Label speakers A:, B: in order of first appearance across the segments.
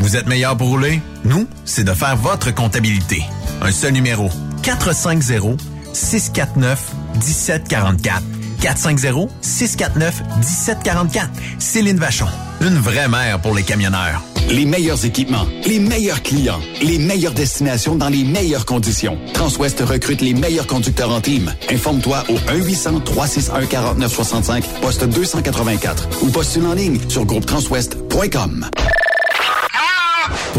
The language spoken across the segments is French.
A: Vous êtes meilleur pour rouler? Nous, c'est de faire votre comptabilité. Un seul numéro. 450 649 1744. 450-649-1744. Céline Vachon. Une vraie mère pour les camionneurs.
B: Les meilleurs équipements, les meilleurs clients, les meilleures destinations dans les meilleures conditions. Transwest recrute les meilleurs conducteurs en team. Informe-toi au 1-800-361-4965, poste 284 ou postule en ligne sur groupetranswest.com.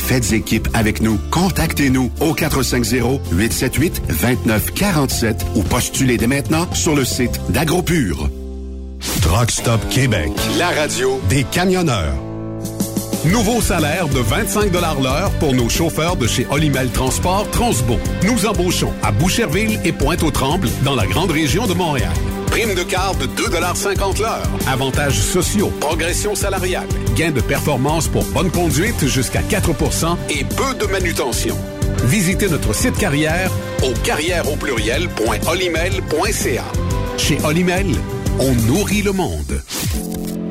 C: Faites équipe avec nous. Contactez-nous au 450-878-2947 ou postulez dès maintenant sur le site d'AgroPure.
D: Truck Stop Québec, la radio des camionneurs.
E: Nouveau salaire de 25 l'heure pour nos chauffeurs de chez Olimel Transport Transbo. Nous embauchons à Boucherville et Pointe-aux-Trembles dans la grande région de Montréal. Prime de carte de 2,50 l'heure. Avantages sociaux, progression salariale, gains de performance pour bonne conduite jusqu'à 4% et peu de manutention. Visitez notre site carrière au carrière au pluriel.olimel.ca. Chez Olimel, on nourrit le monde.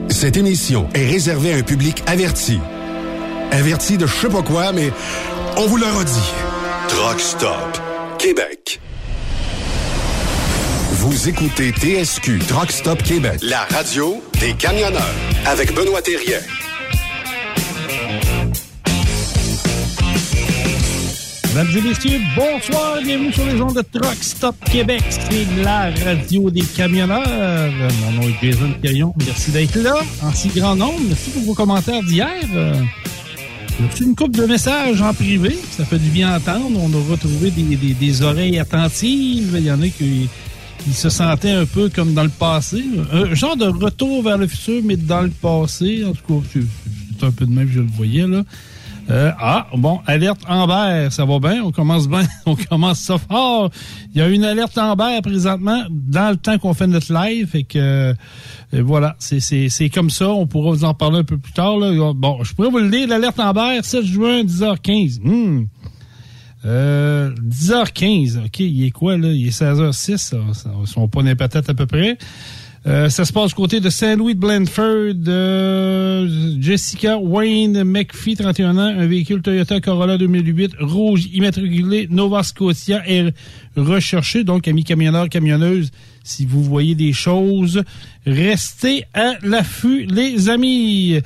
D: Cette émission est réservée à un public averti. Averti de je sais pas quoi, mais on vous le redit. Truck Stop Québec. Vous écoutez TSQ Truck Stop Québec, la radio des camionneurs avec Benoît Thérien.
F: Mesdames et messieurs, bonsoir, bienvenue sur les ondes de Truck Stop Québec. C'est la radio des camionneurs. Mon nom est Jason Thérion. Merci d'être là en si grand nombre. Merci pour vos commentaires d'hier. J'ai reçu une couple de messages en privé. Ça fait du bien entendre. On a retrouvé des, des, des oreilles attentives. Il y en a qui il se sentait un peu comme dans le passé. Un genre de retour vers le futur, mais dans le passé. En tout cas, c'est un peu de même que je le voyais, là. Euh, ah, bon, alerte Amber, ça va bien, on commence bien, on commence ça fort. Il y a une alerte Amber présentement dans le temps qu'on fait notre live, fait que euh, voilà, c'est comme ça, on pourra vous en parler un peu plus tard. Là. Bon, je pourrais vous le dire, l'alerte Amber, 7 juin, 10h15. Hmm. Euh, 10h15, OK, il est quoi, là? Il est 16h06, ça, ça, ils sont pas patates à peu près. Euh, ça se passe du côté de Saint-Louis de Blandford. Euh, Jessica Wayne McPhee, 31 ans, un véhicule Toyota Corolla 2008, rouge, immatriculé, Nova Scotia, est recherché. Donc, amis camionneurs, camionneuses, si vous voyez des choses, restez à l'affût, les amis.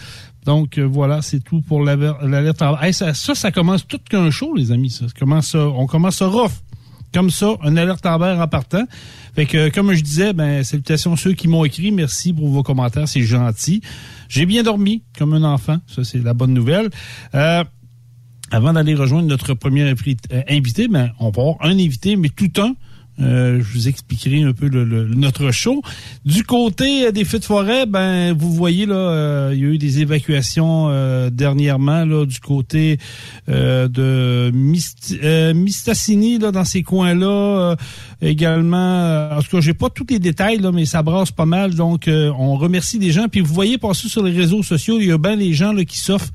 F: Donc euh, voilà, c'est tout pour la, la lettre en hey, ça, ça, ça, commence tout qu'un show, les amis. Ça. commence, on commence rough. Comme ça, un alerte en en partant. Fait que, comme je disais, ben, salutations à ceux qui m'ont écrit. Merci pour vos commentaires, c'est gentil. J'ai bien dormi, comme un enfant. Ça, c'est la bonne nouvelle. Euh, avant d'aller rejoindre notre premier invité, ben, on va avoir un invité, mais tout un euh, je vous expliquerai un peu le, le, notre show. Du côté des feux de forêt, ben vous voyez là, euh, il y a eu des évacuations euh, dernièrement là du côté euh, de Mist Mistassini là dans ces coins-là également. en tout cas, j'ai pas tous les détails là, mais ça brasse pas mal. Donc, on remercie des gens. Puis vous voyez passer sur les réseaux sociaux, il y a bien les gens là qui s'offrent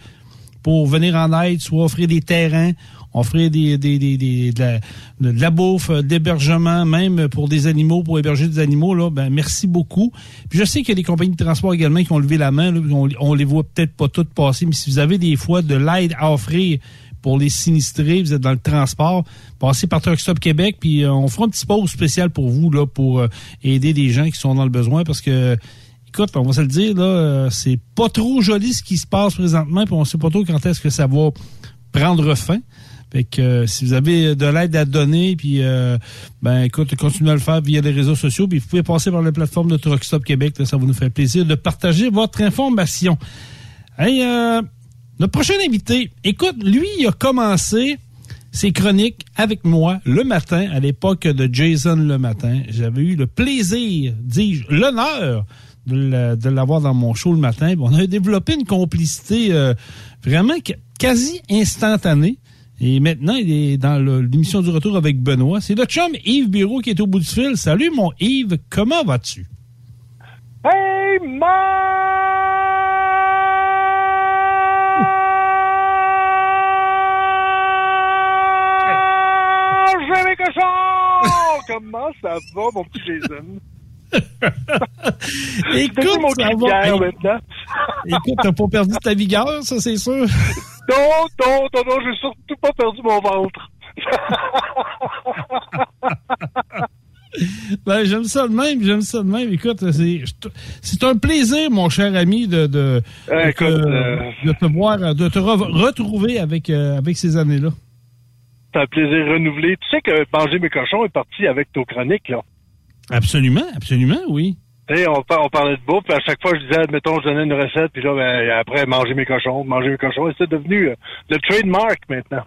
F: pour venir en aide, soit offrir des terrains offrir des, des, de, la, bouffe, euh, d'hébergement, même pour des animaux, pour héberger des animaux. Là, ben merci beaucoup. Puis je sais qu'il y a des compagnies de transport également qui ont levé la main. On, on les voit peut-être pas toutes passer, mais si vous avez des fois de l'aide à offrir pour les sinistrés, vous êtes dans le transport, passez par Truck Stop Québec, puis euh, on fera un petit pause spécial pour vous là pour euh, aider des gens qui sont dans le besoin parce que écoute, on va se le dire là, c'est pas trop joli ce qui se passe présentement, puis on sait pas trop quand est-ce que ça va prendre fin. Fait que euh, si vous avez de l'aide à donner, puis euh, ben écoute, continuez à le faire via les réseaux sociaux, puis vous pouvez passer par la plateforme de Truckstop Québec, ça va nous faire plaisir de partager votre information. Hey, euh, notre prochain invité, écoute, lui, il a commencé ses chroniques avec moi le matin, à l'époque de Jason le matin. J'avais eu le plaisir, dis-je, l'honneur de l'avoir dans mon show le matin. On a développé une complicité vraiment quasi instantanée. Et maintenant, il est dans l'émission du retour avec Benoît. C'est le chum Yves Bureau qui est au bout du fil. Salut, mon Yves. Comment vas-tu?
G: Hey, man! J'ai les cochons! Comment ça va, mon petit Jason?
F: Écoute,
G: mon
F: ça va. maintenant. Écoute, t'as pas perdu ta vigueur, ça, c'est sûr?
G: Non, non, non, non, j'ai surtout pas perdu mon ventre.
F: Ben, j'aime ça de même, j'aime ça de même. Écoute, c'est, c'est un plaisir, mon cher ami, de, de,
G: Euh,
F: de
G: écoute,
F: te,
G: euh,
F: de te voir, de te re- retrouver avec, euh, avec ces années-là.
G: C'est un plaisir renouvelé. Tu sais que Manger mes cochons est parti avec nos chroniques, là.
F: Absolument, absolument, oui.
G: On, par- on parlait de bouffe, puis à chaque fois, je disais, admettons, je donnais une recette, puis là, ben, après, manger mes cochons, manger mes cochons, et c'est devenu euh, le trademark maintenant.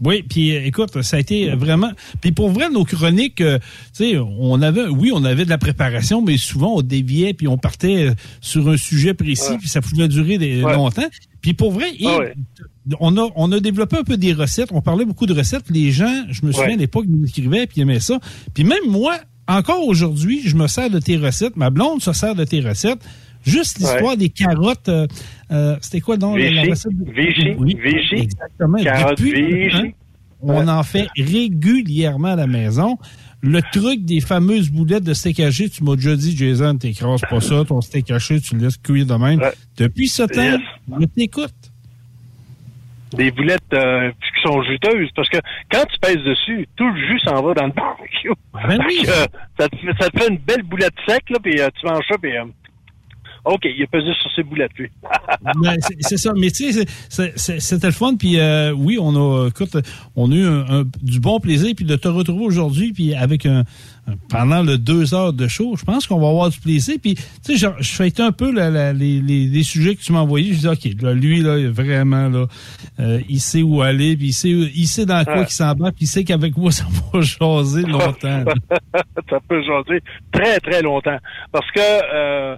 F: Oui, puis euh, écoute, ça a été euh, vraiment. Puis pour vrai, nos chroniques, euh, tu sais, on avait, oui, on avait de la préparation, mais souvent on déviait puis on partait sur un sujet précis, puis ça pouvait durer des-
G: Ouais.
F: longtemps. Puis pour vrai,
G: Ah ouais.
F: on a on a développé un peu des recettes. On parlait beaucoup de recettes. Les gens, je me souviens
G: Ouais.
F: à l'époque, ils nous écrivaient puis ils aimaient ça. Puis même moi, encore aujourd'hui, je me sers de tes recettes. Ma blonde se sert de tes recettes. Juste l'histoire des carottes. euh, euh, C'était quoi donc la
G: Vichy.
F: recette?
G: Vichy.
F: Oui,
G: Vichy.
F: Exactement.
G: Carottes
F: Depuis
G: Vichy.
F: longtemps, on en fait régulièrement à la maison. Le truc des fameuses boulettes de steak haché, tu m'as déjà dit, Jason, t'écrases pas ça, ton steak haché, tu le laisses cuire de même. Depuis ce temps,
G: Yes.
F: je t'écoute.
G: Des boulettes euh, qui sont juteuses, parce que quand tu pèses dessus, tout le jus s'en va dans le barbecue.
F: Ben oui.
G: Que, euh, ça, te, fait- ça te fait une belle boulette sec, là, puis euh, tu manges ça, puis... euh, OK, il a pesé sur ses boulettes, lui.
F: Ben, c'est- ça, mais tu sais, c'était le fun, puis euh, oui, on a, écoute, on a eu un- un- du bon plaisir, puis de te retrouver aujourd'hui, puis avec un, pendant le deux heures de show, je pense qu'on va avoir du plaisir, puis tu sais, je, je un peu la- la- les, les- les sujets que tu m'as envoyés, je dis ok, là, lui là, vraiment là, euh, il sait où aller, puis il sait, où- il sait dans quoi
G: Ouais.
F: qu'il s'en bat, puis il sait qu'avec moi ça va jaser longtemps.
G: ça peut jaser très, très longtemps. Parce que, euh,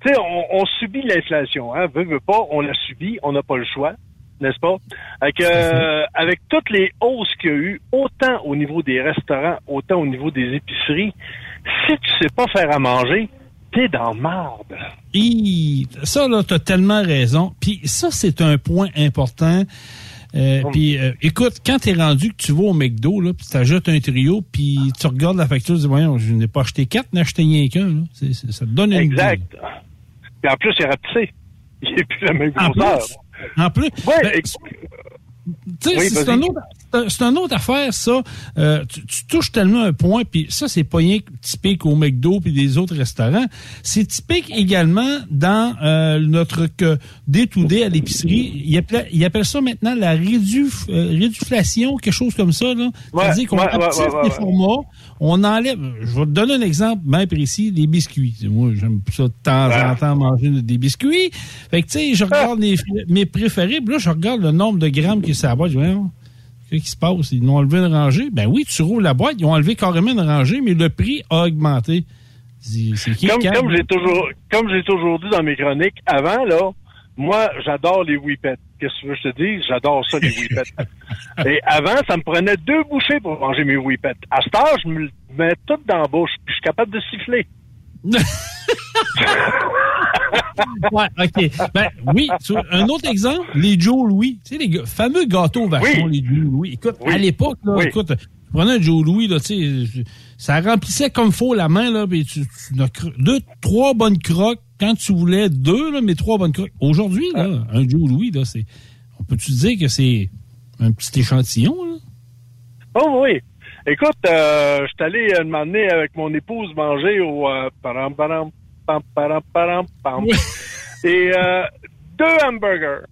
G: tu sais, on, subit l'inflation. Hein? Veux, veux pas, on la subit, on n'a pas le choix, n'est-ce pas? Avec, euh, avec toutes les hausses qu'il y a eu, autant au niveau des restaurants, autant au niveau des épiceries, si tu sais pas faire à manger, t'es dans marde.
F: Hi, ça, là, t'as tellement raison. Puis ça, c'est un point important. Euh, Puis euh, écoute, quand t'es rendu que tu vas au McDo, là, puis t'ajoutes un trio, puis tu regardes la facture, tu dis, voyons, je n'ai pas acheté quatre, n'ai acheté rien qu'un. là. C'est- c'est- Ça te donne une
G: Exact. Puis en plus, il est rapetissé. Il n'est plus la même
F: En
G: grosseur.
F: plus, en plus?
G: Ouais,
F: ben, sais,
G: Oui,
F: c'est
G: vas-y.
F: un autre, c'est un- c'est une autre affaire, ça. Euh, tu, tu touches tellement un point, puis ça, c'est pas rien que typique au McDo puis des autres restaurants. C'est typique également dans euh, notre que day-to-day à l'épicerie. Ils appellent, ils appellent ça maintenant la rédu, euh, réduflation, quelque chose comme ça. Là.
G: Ouais,
F: C'est-à-dire qu'on
G: ouais,
F: rapetisse
G: ouais,
F: les formats, on enlève... Je vais te donner un exemple bien précis, les biscuits. Moi, j'aime ça de temps en temps manger des biscuits. Fait que, tu sais, je regarde les- mes préférés, puis là, je regarde le nombre de grammes qui ça boîte. Je Qu'est-ce qui se passe? Ils ont enlevé une rangée? Ben oui, tu roules la boîte, ils ont enlevé carrément une rangée, mais le prix a augmenté. Qui
G: comme, j'ai toujours comme j'ai toujours dit dans mes chroniques, avant, là, moi, j'adore les whippets. Qu'est-ce que tu veux que je te dise? J'adore ça, les whippets. Et avant, ça me prenait deux bouchées pour manger mes whippets. À cette heure, je me le mets tout dans la bouche, puis je suis capable de siffler.
F: ouais, OK. Ben oui, un autre exemple, les Joe Louis. Tu sais, les fameux gâteaux vachons, les Joe Louis. Écoute, à l'époque, là, écoute, tu prenais un Joe Louis, là, tu sais, ça remplissait comme faut la main, là, puis tu, tu deux, trois bonnes croques quand tu voulais deux, là, mais trois bonnes croques. Aujourd'hui, là, un Joe Louis, là, c'est, on peut-tu dire que c'est un petit échantillon, là?
G: Oh oui. Écoute, euh, je suis allé euh, m'emmener avec mon épouse manger au euh, param, param, pam, pam. Et euh, deux hamburgers,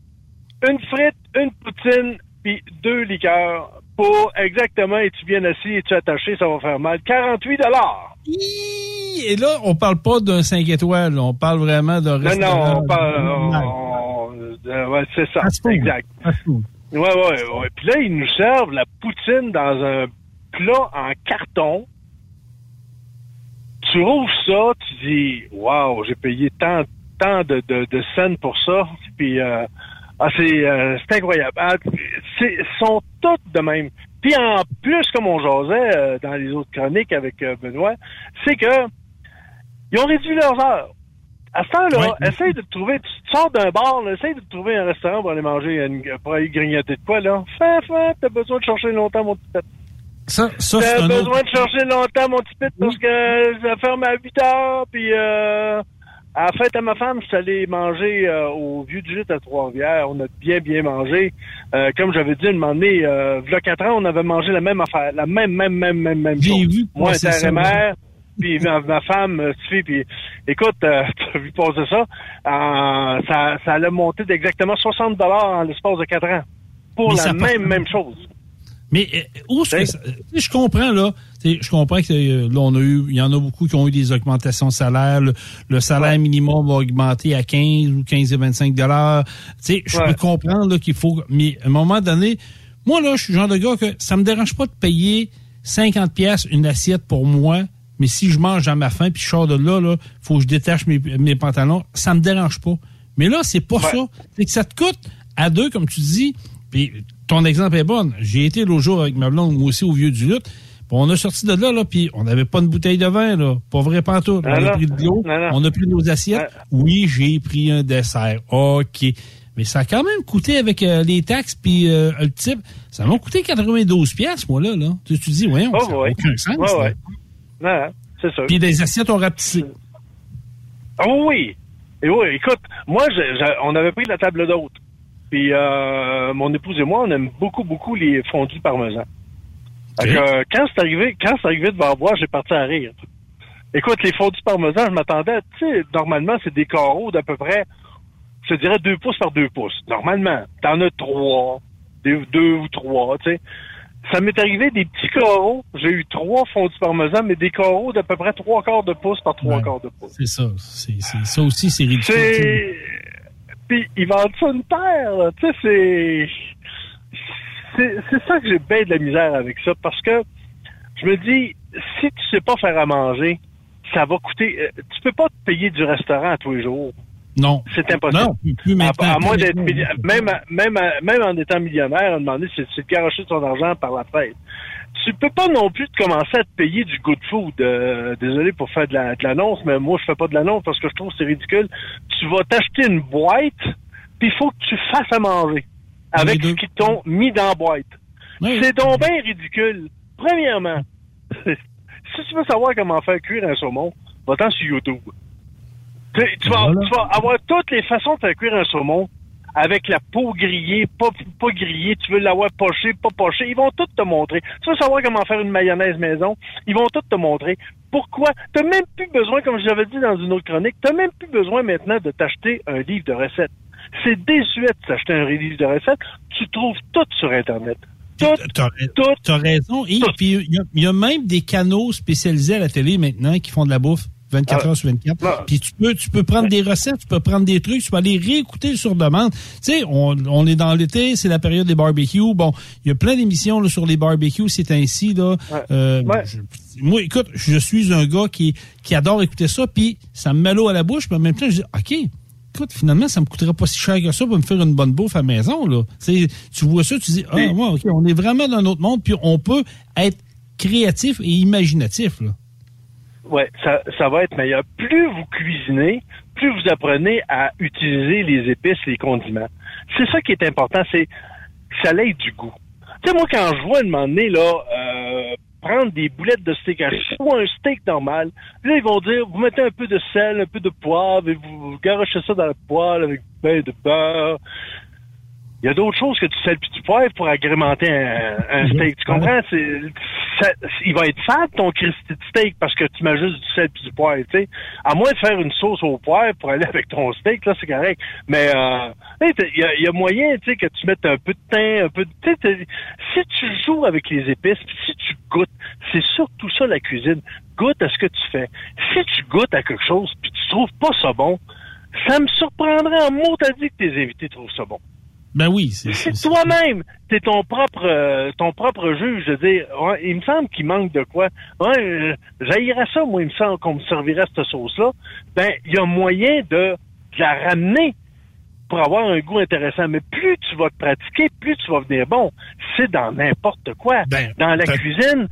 G: une frite, une poutine, puis deux liqueurs pour exactement, et tu bien assis et tu attaché, ça va faire mal, 48 dollars.
F: Et là, on parle pas d'un 5 étoiles, on parle vraiment d'un
G: Non,
F: restaurant.
G: non, on parle, on- euh, ouais, c'est ça, exact. Ouais, ouais, ouais. Puis là, ils nous servent la poutine dans un plat en carton. Tu ouvres ça, tu dis, waouh, j'ai payé tant, tant de, de, de scènes pour ça. Puis, euh, ah, c'est, euh, c'est incroyable. Ah, c'est, sont toutes de même. Puis en plus, comme on jasait euh, dans les autres chroniques avec Benoît, c'est que ils ont réduit leurs heures. À ce temps-là, essaye de te trouver, tu sors d'un bar, là, essaye de te trouver un restaurant pour aller manger, une- pour aller grignoter de quoi, là. Fais, fais, t'as besoin de chercher longtemps, mon petit pet.
F: Ça, un
G: besoin
F: autre...
G: de chercher longtemps, mon petit pet, parce que ça ferme à 8 heures, puis euh, À la fête à ma femme, je suis allé manger euh, au Vieux du Gîte à Trois-Rivières. On a bien, bien mangé. Euh, comme j'avais dit, un moment donné, euh, il y a quatre ans, on avait mangé la même affaire. La même, même, même, même, même
F: J'ai
G: chose.
F: vu
G: Moi,
F: passer ça,
G: intérimaire, puis ma, ma femme, euh, Sophie, puis écoute, euh, tu as vu passer ça, euh, ça, ça allait monter d'exactement 60 en l'espace de quatre ans. Pour
F: Mais
G: la même, même chose.
F: Mais euh, où est-ce que ça- sais, je comprends là, je comprends que euh, là on a eu, il y en a beaucoup qui ont eu des augmentations de salaire. Le, le salaire minimum va augmenter à 15 ou 15 et 25 dollars. Tu sais, je
G: Ouais.
F: peux comprendre là, qu'il faut, mais à un moment donné, moi là, je suis le genre de gars que ça me dérange pas de payer 50 pièces une assiette pour moi. Mais si je mange à ma faim puis je sors de là, là, faut que je détache mes, mes pantalons, ça me dérange pas. Mais là, c'est pas ça. C'est que ça te coûte à deux, comme tu dis. Puis ton exemple est bon. J'ai été l'autre jour avec ma blonde, moi aussi, au Vieux du Lutte. Puis on a sorti de là, là, puis on n'avait pas une bouteille de vin, là. Pas vrai pantoute. On a pris de l'eau, on a pris nos assiettes. Oui, j'ai pris un dessert. OK. Mais ça a quand même coûté avec euh, les taxes puis euh, le type. Ça m'a coûté 92 pièces moi, là. là. Tu, tu dis, voyons,
G: Oh,
F: ça
G: ouais.
F: aucun sens.
G: Ouais,
F: là.
G: ouais. Non, non, c'est ça.
F: Puis les assiettes ont rapetissé.
G: Oh oui. Et oui, écoute, moi, je- je- on avait pris la table d'hôte. Puis euh, mon épouse et moi, on aime beaucoup, beaucoup les fondus parmesan. Euh, quand c'est arrivé, quand c'est arrivé devant moi, j'ai parti à rire. Écoute, les fondus parmesan, je m'attendais, tu sais, normalement, c'est des carreaux d'à peu près, je dirais deux pouces par deux pouces. Normalement, t'en as trois, deux, deux ou trois, tu sais. Ça m'est arrivé des petits carreaux. J'ai eu trois fondus parmesan, mais des carreaux d'à peu près trois quarts de pouce par trois quarts de pouce.
F: C'est ça. C'est- ça aussi, c'est ridicule.
G: Puis ils vendent ça une terre, là. Tu sais, c'est. C'est ça que j'ai bien de la misère avec ça, parce que je me dis, si tu sais pas faire à manger, ça va coûter. euh, Tu peux pas te payer du restaurant à tous les jours.
F: Non.
G: C'est impossible.
F: Non, plus-
G: À, à moins d'être même, même, même en étant millionnaire, un moment donné, c'est de garocher son argent par la fête. Tu peux pas non plus te commencer à te payer du good food. Euh, désolé pour faire de la- de l'annonce, mais moi je fais pas de l'annonce parce que je trouve que c'est ridicule. Tu vas t'acheter une boîte, puis il faut que tu fasses à manger avec ce qu'ils t'ont mis dans la boîte. C'est donc bien ridicule. Premièrement, si tu veux savoir comment faire cuire un saumon, va-t'en sur YouTube. Tu, tu vas, tu vas avoir toutes les façons de faire cuire un saumon avec la peau grillée, pas, pas grillée, tu veux l'avoir poché, pas poché. Ils vont tout te montrer. Tu veux savoir comment faire une mayonnaise maison, ils vont tout te montrer. Pourquoi? T'as même plus besoin, comme je l'avais dit dans une autre chronique, t'as même plus besoin maintenant de t'acheter un livre de recettes. C'est désuet de s'acheter un livre de recettes. Tu trouves tout sur Internet. Tout,
F: T'as t'as raison. Et y, il y a même des canaux spécialisés à la télé maintenant qui font de la bouffe 24
G: Ah.
F: heures sur 24. Puis tu peux, tu peux prendre des recettes, tu peux prendre des trucs, tu peux aller réécouter sur demande. Tu sais, on, on est dans l'été, c'est la période des barbecues. Bon, il y a plein d'émissions sur les barbecues, c'est ainsi. Là. Euh, je- moi, écoute, je suis un gars qui, qui adore écouter ça, puis ça me met l'eau à la bouche, mais en même temps, je dis, OK, écoute, finalement, ça me coûterait pas si cher que ça pour me faire une bonne bouffe à la maison. Là. Tu vois ça, tu dis, ah, ouais, OK, on est vraiment dans un autre monde, puis on peut être créatif et imaginatif. Là.
G: Ouais, ça, va être meilleur. Plus vous cuisinez, plus vous apprenez à utiliser les épices, les condiments. C'est ça qui est important, c'est que ça ait du goût. Tu sais, moi, quand je vois un moment donné, euh, prendre des boulettes de steak haché ou un steak normal, là, ils vont dire, vous mettez un peu de sel, un peu de poivre, et vous, vous garochez ça dans le poêle avec ben de beurre. Il y a d'autres choses que du sel puis du poivre pour agrémenter un, un steak. Tu comprends? Ça- il va être fade ton Christy de steak parce que tu mets juste du sel puis du poivre, tu sais. À moins de faire une sauce au poivre pour aller avec ton steak, là, c'est correct. Mais, euh, il y a, il y a moyen, tu sais, que tu mettes un peu de thym, un peu de, si tu joues avec les épices, puis si tu goûtes, c'est surtout ça la cuisine. Goûte à ce que tu fais. Si tu goûtes à quelque chose puis tu trouves pas ça bon, ça me surprendrait en mot t'as dit que tes invités trouvent ça bon.
F: Ben oui, c'est
G: toi-même. T'es ton propre euh, ton propre juge. Je veux dire, il me semble qu'il manque de quoi. Ouais, euh, j'haïrais ça, moi, il me semble qu'on me servirait cette sauce-là. Ben, il y a moyen de, de la ramener pour avoir un goût intéressant. Mais plus tu vas te pratiquer, plus tu vas venir bon. C'est dans n'importe quoi.
F: Ben,
G: dans la cuisine,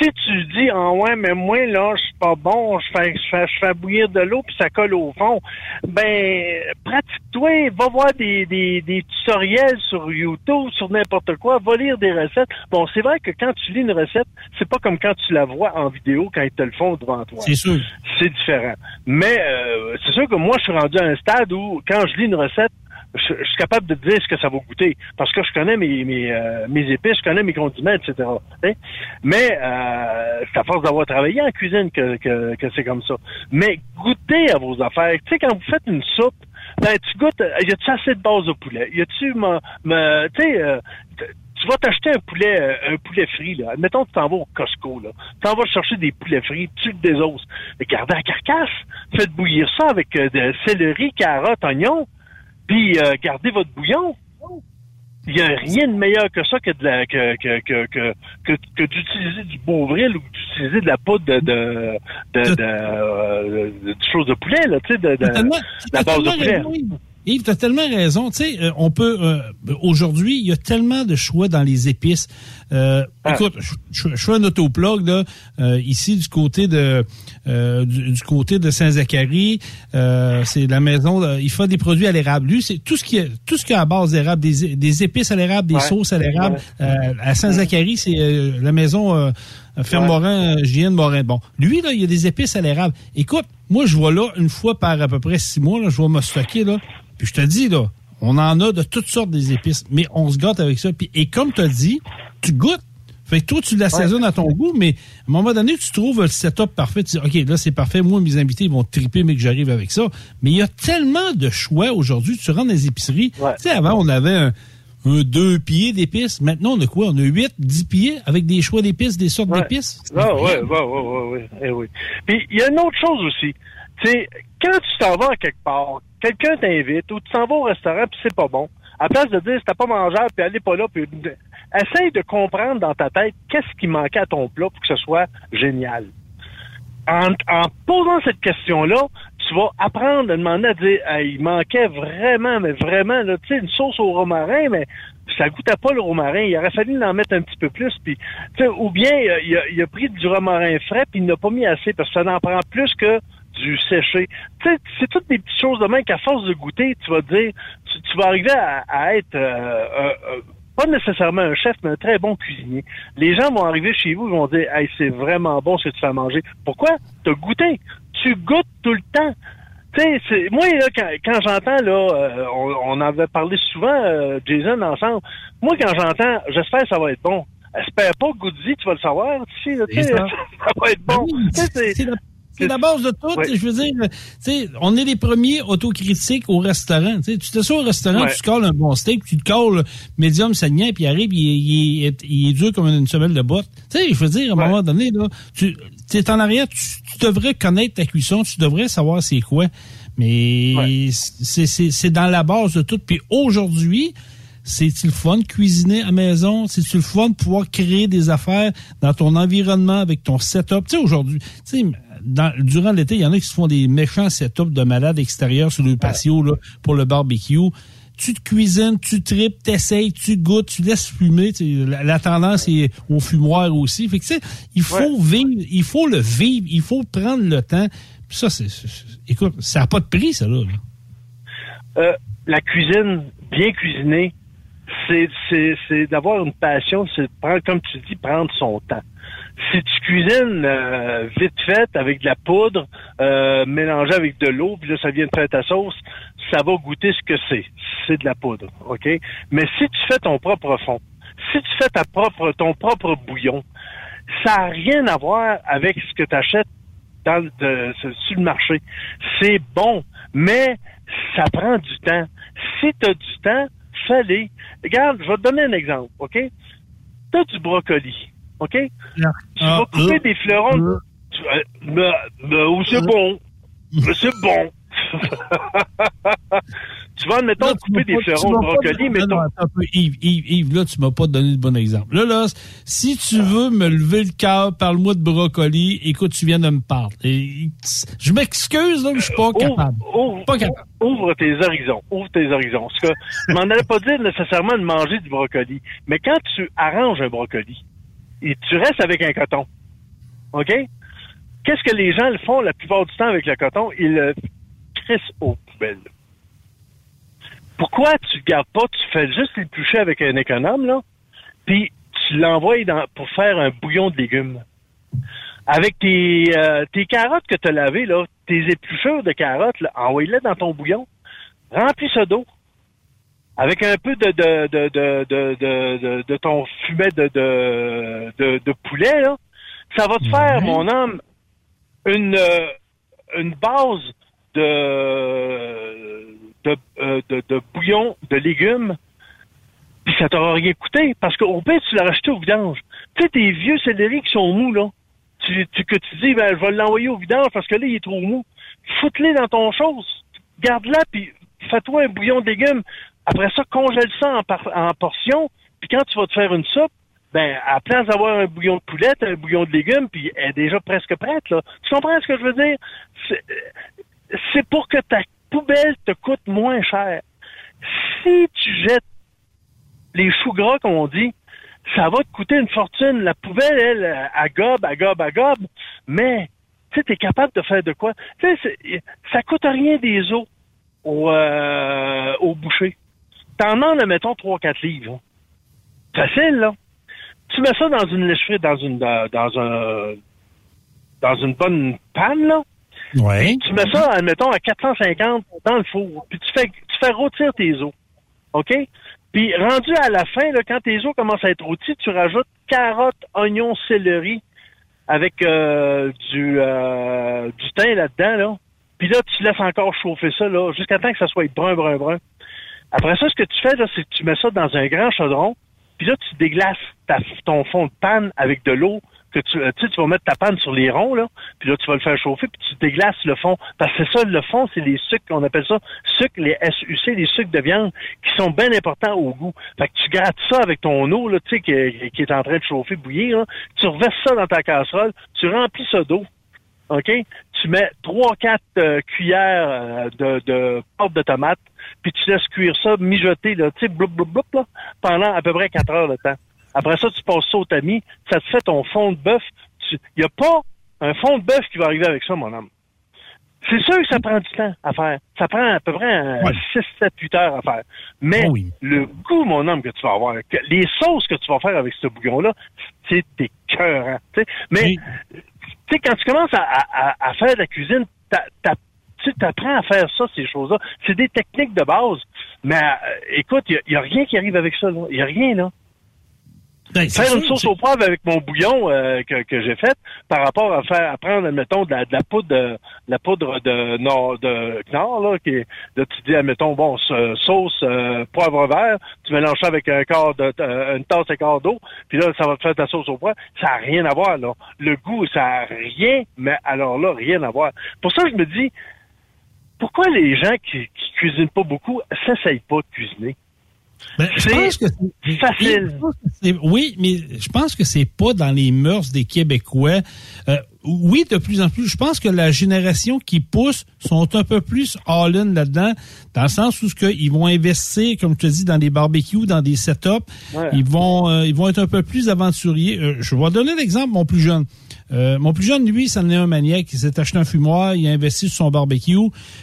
G: si tu dis, ah ouais, mais moi, là, je suis pas bon, je fais, je fais, je fais bouillir de l'eau puis ça colle au fond, ben, pratique-toi, va voir des, des, des tutoriels sur YouTube, sur n'importe quoi, va lire des recettes. Bon, c'est vrai que quand tu lis une recette, c'est pas comme quand tu la vois en vidéo quand ils te le font devant toi.
F: C'est sûr.
G: C'est différent. Mais euh, c'est sûr que moi, je suis rendu à un stade où, quand je lis une recette, je, suis capable de dire ce que ça va goûter parce que je connais mes mes, euh, mes épices, je connais mes condiments, etc. Hein? Mais euh, c'est à force d'avoir travaillé en cuisine que, que, que c'est comme ça. Mais goûtez à vos affaires. Tu sais, quand vous faites une soupe, ben, tu goûtes, euh, y a-tu assez de base de poulet? Y a-tu, tu sais, euh, tu vas t'acheter un poulet, euh, un poulet frit, là. Admettons tu t'en vas au Costco, là. Tu t'en vas chercher des poulets frits, tu désosses. Mais gardez la carcasse. Faites bouillir ça avec de céleri, carottes, oignons. Puis euh, gardez votre bouillon. Il n'y a rien de meilleur que ça que de la que que que que, que, que d'utiliser du Beauvril ou d'utiliser de la poudre de de de, de, euh, de- de choses de poulet là, tu sais, de, la base de poulet.
F: raison, Yves. Tu as tellement raison. Tu sais, euh, on peut euh, aujourd'hui, il y a tellement de choix dans les épices. Euh,
G: Ah.
F: Écoute, je, je- je fais un autoplug là, euh, ici du côté de du, du côté de Saint-Zacharie. C'est la maison. il fait des produits à l'érable. Lui, c'est tout ce qui est tout ce qui est à base d'érable, des, des épices à l'érable, des
G: Ouais.
F: sauces à l'érable. À Saint-Zacharie, c'est euh, la maison Ferme
G: Ouais.
F: Morin, JN Morin. Bon, lui là, il y a des épices à l'érable. Écoute, moi je vois là une fois par à peu près six mois, là, je vais me stocker là. Puis je te dis là, on en a de toutes sortes des épices, mais on se gâte avec ça. Puis, et comme tu as dit, tu goûtes. Fait que toi, tu l'assaisonnes à ton goût, mais à un moment donné, tu trouves le setup parfait. Tu dis, OK, là, c'est parfait. Moi, mes invités ils vont triper, mais que j'arrive avec ça. Mais il y a tellement de choix aujourd'hui. Tu rentres dans les épiceries. Tu sais, avant, on avait un, un deux pieds d'épices. Maintenant, on a quoi? On a huit, dix pieds avec des choix d'épices, des sortes
G: Ouais.
F: d'épices?
G: Ah ouais, ouais, ouais, ouais, ouais, eh oui. Puis il y a une autre chose aussi. Tu sais, quand tu t'en vas à quelque part, quelqu'un t'invite ou tu t'en vas au restaurant puis c'est pas bon. À place de dire c'était pas mangeable puis allez pas là puis essaye de comprendre dans ta tête qu'est-ce qui manquait à ton plat pour que ce soit génial. En, posant cette question-là, tu vas apprendre à demander à dire Hey, il manquait vraiment, mais vraiment, tu sais, une sauce au romarin, mais ça goûtait pas le romarin. Il aurait fallu en mettre un petit peu plus. Puis, ou bien il a, il a- pris du romarin frais puis il n'a pas mis assez parce que ça en prend plus que du séché. Tu sais, c'est toutes des petites choses de même qu'à force de goûter, tu vas dire, tu, tu vas arriver à, à être euh, euh, euh, pas nécessairement un chef, mais un très bon cuisinier. Les gens vont arriver chez vous, ils vont dire, hey, c'est vraiment bon ce que tu fais à manger. Pourquoi? Tu as goûté. Tu goûtes tout le temps. Tu sais, c'est- moi, là, quand, quand j'entends, là, euh, on, on avait parlé souvent, euh, Jason, ensemble. Moi, quand j'entends, j'espère que ça va être bon. Espère pas, Goody, tu vas le savoir. Tu sais, là, tu sais,
F: C'est
G: ça.
F: ça.
G: va être bon.
F: Oui,
G: sais, c'est-
F: c'est la, c'est la base de tout.
G: Ouais.
F: Je veux dire, tu sais, on est les premiers autocritiques au restaurant. Tu sais, tu t'assois au restaurant,
G: Ouais.
F: tu colles un bon steak, tu te colles médium saignant, puis il arrive, il, il est- il est dur comme une semelle de botte. Tu sais, je veux dire, à un moment donné, là, tu es en arrière, tu, tu devrais connaître ta cuisson, tu devrais savoir c'est quoi. Mais c'est- c'est c'est dans la base de tout. Puis aujourd'hui, c'est-tu le fun de cuisiner à maison? C'est-tu le fun de pouvoir créer des affaires dans ton environnement avec ton setup? Tu sais, aujourd'hui, tu sais, dans- durant l'été, il y en a qui se font des méchants setups de malades extérieurs sur le patio là, pour le barbecue. Tu te cuisines, tu tripes, t'essayes, tu goûtes, tu laisses fumer. Tu sais, La, la tendance est au fumoir aussi. Fait que, tu sais, il faut vivre, il faut le vivre, il faut prendre le temps. Puis ça, c'est, écoute, ça n'a pas de prix, ça, là. là.
G: Euh, la cuisine, bien cuisinée, c'est, d'avoir une passion, c'est prendre, comme tu dis, prendre son temps. Si tu cuisines euh, vite fait avec de la poudre, euh, mélangée avec de l'eau, puis là ça vient de faire ta sauce, ça va goûter ce que c'est. C'est de la poudre, ok? Mais si tu fais ton propre fond, si tu fais ta propre, ton propre bouillon, ça n'a rien à voir avec ce que tu achètes dans de- sur le marché. C'est bon, mais ça prend du temps. Si tu as du temps, fais-le. Regarde, je vais te donner un exemple, OK? Tu as du brocoli, OK? Tu
F: Ah,
G: vas couper
F: euh,
G: des fleurons. Tu- euh, mais, mais, oh, c'est bon? Mais c'est bon. tu vas, admettons,
F: Là,
G: couper des
F: tu
G: de brocoli,
F: non, non, attends un peu, Yves, Yves, Yves, là, tu m'as pas donné le bon exemple. Là, là, si tu veux me lever le cœur, parle-moi de brocoli. Écoute, tu viens de me parler. Et- je m'excuse, là, mais je suis pas capable.
G: Ouvre,
F: Pas capable.
G: ouvre tes horizons. Ouvre tes horizons. Parce que je m'en allais pas dire nécessairement de manger du brocoli. Mais quand tu arranges un brocoli, et tu restes avec un coton, OK? Qu'est-ce que les gens le font la plupart du temps avec le coton? Ils le crissent aux poubelles. Pourquoi tu le gardes pas? Tu fais juste l'éplucher avec un économe, là, puis tu l'envoies dans- pour faire un bouillon de légumes? Avec tes, euh, tes carottes que tu as lavées, là, tes épluchures de carottes, envoie-les dans ton bouillon. Remplis ça d'eau. Avec un peu de, de, de, de, de, ton fumet de, poulet, là. Ça va te faire, mon homme, une, euh, une base de, de, euh, de, bouillon de légumes puis ça t'aura rien coûté, parce qu'au pire, tu l'as racheté au vidange. Tu sais, tes vieux céleri qui sont mous, là, tu, que tu dis, ben, je vais l'envoyer au vidange parce que là, il est trop mou. Foute-les dans ton chose. Garde-la, puis fais-toi un bouillon de légumes. Après ça, congèle ça en, en portions, puis quand tu vas te faire une soupe, ben, à la place d'avoir un bouillon de poulet, t'as un bouillon de légumes, puis elle est déjà presque prête, là. Tu comprends ce que je veux dire? C'est- C'est pour que ta poubelle te coûte moins cher. Si tu jettes les choux gras, comme on dit, ça va te coûter une fortune. La poubelle, elle, à gobe, à gobe, à gobe, mais tu sais, t'es capable de faire de quoi? Tu sais, ça coûte rien des os au, euh, au boucher. T'en demandes, mettons, 3-4 livres. Facile, là. Tu mets ça dans une lèche dans une dans un dans une bonne panne, là. Tu mets ça, admettons, à 450 dans le four. Puis tu fais, tu fais rôtir tes os. OK? Puis rendu à la fin, là, quand tes os commencent à être rôtis, tu rajoutes carottes, oignons, céleri avec euh, du, euh, du thym là-dedans. Là. Puis là, tu laisses encore chauffer ça là, jusqu'à temps que ça soit brun, brun, brun. Après ça, ce que tu fais, là, c'est que tu mets ça dans un grand chaudron, puis là, tu déglaces ton fond de panne avec de l'eau que tu, euh, tu vas mettre ta panne sur les ronds, là, puis là, tu vas le faire chauffer, puis tu déglaces le fond. Parce que c'est ça, le fond, c'est les sucres, on appelle ça sucres, les SUC, les sucres de viande, qui sont bien importants au goût. Fait que tu grattes ça avec ton eau, là, tu sais, qui, est en train de chauffer, bouillir, là. tu reverses ça dans ta casserole, tu remplis ça d'eau. OK? Tu mets trois, quatre euh, cuillères euh, de, de pâte de tomate, puis tu laisses cuire ça, mijoter, là, tu sais, bloup, bloup, bloup, là, pendant à peu près quatre heures de temps. Après ça, tu passes ça au tamis, ça te fait ton fond de bœuf. Il n'y a pas un fond de bœuf qui va arriver avec ça, mon homme. C'est sûr que ça prend du temps à faire. Ça prend à peu près un 6, 7, 8 heures à faire. Mais le goût, mon homme, que tu vas avoir, les sauces que tu vas faire avec ce bouillon-là, c'est écœurant. sais. Mais sais, quand tu commences à, à- à- faire de la cuisine, tu apprends à faire ça, ces choses-là. C'est des techniques de base. Mais euh, écoute, il n'y a, rien qui arrive avec ça. Il n'y a rien, là.
F: Ben,
G: faire une sauce au poivre avec mon bouillon euh, que, que j'ai fait par rapport à faire à prendre admettons de la, de la poudre de, de la poudre de nord de Knorr là qui est là tu dis admettons bon ce- sauce euh, poivre vert tu mélanges ça avec un quart de euh, une tasse et quart d'eau puis là ça va te faire ta sauce au poivre ça a rien à voir là. Le goût ça a rien mais alors là rien à voir. Pour ça je me dis pourquoi les gens qui, qui cuisinent pas beaucoup s'essayent pas de cuisiner?
F: Ben, je
G: C'est facile.
F: Oui, mais je pense que c'est pas dans les mœurs des Québécois. Euh, oui, de plus en plus. Je pense que la génération qui pousse sont un peu plus all-in là-dedans, dans le sens où ce ils vont investir, comme je te dis, dans des barbecues, dans des setups.
G: Ouais.
F: Ils vont, euh, ils vont être un peu plus aventuriers. Euh, je vais donner l'exemple, mon plus jeune. Euh, mon plus jeune, lui, ça en est un maniaque. Il s'est acheté un fumoir, il a investi sur son barbecue,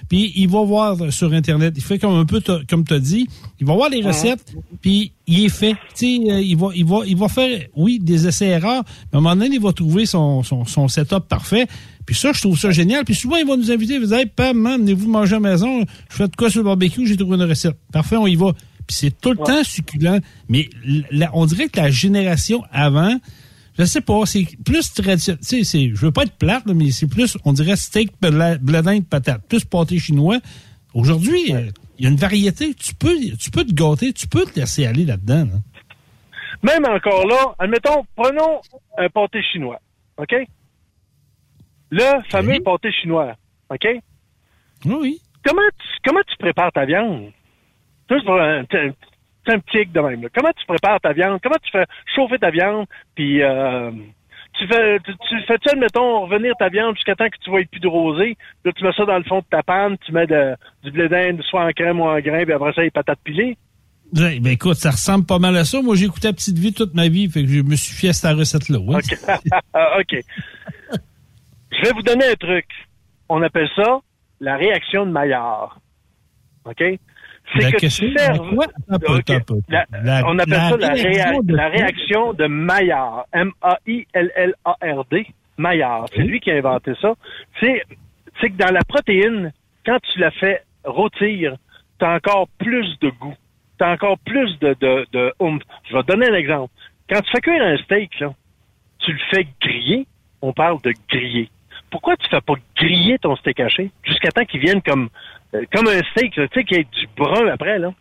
F: puis il va voir sur Internet. Il fait comme un peu comme tu as dit. Il va voir les recettes, puis il est fait. Tu sais, euh, il va, il va, il va faire, oui, des essais-erreurs, mais à un moment donné, il va trouver son, son, son setup parfait. Puis ça, je trouve ça génial. Puis souvent, il va nous inviter, il va dire, hey, Pam, venez-vous manger à la maison, je fais de quoi sur le barbecue, j'ai trouvé une recette. Parfait, on y va. Puis c'est tout le temps succulent. Mais la- on dirait que la génération avant, je sais pas, c'est plus traditionnel. Tu sais, je veux pas être plate, là, mais c'est plus, on dirait steak, bledin de patate, plus pâté chinois. Aujourd'hui, euh, il y a une variété. Tu peux, tu peux te gâter, tu peux te laisser aller là-dedans. là.
G: Même encore là, admettons, prenons un pâté chinois, OK? Le fameux pâté chinois, OK?
F: Oui.
G: comment tu, comment tu prépares ta viande? Juste pour un, un, un petit hic de même. là. Comment tu prépares ta viande? Comment tu fais chauffer ta viande? Puis euh, tu fais tu, tu fais-tu, admettons, revenir ta viande jusqu'à temps que tu vois plus de rosé. Là, tu mets ça dans le fond de ta panne, tu mets de- du blé d'Inde, soit en crème ou en grain, puis après ça, les patates pilées.
F: Ouais, Ben écoute, ça ressemble pas mal à ça. Moi, j'ai écouté la petite vie toute ma vie, fait que je me suis fié à cette recette-là. ouais.
G: OK. Ah, OK. Je vais vous donner un truc. On appelle ça la réaction de Maillard. OK? C'est
F: La
G: que
F: question-
G: tu
F: La-
G: on appelle
F: la
G: ça la, réa-
F: réaction de
G: la
F: quoi?
G: réaction de Maillard. M-A-I-L-L-A-R-D. Maillard. C'est lui qui a inventé ça. C'est que dans la protéine, quand tu la fais rôtir, tu as encore plus de goût. Tu as encore plus de, de, de oomph. Je vais te donner un exemple. Quand tu fais cuire un steak, là, tu le fais griller, on parle de griller. Pourquoi tu fais pas griller ton steak haché? Jusqu'à temps qu'il vienne comme, comme un steak, tu sais, qu'il y ait du brun après, là?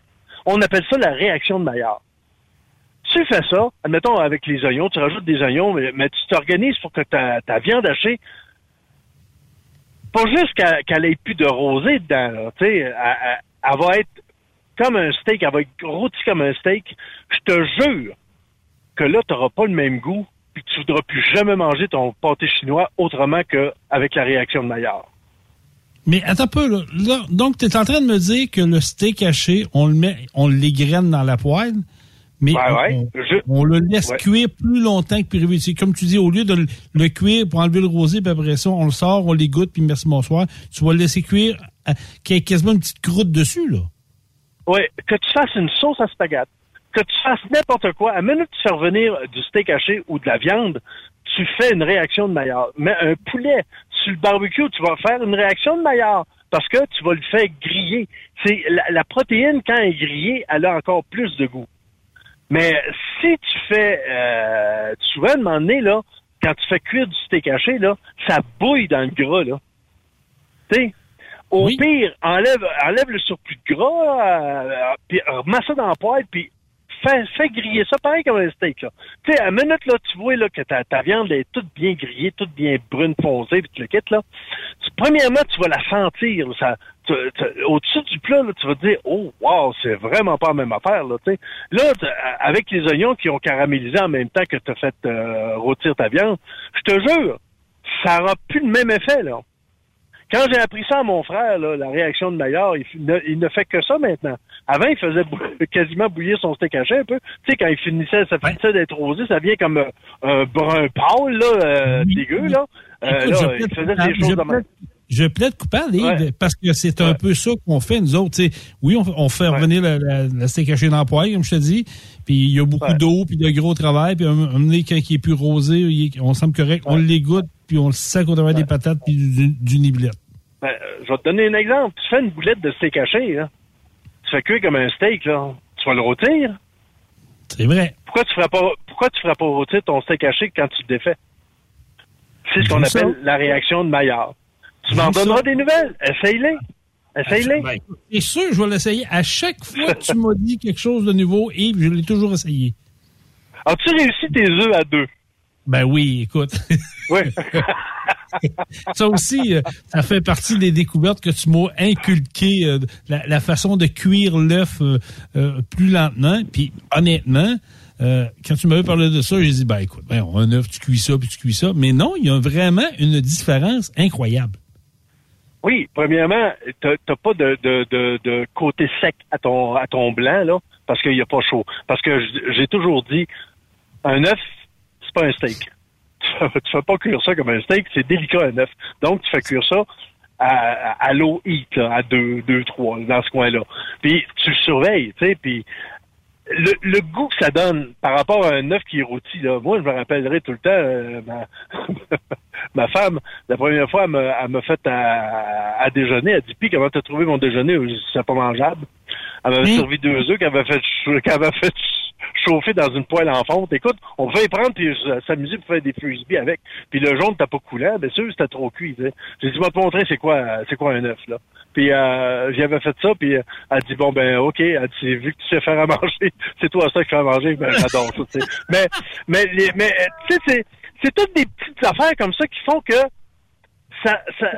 G: On appelle ça la réaction de Maillard. Tu fais ça, admettons avec les oignons, tu rajoutes des oignons, mais, tu t'organises pour que ta, viande hachée, pas juste qu'elle ait plus de rosée dedans, là, tu sais, elle, va être comme un steak, elle va être rôtie comme un steak. Je te jure que là, tu n'auras pas le même goût, puis tu voudras plus jamais manger ton pâté chinois autrement qu'avec la réaction de Maillard.
F: Mais attends un peu, là. Là, donc, tu es en train de me dire que le steak haché, on le met, on l'égrène dans la poêle, mais on,
G: ouais.
F: on-
G: Je-
F: on le laisse
G: Ouais.
F: cuire plus longtemps que prévu. C'est comme tu dis, au lieu de le, le cuire pour enlever le rosé, puis après ça, on le sort, on l'égoutte, puis merci, bonsoir. Tu vas le laisser cuire, à- qu'il y ait quasiment une petite croûte dessus, là.
G: Oui, que tu fasses une sauce à spaghetti, que tu fasses n'importe quoi, à minute que tu fais revenir du steak haché ou de la viande, tu fais une réaction de Maillard. Mais un poulet sur le barbecue, tu vas faire une réaction de Maillard parce que tu vas le faire griller. C'est la, la protéine quand elle est grillée, elle a encore plus de goût. Mais si tu fais euh, souvent, à un moment donné, là, quand tu fais cuire du steak haché, là, ça bouille dans le gras, là. Tu au pire, enlève, enlève le surplus de gras, euh, puis remets ça dans la poêle, puis fais, fais griller ça pareil comme un steak. Tu sais, à la minute, là, tu vois là, que ta, ta viande est toute bien grillée, toute bien brune foncée, puis tu le quittes, là. Tu- premièrement, tu vas la sentir. ça, au-dessus du plat, là, tu vas te dire, oh, wow, c'est vraiment pas la même affaire. Là, tu sais. là tu- avec les oignons qui ont caramélisé en même temps que tu as fait euh, rôtir ta viande, je te jure, ça n'aura plus le même effet. là. Quand j'ai appris ça à mon frère, là, la réaction de Maillard, il, ne, il ne fait que ça maintenant. Avant, il faisait bou- quasiment bouillir son steak haché un peu. Tu sais, quand il finissait, ça finissait d'être rosé, ça vient comme euh, un brun pâle, là, euh, dégueu, là. Euh, là, il faisait des choses de
F: Je plaide coupable, Yves, parce que c'est un peu ça qu'on fait, nous autres. oui, on, on fait revenir la, la, la dans la poêle, comme je te dis, puis il y a beaucoup d'eau, puis de gros travail, puis un moment donné, quand il est plus rosé, est- on semble correct, on l'égoutte, puis on le sac au travers des patates, puis du, du niblette.
G: Ben, euh, je vais te donner un exemple. Tu fais une boulette de steak haché, là. Tu fais cuire comme un steak, là. Tu vas le rôtir.
F: C'est vrai.
G: Pourquoi tu ferais pas, pourquoi tu ferais pas rôtir ton steak haché quand tu le défais? C'est ce qu'on
F: ça?
G: appelle la réaction de Maillard. Tu m'en donneras des nouvelles. Essaye-les. Essaye-les.
F: Ben, C'est sûr, je vais l'essayer. À chaque fois que tu m'as dit quelque chose de nouveau, Yves, je l'ai toujours essayé.
G: As-tu réussi tes œufs à deux?
F: Ben oui, écoute.
G: Oui.
F: ça aussi, euh, ça fait partie des découvertes que tu m'as inculqué, euh, la, la façon de cuire l'œuf euh, plus lentement. Puis honnêtement, euh, quand tu m'avais parlé de ça, j'ai dit, ben écoute, ben, un œuf, tu cuis ça, puis tu cuis ça. Mais non, il y a vraiment une différence incroyable.
G: Oui, premièrement, t'as pas de, de, de, de côté sec à ton à ton blanc là, parce qu'il n'y a pas chaud. Parce que j'ai toujours dit, un œuf, c'est pas un steak. Tu fais, pas cuire ça comme un steak, c'est délicat un œuf. Donc tu fais cuire ça à, à, l'eau heat, là, à 2, 2, 3, dans ce coin-là. Puis tu le surveilles, tu sais, puis le, le goût que ça donne par rapport à un œuf qui est rôti, là, moi, je me rappellerai tout le temps, euh, ma, ma femme, la première fois, elle me, m'a fait à, à déjeuner. Elle dit, puis comment t'as trouvé mon déjeuner? C'est pas mangeable. Elle m'avait servi deux œufs qu'elle avait fait, qu'elle avait fait ch- chauffer dans une poêle en fonte. Écoute, on pouvait y prendre puis s'amuser pour faire des frisbees avec. Puis le jaune t'as pas coulant, bien sûr, c'était trop cuit. J'ai dit, moi te montrer c'est quoi, c'est quoi un œuf, là. Puis euh, j'avais fait ça, puis euh, elle dit bon ben ok, elle dit vu que tu sais faire à manger, c'est toi ça qui fais à manger, ben j'adore ça. Mais mais les- mais euh, tu sais c'est c'est toutes des petites affaires comme ça qui font que ça, ça,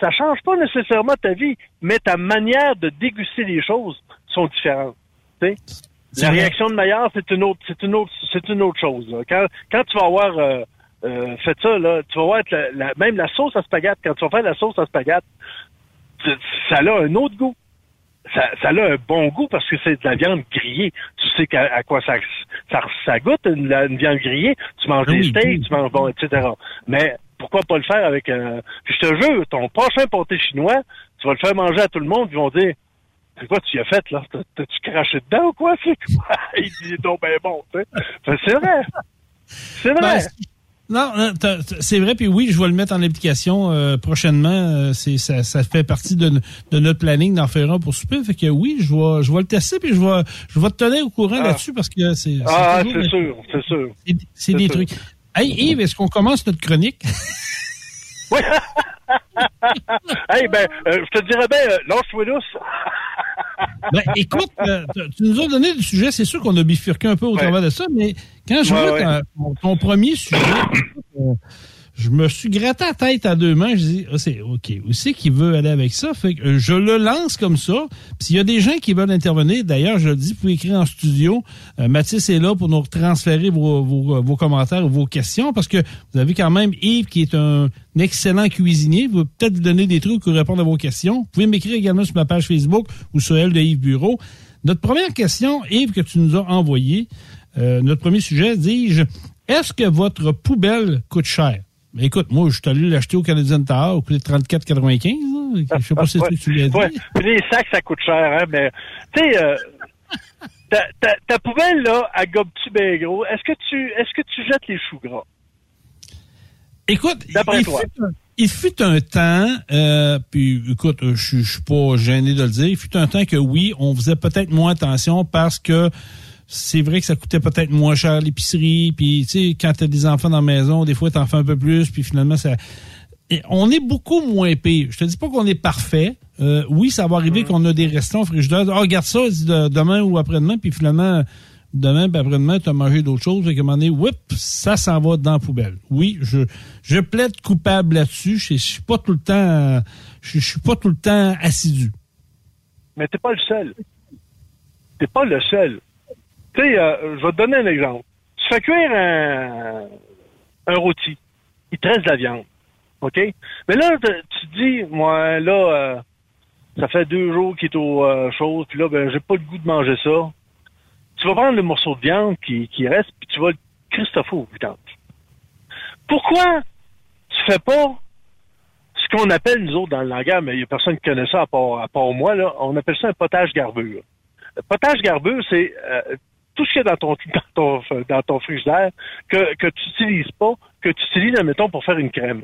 G: ça change pas nécessairement ta vie, mais ta manière de déguster les choses sont différentes. La réaction de Maillard, c'est une autre, c'est une autre, c'est une autre chose. là. Quand, quand tu vas avoir euh, euh, fait ça, là, tu vas voir être la, la- même la sauce à spaghetti. Quand tu vas faire la sauce à spaghetti, ça a un autre goût. Ça, ça a un bon goût parce que c'est de la viande grillée. Tu sais qu'à- à, quoi ça, ça, ça goûte une, la- une viande grillée? Tu manges
F: Ah
G: des steaks,
F: oui.
G: tu manges bon, etc. Mais pourquoi pas le faire avec un... Je te jure, ton prochain pâté chinois, tu vas le faire manger à tout le monde, ils vont dire c'est quoi tu y as fait, là? T'as- T'as-tu craché dedans ou quoi? C'est quoi? Il dit, donc, ben bon, tu sais. C'est vrai. C'est vrai.
F: Ben, c'est- non, non, c'est vrai, puis oui, je vais le mettre en application euh, prochainement. Euh, c'est ça, ça fait partie de, de notre planning d'en faire un pour souper. Fait que oui, je vais, je vais le tester, puis je vais, je vais te tenir au courant
G: Ah.
F: là-dessus parce que c'est.
G: ah, c'est sûr, c'est sûr.
F: C'est des
G: sûr.
F: trucs. Hey Yves, est-ce qu'on commence notre chronique?
G: Oui. hey, ben, euh, je te dirais bien, lousse.
F: Ben, écoute, euh, tu- nous as donné le sujet, c'est sûr qu'on a bifurqué un peu au
G: Ouais.
F: travers de ça, mais quand je
G: Ouais,
F: vois
G: ouais.
F: ton, ton premier sujet, euh, je me suis gratté la tête à deux mains, je dis, ah, c'est OK, où c'est qu'il veut aller avec ça? Fait que euh, je le lance comme ça. S'il y a des gens qui veulent intervenir, d'ailleurs, je le dis, vous pouvez écrire en studio. Euh, Mathis est là pour nous transférer vos, vos, commentaires ou vos questions, parce que vous avez quand même Yves qui est un excellent cuisinier. Vous peut-être vous donner des trucs pour répondre à vos questions. Vous pouvez m'écrire également sur ma page Facebook ou sur elle de Yves Bureau. Notre première question, Yves, que tu nous as envoyée, euh, notre premier sujet, dis-je, est-ce que votre poubelle coûte cher? Écoute, moi, je suis allé l'acheter au Canadian Tower, au coût de 34,95. là. Je sais pas si c'est ce que tu lui as dit.
G: Ouais. Puis Les sacs, ça coûte cher, hein, mais, tu sais, euh, ta, ta, ta poubelle, là, à gobe-tu bien gros, est-ce que tu, est-ce que tu jettes les choux gras?
F: Écoute, il,
G: toi.
F: fut un, il fut un temps, euh, puis écoute, euh, je je suis pas gêné de le dire, il fut un temps que oui, on faisait peut-être moins attention parce que c'est vrai que ça coûtait peut-être moins cher l'épicerie, puis tu sais, quand t'as des enfants dans la maison, des fois t'en fais un peu plus, puis finalement ça... Et on est beaucoup moins pire. Je te dis pas qu'on est parfait. Euh, oui, ça va arriver qu'on a des restants au frigidaire. Ah, regarde ça, demain ou après-demain, puis finalement, demain puis après-demain, tu as mangé d'autres choses, et qu'à un moment donné, whip, ça s'en va dans la poubelle. Oui, je, je plaide coupable là-dessus. Je, je suis pas tout le temps, je, je suis pas tout le temps assidu.
G: Mais t'es pas le seul. T'es pas le seul. Tu sais, euh, je vais te donner un exemple. Tu fais cuire un, un rôti. Il te reste de la viande. OK? Mais là, tu te dis, moi, là, euh, ça fait deux jours qu'il est au euh, chose, puis là, ben, j'ai pas le goût de manger ça. Tu vas prendre le morceau de viande qui, qui reste, puis tu vas le Christophe au. Pourquoi tu fais pas ce qu'on appelle, nous autres, dans le langage, mais il y a personne qui connaît ça à part, à part moi, là, on appelle ça un potage garbure. Le potage garbure, c'est euh, tout ce qu'il y a dans ton, dans ton, dans ton frigidaire que, que tu n'utilises pas, que tu utilises, admettons, pour faire une crème.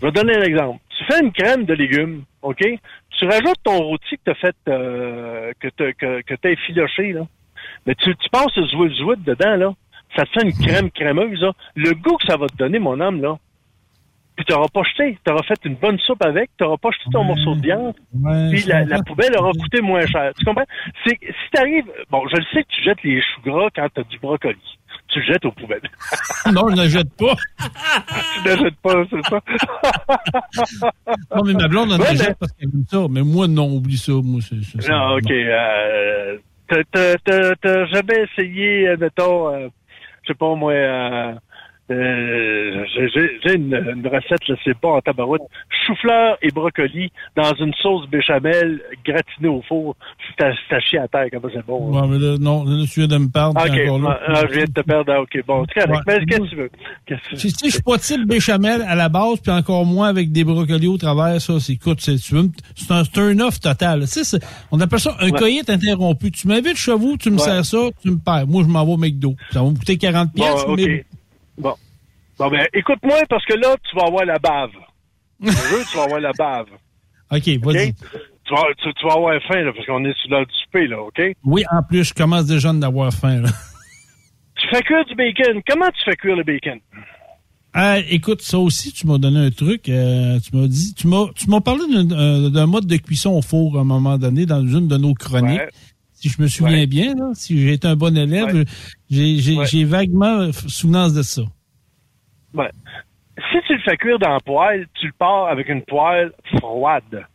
G: Je vais te donner un exemple. Tu fais une crème de légumes, OK? Tu rajoutes ton rôti que tu as fait, euh, que tu que, que t'as effiloché, là. Mais tu, tu passes zouit dedans, là. Ça te fait une crème crémeuse, là. Le goût que ça va te donner, mon homme, là. Puis tu n'auras pas jeté. Tu auras fait une bonne soupe avec. Tu n'auras pas jeté ton morceau de viande.
F: Ouais,
G: Puis la, poubelle aura coûté moins cher. Tu comprends? C'est si t'arrives, bon, je le sais que tu jettes les choux gras quand t'as du brocoli. Tu le jettes aux poubelles.
F: non, je ne jette pas.
G: tu ne jettes pas, c'est ça?
F: Non, mais ma blonde en
G: Ouais,
F: jette parce qu'elle aime ça. Mais moi, non, oublie ça. Moi, c'est c'est ça.
G: Non, ok. Euh, t'as- t'as- t'as t'as jamais essayé, euh, mettons, euh, je sais pas moi, euh, euh, j'ai- une, une recette, je sais pas, en tabarouette. Chou-fleur et brocoli dans une sauce béchamel gratinée au four. C'est à, chier à terre, comme ça, c'est bon. hein?
F: Ouais, mais là, non, là, tu viens de me perdre.
G: Ok, ah, ah, je viens de te perdre. Ah, Ok, bon, correct.
F: Ouais.
G: Mais qu'est-ce que tu veux? Qu'est-ce que tu
F: sais, je suis pas type béchamel à la base, puis encore moins avec des brocolis au travers, ça, c'est, écoute, c'est, un turn-off total. Tu sais, on appelle ça un
G: Ouais.
F: coït interrompu. Tu m'invites chez vous, tu me sers ça, tu me perds. Moi, je m'en vais au McDo. Ça va me coûter 40
G: Bon,
F: pièces,
G: ok.
F: mais
G: Bon. Bon, ben, écoute-moi, parce que là, tu vas avoir la bave. Je veux, tu vas avoir la bave.
F: OK, vas-y.
G: Tu vas, tu, tu vas avoir faim, là, parce qu'on est sur l'heure du souper, là, OK?
F: Oui, en plus, je commence déjà à en avoir faim, là.
G: Tu fais cuire du bacon. Comment tu fais cuire le bacon?
F: Ah, écoute, ça aussi, tu m'as donné un truc. euh, tu m'as dit, tu m'as, tu m'as parlé d'un, euh, d'un mode de cuisson au four à un moment donné dans une de nos chroniques.
G: Ouais.
F: Si je me souviens
G: Ouais.
F: bien, là, si j'ai été un bon élève,
G: Ouais.
F: j'ai,
G: Ouais.
F: vaguement souvenance de ça.
G: Ouais. si tu le fais cuire dans la poêle, tu le pars avec une poêle froide.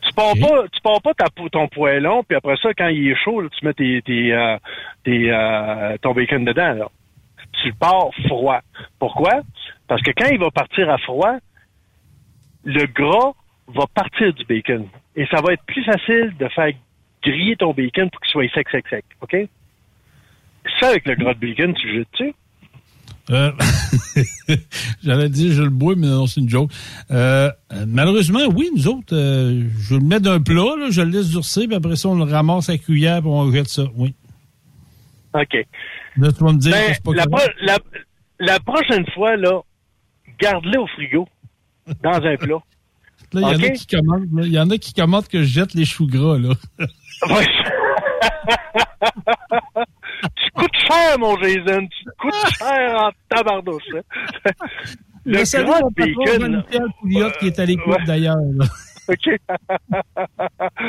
G: Tu pars pas, tu pars pas ta, ton poêlon, puis après ça, quand il est chaud, là, tu mets tes, tes, euh, tes, euh, ton bacon dedans. Là. Tu le pars froid. Pourquoi? Parce que quand il va partir à froid, le gras va partir du bacon. Et ça va être plus facile de faire griller ton bacon pour qu'il soit sec, sec, sec. OK? Ça, avec le gras de bacon, tu le jettes-tu?
F: Euh, J'allais dire, je le bois, mais non, c'est une joke. Euh, malheureusement, oui, nous autres, euh, je le mets d'un plat, là, je le laisse durcir, puis après ça, on le ramasse à la cuillère, puis on jette ça. Oui.
G: OK.
F: Là, tu vas me dire
G: Ben,
F: que c'est pas
G: la,
F: correct.
G: pro- la, la prochaine fois, là, garde-le au frigo, dans un plat.
F: Là, il y en a qui commentent, là, il y en a qui commentent que je jette les choux gras, là.
G: Ouais. tu coûtes cher, mon Jason. Tu coûtes cher en tabardouche. hein. Le
F: patron,
G: bacon.
F: Pouliot, qui est à l'écoute,
G: ouais.
F: d'ailleurs.
G: OK.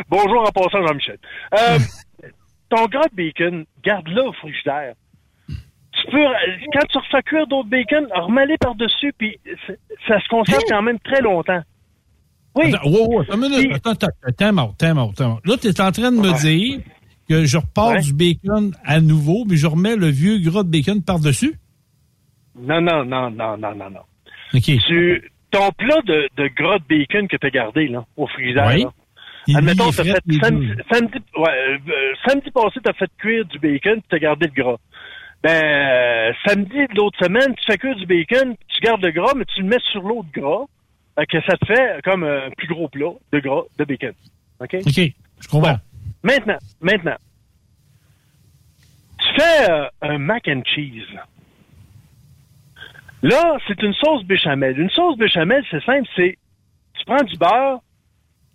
G: Bonjour en passant, Jean-Michel. Euh, ton gras de bacon, garde-le au frigidaire. Tu peux, quand tu refais cuire d'autres bacon, remets-les par-dessus, puis ça se conserve quand même très longtemps. Oui.
F: Attends, wow, wow, attends minute. Attends, attends, attends, attends, mort, attends, mort. Là, tu es en train de me dire que je repars
G: Ouais.
F: du bacon à nouveau, mais je remets le vieux gras de bacon par-dessus?
G: Non, non, non, non, non, non, non. Tu, ton plat de, de gras de bacon que tu as gardé là, au frigidaire,
F: Oui.
G: là, admettons, t'as fait samedi, samedi, ouais, euh, samedi passé, tu as fait cuire du bacon, tu as gardé le gras. Ben, euh, samedi de l'autre semaine, tu fais cuire du bacon, puis tu gardes le gras, mais tu le mets sur l'autre gras, que ça te fait comme un plus gros plat de gras de bacon. OK?
F: OK, je comprends.
G: Maintenant, maintenant, tu fais euh, un mac and cheese. Là, c'est une sauce béchamel. Une sauce béchamel, c'est simple, c'est tu prends du beurre,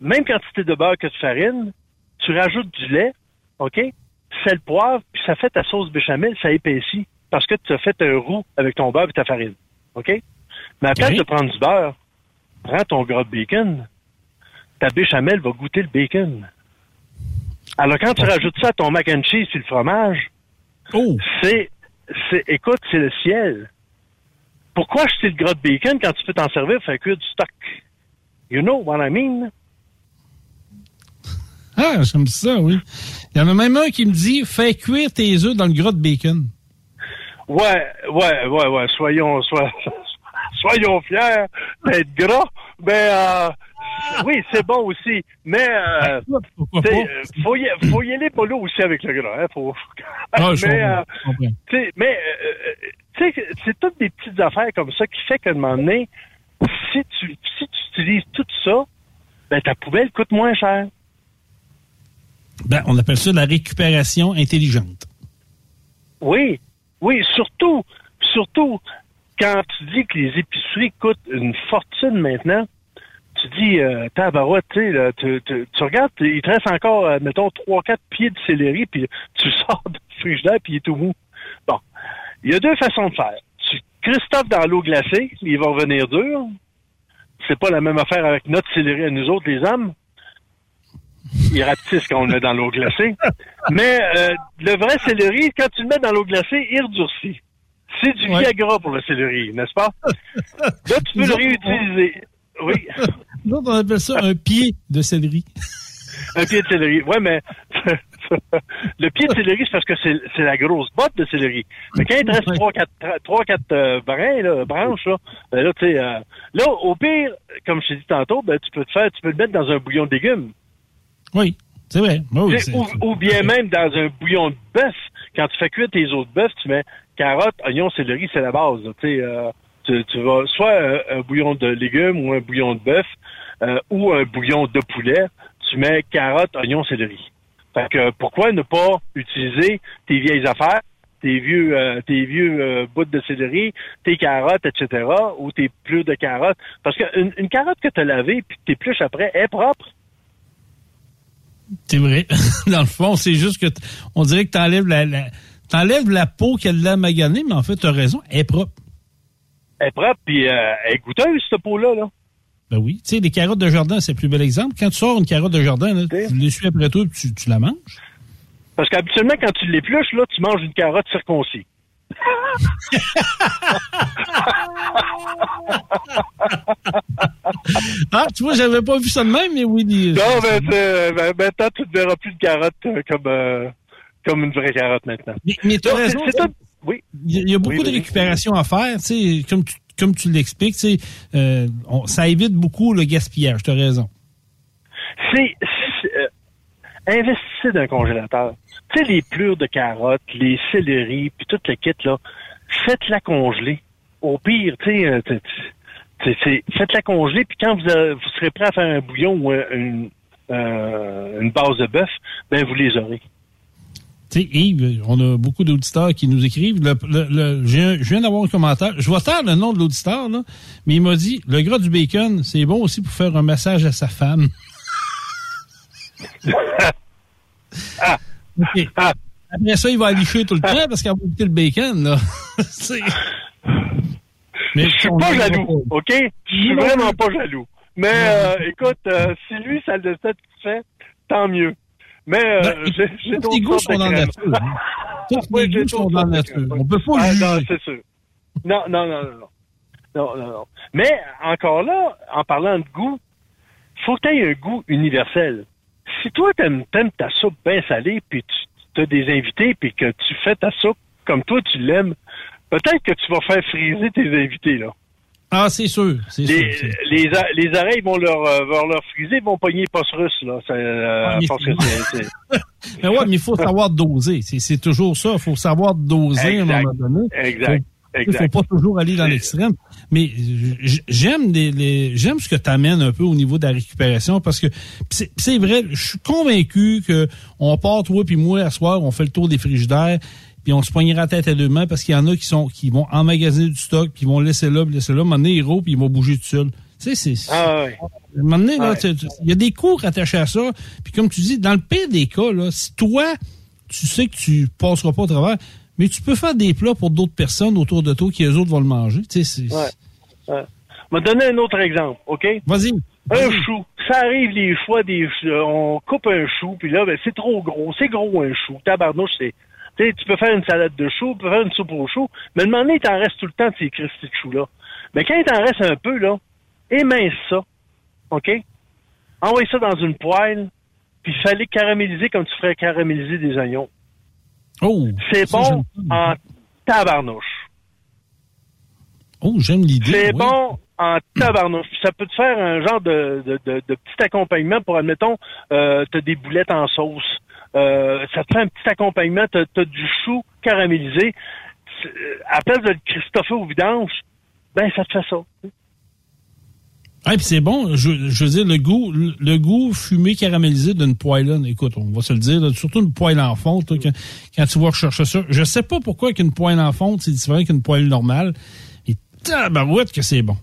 G: même quantité de beurre que de farine, tu rajoutes du lait, OK? Sel, poivre, puis ça fait ta sauce béchamel, ça épaissit parce que tu as fait un roux avec ton beurre et ta farine. OK? Mais à la place de prendre du beurre, prends ton gras de bacon, ta béchamel va goûter le bacon. Alors, quand tu rajoutes ça à ton mac and cheese et le fromage,
F: Oh!
G: c'est, c'est, écoute, c'est le ciel. Pourquoi acheter le gras de bacon quand tu peux t'en servir pour faire cuire du stock? You know what I mean?
F: Ah, j'aime ça, oui. Il y en a même un qui me dit fais cuire tes œufs dans le gras de bacon.
G: Ouais, ouais, ouais, ouais. Soyons, sois- soyons fiers d'être gras. Ben, euh, oui, c'est bon aussi. Mais, euh,
F: pas?
G: euh, faut y, faut y aller pas là aussi avec le gras. Hein, faut...
F: Ah,
G: mais, euh, mais, euh, tu sais, c'est toutes des petites affaires comme ça qui fait qu'à un moment donné, si tu, si tu utilises tout ça, ben, ta poubelle coûte moins cher.
F: Ben, on appelle ça la récupération intelligente.
G: Oui, oui, surtout, surtout quand tu dis que les épiceries coûtent une fortune maintenant, tu dis, euh, tabarouette, tu sais, tu, tu, tu regardes, il te reste encore, euh, mettons, trois, quatre pieds de céleri, puis tu sors du frigidaire, puis il est tout mou. Bon, il y a deux façons de faire. Tu Christophe dans l'eau glacée, il va revenir dur. C'est pas la même affaire avec notre céleri à nous autres, les hommes. Il rapetisse quand on le met dans l'eau glacée. Mais euh, le vrai céleri, quand tu le mets dans l'eau glacée, il redurcit. C'est du
F: Ouais.
G: Viagra pour le céleri, n'est-ce pas? Là, tu peux le réutiliser. Oui,
F: Nous on appelle ça un pied de céleri.
G: un pied de céleri. Ouais, mais le pied de céleri, c'est parce que c'est la grosse botte de céleri. Mais quand il te reste trois, quatre, trois, quatre euh, brins, là, branches, là, ben là, tu sais, euh, là, au pire, comme je t'ai dit tantôt, ben, tu peux te faire, tu peux le mettre dans un bouillon de légumes.
F: Oui, c'est vrai. Oui,
G: ou, ou bien même dans un bouillon de bœuf. Quand tu fais cuire tes autres bœufs, tu mets carottes, oignons, céleri, c'est la base. Tu euh, tu, tu vas soit euh, un bouillon de légumes ou un bouillon de bœuf euh, ou un bouillon de poulet. Tu mets carottes, oignons, céleri. Fait que pourquoi ne pas utiliser tes vieilles affaires, tes vieux, euh, tes vieux bouts de céleri, tes carottes, etc., ou tes plus de carottes? Parce qu'une une carotte que tu as lavée puis que tu épluches après est propre.
F: C'est vrai. Dans le fond, c'est juste que on dirait que t'enlèves la, la t'enlèves la peau qu'elle l'a maganée, mais en fait, t'as raison, elle est propre.
G: Elle est propre, puis euh, elle est goûteuse, cette peau-là. Là.
F: Ben oui. Tu sais, les carottes de jardin, c'est le plus bel exemple. Quand tu sors une carotte de jardin, là, tu l'essuies après toi, puis tu, tu la manges.
G: Parce qu'habituellement, quand tu l'épluches, là, tu manges une carotte circoncis.
F: ah, tu vois, j'avais pas vu ça de même, mais oui.
G: Non, mais c'est- ben, maintenant, tu ne verras plus de carotte euh, comme, euh, comme une vraie carotte maintenant.
F: Mais, mais tu as raison.
G: tout- Oui.
F: Il y a- beaucoup
G: Oui,
F: de récupération à faire, tu sais, comme tu, comme tu l'expliques, tu sais, euh, on- ça évite beaucoup le gaspillage, tu as raison.
G: c'est euh, investissez dans un congélateur. Tu sais, les plures de carottes, les céleris, puis toute la kit, là, faites-la congeler. Au pire, tu sais, euh, faites-la congeler, puis quand vous, euh, vous serez prêt à faire un bouillon ou une, une base de bœuf, ben vous les aurez.
F: Tu sais, Yves, on a beaucoup d'auditeurs qui nous écrivent. Le, le- le- je viens- d'avoir un commentaire. Je vais taire le nom de l'auditeur, là, mais il m'a dit le gras du bacon, c'est bon aussi pour faire un massage à sa femme. Après ça, il va licher tout le temps parce qu'il va goûter le bacon, là. Mais
G: Je suis pas jaloux. OK? Je suis vraiment pas jaloux. Mais euh, écoute, euh, si lui, ça le satisfait, tant mieux. Mais euh, j'ai d'autres
F: goûts sont dans la nature. les goûts sont dans la nature. On peut pas
G: Ah,
F: juger.
G: non, c'est sûr. Non, non, non, non, non. Non, non, non. Mais encore là, en parlant de goût, faut que tu aies un goût universel. Si toi, t'aimes aimes ta soupe bien salée, puis tu as des invités, puis que tu fais ta soupe comme toi, tu l'aimes, peut-être que tu vas faire friser tes invités, là.
F: Ah, c'est sûr.
G: Les,
F: sûr.
G: les, les oreilles vont leur, euh, vont leur friser, vont pogner postes russes, là. Euh,
F: Ah, mais
G: parce que c'est- c'est-
F: Mais ouais, mais il faut savoir doser. C'est toujours ça. Il faut savoir doser à un moment donné.
G: Exact.
F: Il
G: Exact.
F: faut pas toujours aller dans l'extrême. Mais j'aime les, les- j'aime ce que tu amènes un peu au niveau de la récupération parce que c'est c'est vrai, je suis convaincu que on part toi puis moi à soir, on fait le tour des frigidaires puis on se poignera la tête à deux mains parce qu'il y en a qui sont qui vont emmagasiner du stock puis ils vont laisser là, puis laisser là, donné, ils roulent, puis ils vont bouger tout seul. Tu sais, c'est
G: Ah, ouais.
F: à un moment donné, là,
G: Ouais.
F: tu- tu- il y a des cours attachés à ça. Puis comme tu dis, dans le pire des cas, là, si toi, tu sais que tu passeras pas au travers, mais tu peux faire des plats pour d'autres personnes autour de toi qui eux autres vont le manger. Tu sais, c'est-
G: Ouais. ouais. Je vais te donner un autre exemple, OK?
F: Vas-y.
G: Un chou. Ça arrive les fois des chou- on coupe un chou, puis là, ben, c'est trop gros. C'est gros un chou. Tabarnouche, c'est. Tu sais, tu peux faire une salade de chou, tu peux faire une soupe au chou, mais donné, il t'en reste tout le temps de ces crustés de chou-là. Mais quand il t'en reste un peu, là, émince ça. OK? Envoie ça dans une poêle, puis fallait caraméliser comme tu ferais caraméliser des oignons.
F: Oh!
G: C'est bon en tabarnouche.
F: Oh, j'aime l'idée.
G: C'est bon en tabarnouche. Puis Ça peut te faire un genre de, de, de, de petit accompagnement pour, admettons, euh, t'as des boulettes en sauce. Euh, ça te fait un petit accompagnement. T'as as du chou caramélisé. Euh, À la place de le Christopher au vidange, ben ça te fait ça.
F: Ah, puis c'est bon, je, je veux dire, le goût, le, le goût fumé caramélisé d'une poêle, écoute, on va se le dire, là, surtout une poêle en fonte, là, quand, quand tu vas rechercher ça. Je sais pas pourquoi qu'une poêle en fonte, c'est différent qu'une poêle normale. Et tabarouette que c'est bon.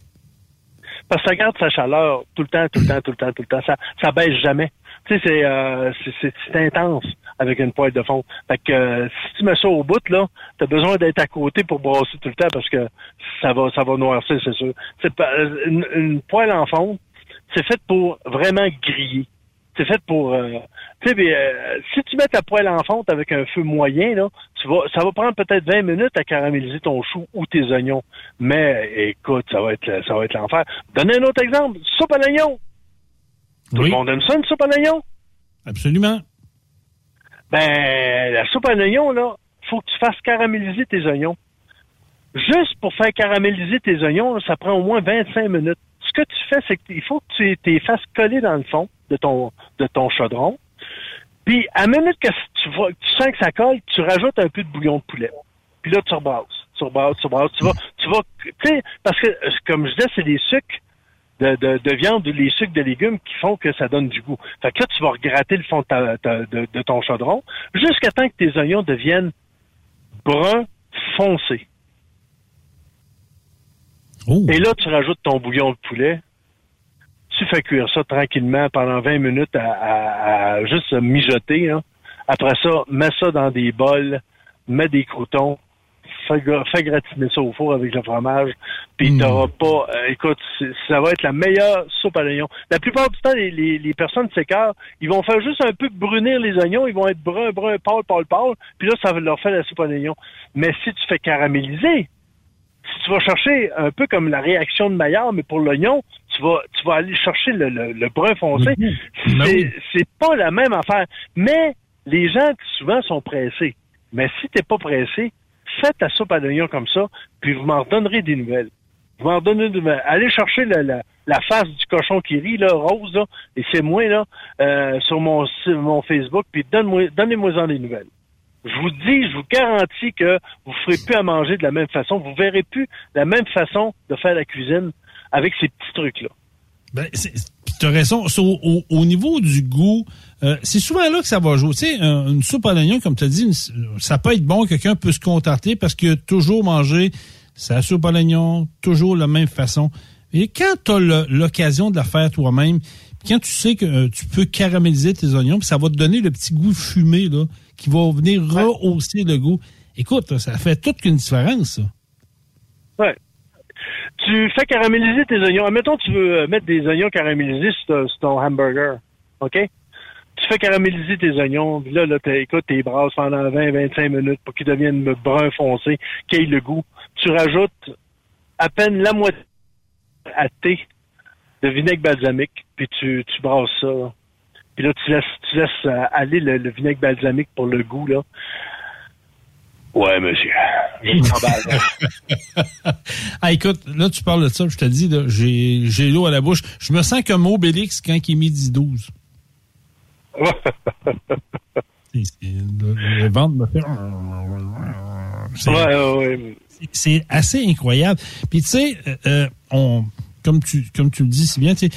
G: Parce que ça garde sa chaleur tout le temps, tout le temps, tout le temps, tout le temps. Ça, ça baisse jamais. Tu sais, c'est, euh, intense avec une poêle de fond. Fait que euh, si tu mets ça au bout, là, t'as besoin d'être à côté pour brasser tout le temps parce que ça va, ça va noircir, c'est sûr. C'est euh, une, une poêle en fonte, c'est fait pour vraiment griller. C'est fait pour, euh, tu sais, euh, si tu mets ta poêle en fonte avec un feu moyen, là, tu vas, ça va prendre peut-être 20 minutes à caraméliser ton chou ou tes oignons. Mais écoute, ça va être, ça va être l'enfer. Donne un autre exemple. Soupe à l'oignon. Tout
F: Oui.
G: le monde aime ça, une soupe à l'oignon?
F: Absolument.
G: Ben, la soupe à l'oignon, là, faut que tu fasses caraméliser tes oignons. Juste pour faire caraméliser tes oignons, là, ça prend au moins 25 minutes. Ce que tu fais, c'est qu'il faut que tu les fasses coller dans le fond de ton, de ton chaudron. Puis, à la minute que tu, vois, tu sens que ça colle, tu rajoutes un peu de bouillon de poulet. Puis là, tu rebrasses, tu rebrasses, tu rebrasses. Tu vas, tu vas, tu sais, parce que, euh, comme je disais, c'est des sucres de, de, de viande ou les sucres de légumes qui font que ça donne du goût. Fait que là, tu vas regratter le fond de, ta- ta- de, de ton chaudron jusqu'à temps que tes oignons deviennent bruns foncés.
F: Oh.
G: Et là, tu rajoutes ton bouillon de poulet. Tu fais cuire ça tranquillement pendant 20 minutes à, à- à juste mijoter. hein. Après ça, mets ça dans des bols, mets des croutons. Fais, gra- fais gratiner ça au four avec le fromage, puis
F: Mm.
G: t'auras pas... euh, écoute, ça va être la meilleure soupe à l'oignon. La plupart du temps, les, les, les personnes s'écartent, ils vont faire juste un peu brunir les oignons, ils vont être brun, brun, pâle, pâle, pâle, puis là, ça va leur faire la soupe à l'oignon. Mais si tu fais caraméliser, si tu vas chercher un peu comme la réaction de Maillard, mais pour l'oignon, tu vas, tu vas aller chercher le, le, le brun foncé.
F: Ben
G: C'est, pas la même affaire. Mais les gens, souvent, sont pressés. Mais si t'es pas pressé, fais ta soupe à l'oignon comme ça, puis vous m'en redonnerez des nouvelles. Vous m'en redonnerez des nouvelles. Allez chercher la, la, la face du cochon qui rit, là, rose, et c'est moi, là, euh, sur mon, Facebook, puis donnez-moi-en des nouvelles. Je vous dis, je vous garantis que vous ferez plus à manger de la même façon. Vous verrez plus la même façon de faire la cuisine avec ces petits trucs-là.
F: Ben, tu as raison. Au niveau du goût, euh, c'est souvent là que ça va jouer. Tu sais, un- une soupe à l'oignon, comme tu as dit, une- ça peut être bon, quelqu'un peut se contenter parce que toujours manger sa soupe à l'oignon, toujours la même façon. Et quand tu as l'occasion de la faire toi-même, quand tu sais que euh, tu peux caraméliser tes oignons, puis ça va te donner le petit goût fumé là, qui va venir rehausser le goût. Écoute, ça fait toute une différence. ça.
G: Ouais. Tu fais caraméliser tes oignons. Admettons, tu veux euh, mettre des oignons caramélisés sur, ton- sur ton hamburger. OK? Tu fais caraméliser tes oignons. Puis là, là écoute, tes brasses pendant 20-25 minutes pour qu'ils deviennent brun foncé, qu'ils aient le goût. Tu rajoutes à peine la moitié à thé de vinaigre balsamique, puis tu, tu brasses ça. là. Puis là, tu laisses, tu laisses euh, aller le, le vinaigre balsamique pour le goût, là. Ouais, monsieur.
F: Ah, écoute, là, tu parles de ça, je te dis, là, j'ai, j'ai l'eau à la bouche. Je me sens comme Obélix quand il est midi 12. C'est- assez incroyable. Puis, tu sais, euh, euh, on... Comme tu, comme tu le dis si bien, tu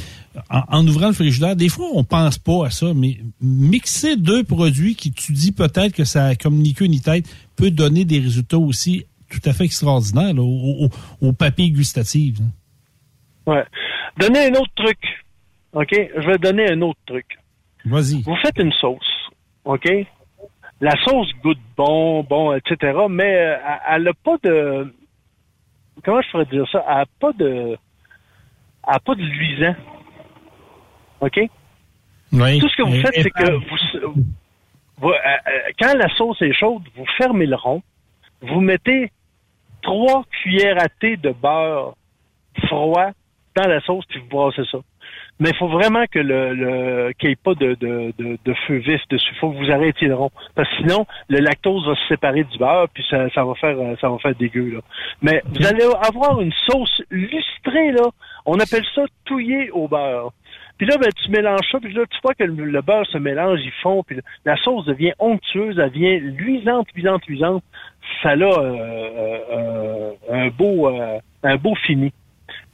F: en, ouvrant le frigidaire, des fois, on pense pas à ça, mais mixer deux produits qui tu dis peut-être que ça, comme ni queue ni tête, peut donner des résultats aussi tout à fait extraordinaires là, au, au, au papier gustatif. là.
G: Ouais. Donnez un autre truc. OK? Je vais donner un autre truc.
F: Vas-y.
G: Vous faites une sauce. OK? La sauce goûte bon, bon, etc. Mais euh, elle n'a pas de. Comment je pourrais dire ça? Elle n'a pas de. Elle n'a pas de luisant. OK?
F: Oui.
G: Tout ce que vous faites, c'est que vous, vous- euh, euh, quand la sauce est chaude, vous fermez le rond, vous mettez trois cuillères à thé de beurre froid dans la sauce, puis vous brassez ça. Mais il faut vraiment que le, le qu'il n'y ait pas de, de, de, de feu vif dessus. Il faut que vous arrêtiez le rond. Parce que sinon, le lactose va se séparer du beurre, puis ça, ça va faire euh, ça va faire dégueu. Là. Mais vous allez avoir une sauce lustrée, là. On appelle ça touillé au beurre. Puis là, ben, tu mélanges ça, puis là, tu vois que le, le beurre se mélange, il fond, puis la sauce devient onctueuse, elle devient luisante, luisante, luisante. Ça a euh, euh, un beau euh, un beau fini.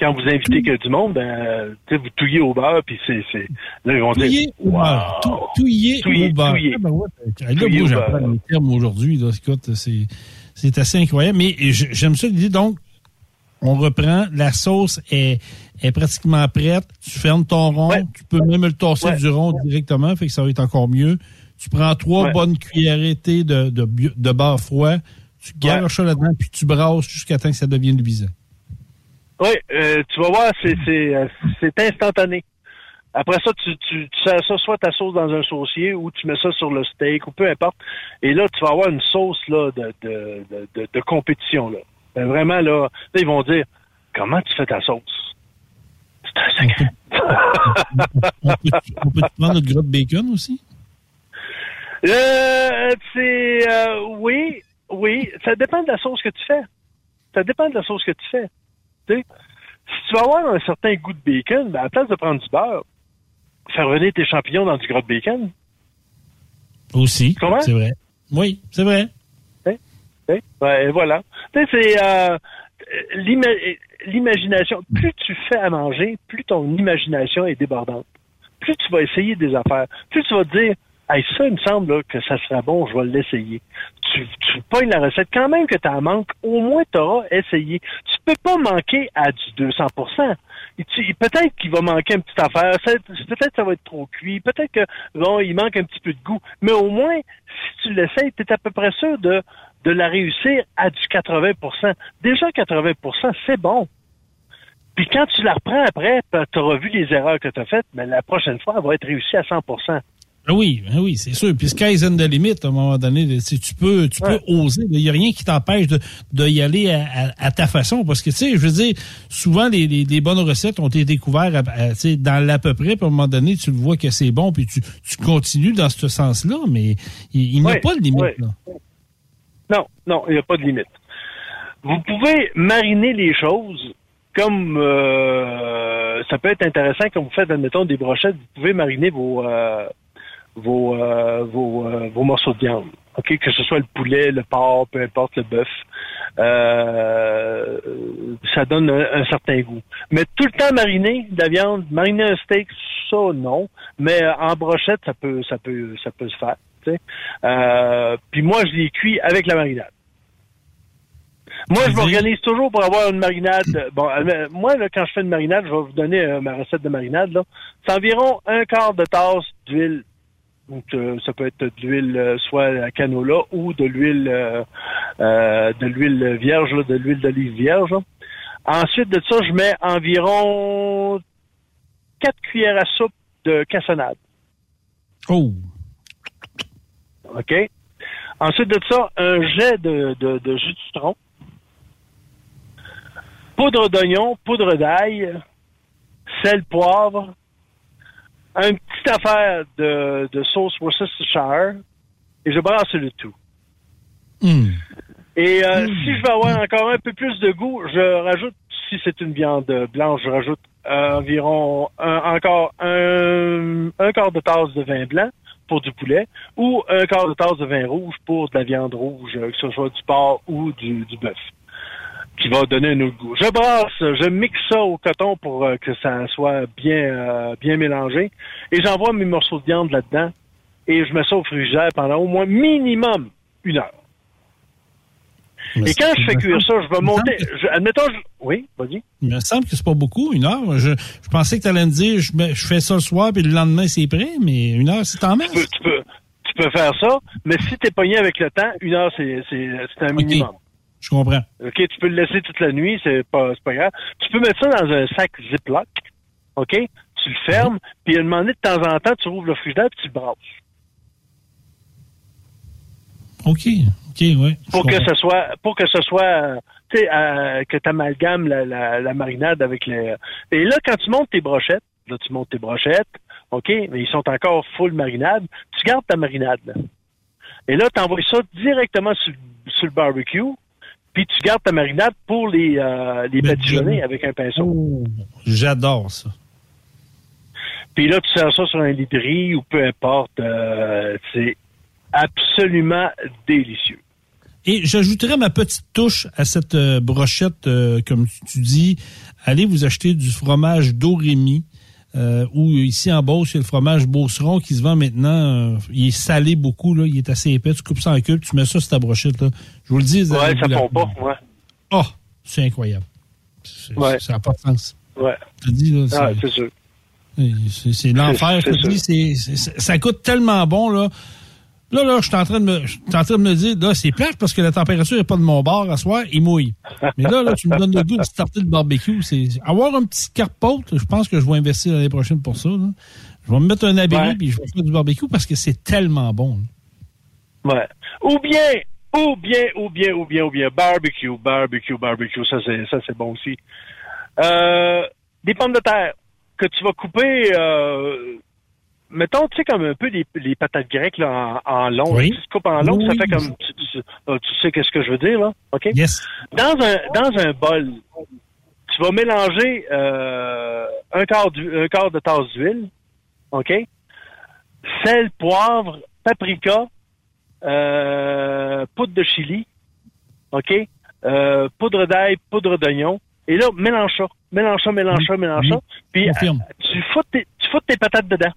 G: Quand vous invitez que du monde, ben, euh, vous touillez au beurre, puis c'est, c'est, là, ils vont
F: Touillé
G: dire,
F: au beurre. Tou- Touillé
G: Touillé,
F: au beurre. Ah, ben ouais, ben, là, moi, j'apprends
G: beurre.
F: les termes aujourd'hui. là. Écoute, c'est, c'est assez incroyable. Mais j'aime ça l'idée. Donc, on reprend. La sauce est, est pratiquement prête. Tu fermes ton rond. Tu peux même le
G: Ouais.
F: du rond directement. Fait que ça va être encore mieux. Tu prends trois bonnes cuillerées de, de beurre froid. Tu garoches ça là-dedans, puis tu brasses jusqu'à temps que ça devienne luisant.
G: Oui, euh, tu vas voir, c'est, euh, c'est instantané. Après ça, tu, tu, tu sers ça soit ta sauce dans un saucier ou tu mets ça sur le steak ou peu importe. Et là, tu vas avoir une sauce là de, de, de, de, de compétition. Là. Ben, vraiment, là, là, ils vont dire Comment tu fais ta sauce? C'est un secret.
F: On peut, on peut prendre notre gras de bacon aussi?
G: Euh, c'est euh, oui, oui. Ça dépend de la sauce que tu fais. Ça dépend de la sauce que tu fais. Si tu vas avoir un certain goût de bacon, ben, à la place de prendre du beurre, faire venir tes champignons dans du gras de bacon.
F: Aussi.
G: Comment?
F: C'est vrai. Oui, c'est vrai.
G: Sais, ouais, voilà. Tu sais, c'est euh, l'ima- l'imagination. Plus tu fais à manger, plus ton imagination est débordante. Plus tu vas essayer des affaires, plus tu vas te dire, hey, ça, il me semble là, que ça serait bon, je vais l'essayer. Tu, tu pognes la recette, quand même que tu en manques, au moins tu auras essayé. Tu peux pas manquer à du 200 Et tu- Peut-être qu'il va manquer une petite affaire, peut-être que ça va être trop cuit, peut-être que bon, il manque un petit peu de goût, mais au moins, si tu l'essayes, tu es à peu près sûr de de la réussir à du 80% Déjà 80% c'est bon. Puis quand tu la reprends après, tu auras vu les erreurs que tu as faites, mais la prochaine fois, elle va être réussie à 100
F: ah oui, ah oui, c'est sûr. Puis Skyzen de limite, à un moment donné, si tu peux, tu peux oser. Il n'y a rien qui t'empêche de, de, y aller à, ta façon. Parce que, tu sais, je veux dire, souvent, les, les, bonnes recettes ont été découvertes dans l'à peu près. Puis à un moment donné, tu le vois que c'est bon, puis tu, tu continues dans ce sens-là. Mais il, n'y a pas de limite. Là.
G: Non, non, il n'y a pas de limite. Vous pouvez mariner les choses comme euh, ça peut être intéressant quand vous faites, admettons, des brochettes, vous pouvez mariner vos, euh, vos, euh, vos, euh, vos, morceaux de viande. ok Que ce soit le poulet, le porc, peu importe le bœuf. Euh, ça donne un, certain goût. Mais tout le temps mariner de la viande, mariner un steak, ça non. Mais en brochette, ça peut, ça peut, ça peut se faire. Euh, puis moi, je l'ai cuit avec la marinade. Moi, je m'organise toujours pour avoir une marinade. Bon, moi, là, quand je fais une marinade, je vais vous donner ma recette de marinade. Là. C'est environ un quart de tasse d'huile donc, euh, ça peut être de l'huile euh, soit à canola ou de l'huile euh, de l'huile vierge, de l'huile d'olive vierge. Ensuite de ça, je mets environ 4 cuillères à soupe de cassonade.
F: Oh!
G: OK? Ensuite de ça, un jet de, de jus de citron, poudre d'oignon, poudre d'ail, sel, poivre, une petite affaire de, de sauce Worcestershire et je brasse le tout.
F: Hmm.
G: Et euh, hmm. si je veux avoir encore un peu plus de goût, je rajoute, si c'est une viande blanche, je rajoute euh, environ encore un, un quart de tasse de vin blanc pour du poulet ou un quart de tasse de vin rouge pour de la viande rouge, que ce soit du porc ou du, du bœuf qui va donner un autre goût. Je brasse, je mixe ça au coton pour euh, que ça soit bien euh, bien mélangé et j'envoie mes morceaux de viande là-dedans et je mets ça au frigère pendant au moins minimum une heure. et quand je fais cuire ça, je vais monter. admettons, oui, vas-y.
F: Il me semble que c'est pas beaucoup, une heure. Je, pensais que tu allais me dire, je, je, fais ça le soir, puis le lendemain, c'est prêt, mais une heure, c'est en masse.
G: Tu peux, tu peux, faire ça, mais si tu es pogné avec le temps, une heure, c'est un minimum.
F: Je comprends.
G: OK, tu peux le laisser toute la nuit, c'est pas, pas grave. Tu peux mettre ça dans un sac Ziploc, OK? Tu le fermes, puis à un moment donné, de temps en temps, tu ouvres le frigidaire et tu le brasses.
F: OK, OK, oui.
G: Pour que, ce soit, pour que ce soit, tu sais, euh, que tu amalgames la, la, marinade avec les... Et là, quand tu montes tes brochettes, là, tu montes tes brochettes, OK, mais ils sont encore full marinade, tu gardes ta marinade, là. Et là, tu envoies ça directement sur, sur le barbecue, puis tu gardes ta marinade pour les, euh, les badigeonner avec un pinceau.
F: Oh, j'adore ça.
G: Puis là, tu sers ça sur un lit ou peu importe. Euh, c'est absolument délicieux.
F: Et j'ajouterais ma petite touche à cette euh, brochette, comme tu dis. Allez vous acheter du fromage Dorémy. Euh, ou ici en Beauce, il y a le fromage Beauceron qui se vend maintenant. il est salé beaucoup, là. Il est assez épais. Tu coupes ça en cube, tu mets ça sur ta brochette, là. Je vous le dis.
G: Ouais, ça fond pas, ouais.
F: Oh, c'est incroyable.
G: Ouais.
F: Ça n'a pas de sens.
G: Ouais.
F: Je dis, là,
G: ah, c'est sûr.
F: C'est l'enfer. Te dis, ça coûte tellement bon, là. Là, là, je suis en train de me, en train de me dire, là, c'est plate parce que la température n'est pas de mon bord à soir, il mouille. Mais là, là, tu me donnes le goût de starter le barbecue. C'est, avoir un petit carpote, je pense que je vais investir l'année prochaine pour ça, Je vais me mettre un habit et puis je vais faire du barbecue parce que c'est tellement bon.
G: Ouais. Ou bien, ou bien, ou bien, ou bien, ou bien, barbecue, barbecue, barbecue, ça c'est, ça c'est bon aussi. Euh, des pommes de terre que tu vas couper, euh, mettons, tu sais, comme un peu les, les patates grecques là, en, en long.
F: Oui.
G: Tu coupes en long, ça fait comme... Tu, tu, sais qu'est-ce que je veux dire, là? OK?
F: Yes.
G: Dans un, dans un bol, tu vas mélanger euh, un, quart du, un quart de tasse d'huile, OK? Sel, poivre, paprika, euh, poudre de chili, OK? Euh, poudre d'ail, poudre d'oignon. Et là, mélange ça. Mélange ça, mélange ça, mélange ça. Puis, tu fous tes, tu fous tes patates dedans.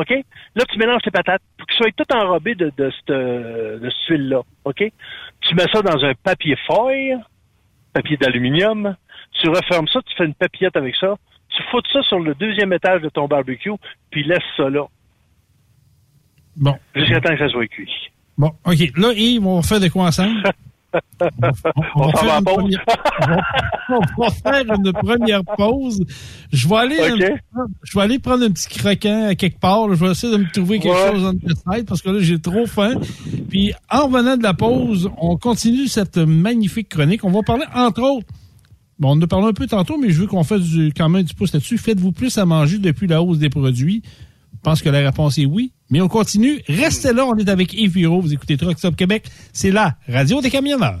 G: OK? Là, tu mélanges tes patates pour qu'elles soient toutes enrobées de, de, cette, de cette huile-là. OK? Tu mets ça dans un papier foil, papier d'aluminium. Tu refermes ça, tu fais une papillette avec ça. Tu fous ça sur le deuxième étage de ton barbecue, puis laisse ça là.
F: Bon.
G: Jusqu'à temps que ça soit cuit.
F: Bon, OK. Là, Yves, on faire de quoi ensemble? On, va, faire une première, on, va, faire une première pause. Je vais aller, je vais aller prendre un petit croquant à quelque part. Je vais essayer de me trouver quelque chose en tête parce que là, j'ai trop faim. Puis, en revenant de la pause, on continue cette magnifique chronique. On va parler, entre autres, Bon, on en a parlé un peu tantôt, mais je veux qu'on fasse du, quand même du pouce là-dessus. Faites-vous plus à manger depuis la hausse des produits? Je pense que la réponse est oui. Mais on continue. Restez là, on est avec Yves Bureau. Vous écoutez Truck Stop Québec. C'est la radio des camionneurs.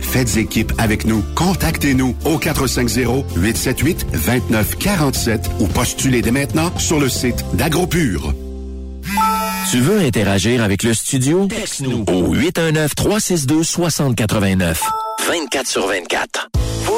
C: Faites équipe avec nous. Contactez-nous au 450-878-2947 ou postulez dès maintenant sur le site d'AgroPure.
H: Tu veux interagir avec le studio? Texte-nous au 819-362-6089. 24 sur 24.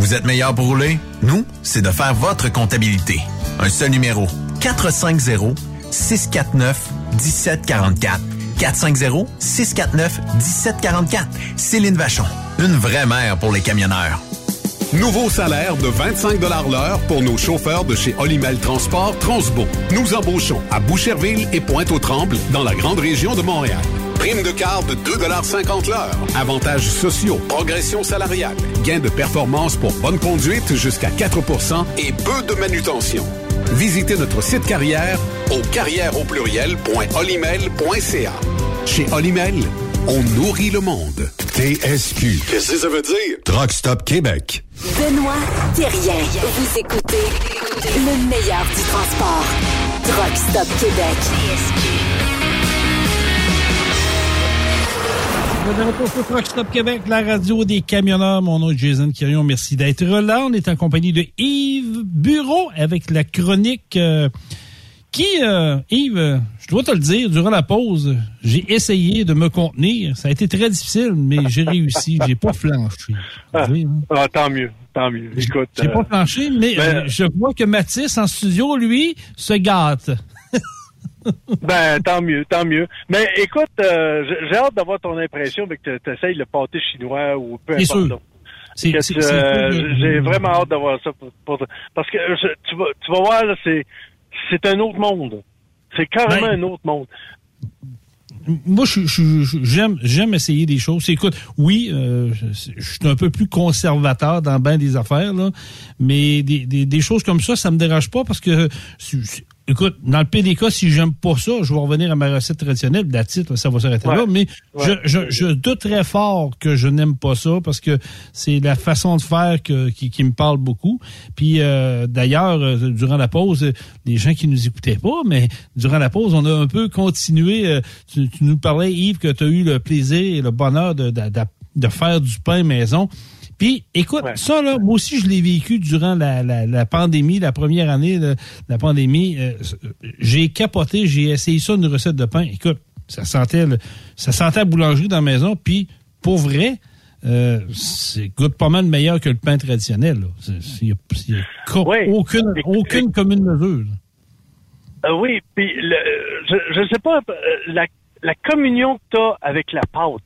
A: Vous êtes meilleur pour rouler? Nous, c'est de faire votre comptabilité. Un seul numéro. 450 649 1744. 450 649 1744. Céline Vachon. Une vraie mère pour les camionneurs.
E: Nouveau salaire de 25 l'heure pour nos chauffeurs de chez Olimel Transport Transbo. Nous embauchons à Boucherville et Pointe-aux-Trembles dans la grande région de Montréal. Prime de carte de 2,50 l'heure. Avantages sociaux, progression salariale, gains de performance pour bonne conduite jusqu'à 4% et peu de manutention. Visitez notre site carrière au carrière au pluriel.olimel.ca. Chez Olimel, on nourrit le monde.
D: TSQ. Qu'est-ce que ça veut dire? Truck Stop Québec.
I: Benoît Thérien. Vous écoutez le meilleur du transport. Truck Stop Québec.
F: De retour Truck Stop Québec, la radio des camionneurs. Mon nom est Jason Quirion. Merci d'être là. On est en compagnie de Yves Bureau avec la chronique euh, qui, euh, Yves, euh, je dois te le dire, durant la pause, j'ai essayé de me contenir. Ça a été très difficile, mais j'ai réussi. j'ai pas flanché.
G: Ah, ah, tant mieux, tant mieux. Écoute,
F: J'ai pas
G: euh,
F: flanché, mais
G: ben-
F: je vois que Mathis en studio, lui, se gâte.
G: Ben, tant mieux, tant mieux. Mais écoute, euh, j'ai- hâte d'avoir ton impression avec que tu essayes le pâté chinois ou peu importe.
F: C'est-
G: euh, J'ai vraiment hâte d'avoir ça pour, pour- parce que euh, je- tu vas tu vas voir là, c'est c'est un autre monde. C'est carrément
F: Ben-
G: un autre monde.
F: moi, je, je- je- j'aime, j'aime essayer des choses. Écoute, oui, euh, je, suis un peu plus conservateur dans bien des affaires, là, mais des, des, des choses comme ça, ça me dérange pas parce que, si- écoute, dans le PDK, si j'aime pas ça, je vais revenir à ma recette traditionnelle. La titre, ça va s'arrêter
G: Ouais.
F: là. Mais
G: Ouais.
F: je, je, je doute très fort que je n'aime pas ça parce que c'est la façon de faire que, qui, qui me parle beaucoup. Puis euh, d'ailleurs, euh, durant la pause, euh, les gens qui nous écoutaient pas, mais durant la pause, on a un peu continué. euh, tu, tu nous parlais, Yves, que tu as eu le plaisir et le bonheur de, de, de- de faire du pain maison. Puis, écoute, ça, là, moi aussi, je l'ai vécu durant la, la, la pandémie, la première année de la pandémie. Euh, j'ai capoté, j'ai essayé ça, une recette de pain. Écoute, ça sentait, le- ça sentait la boulangerie dans la maison. Puis, pour vrai, euh, c'est goûte pas mal meilleur que le pain traditionnel. Il n'y a, y a co- aucune, aucune commune mesure.
G: Euh, oui, puis le, je je sais pas euh, la, la communion que tu as avec la pâte.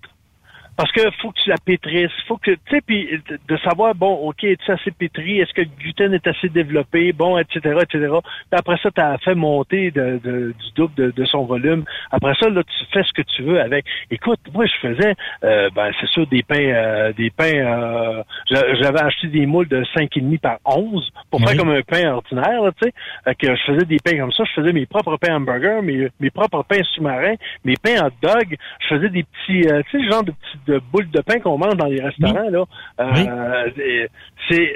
G: Parce que faut que tu la pétrisses, faut que tu sais puis de- savoir bon, OK, es-tu assez pétri, est-ce que le gluten est assez développé, bon, etc., etc. Puis après ça, tu as fait monter de, de- du double de, de son volume. Après ça, là, tu fais ce que tu veux avec. Écoute, moi, je faisais, euh, ben, c'est sûr des pains, euh, des pains. euh, j'a- J'avais acheté des moules de 5,5 par 11 pour
F: Oui.
G: faire comme un pain ordinaire, là, tu sais. Que je faisais des pains comme ça. Je faisais mes propres pains hamburgers, mes, mes propres pains sous-marins, mes pains hot dog. Je faisais des petits, euh, tu sais, genre de petites de boules de pain qu'on mange dans les restaurants, là. Euh, et C'est,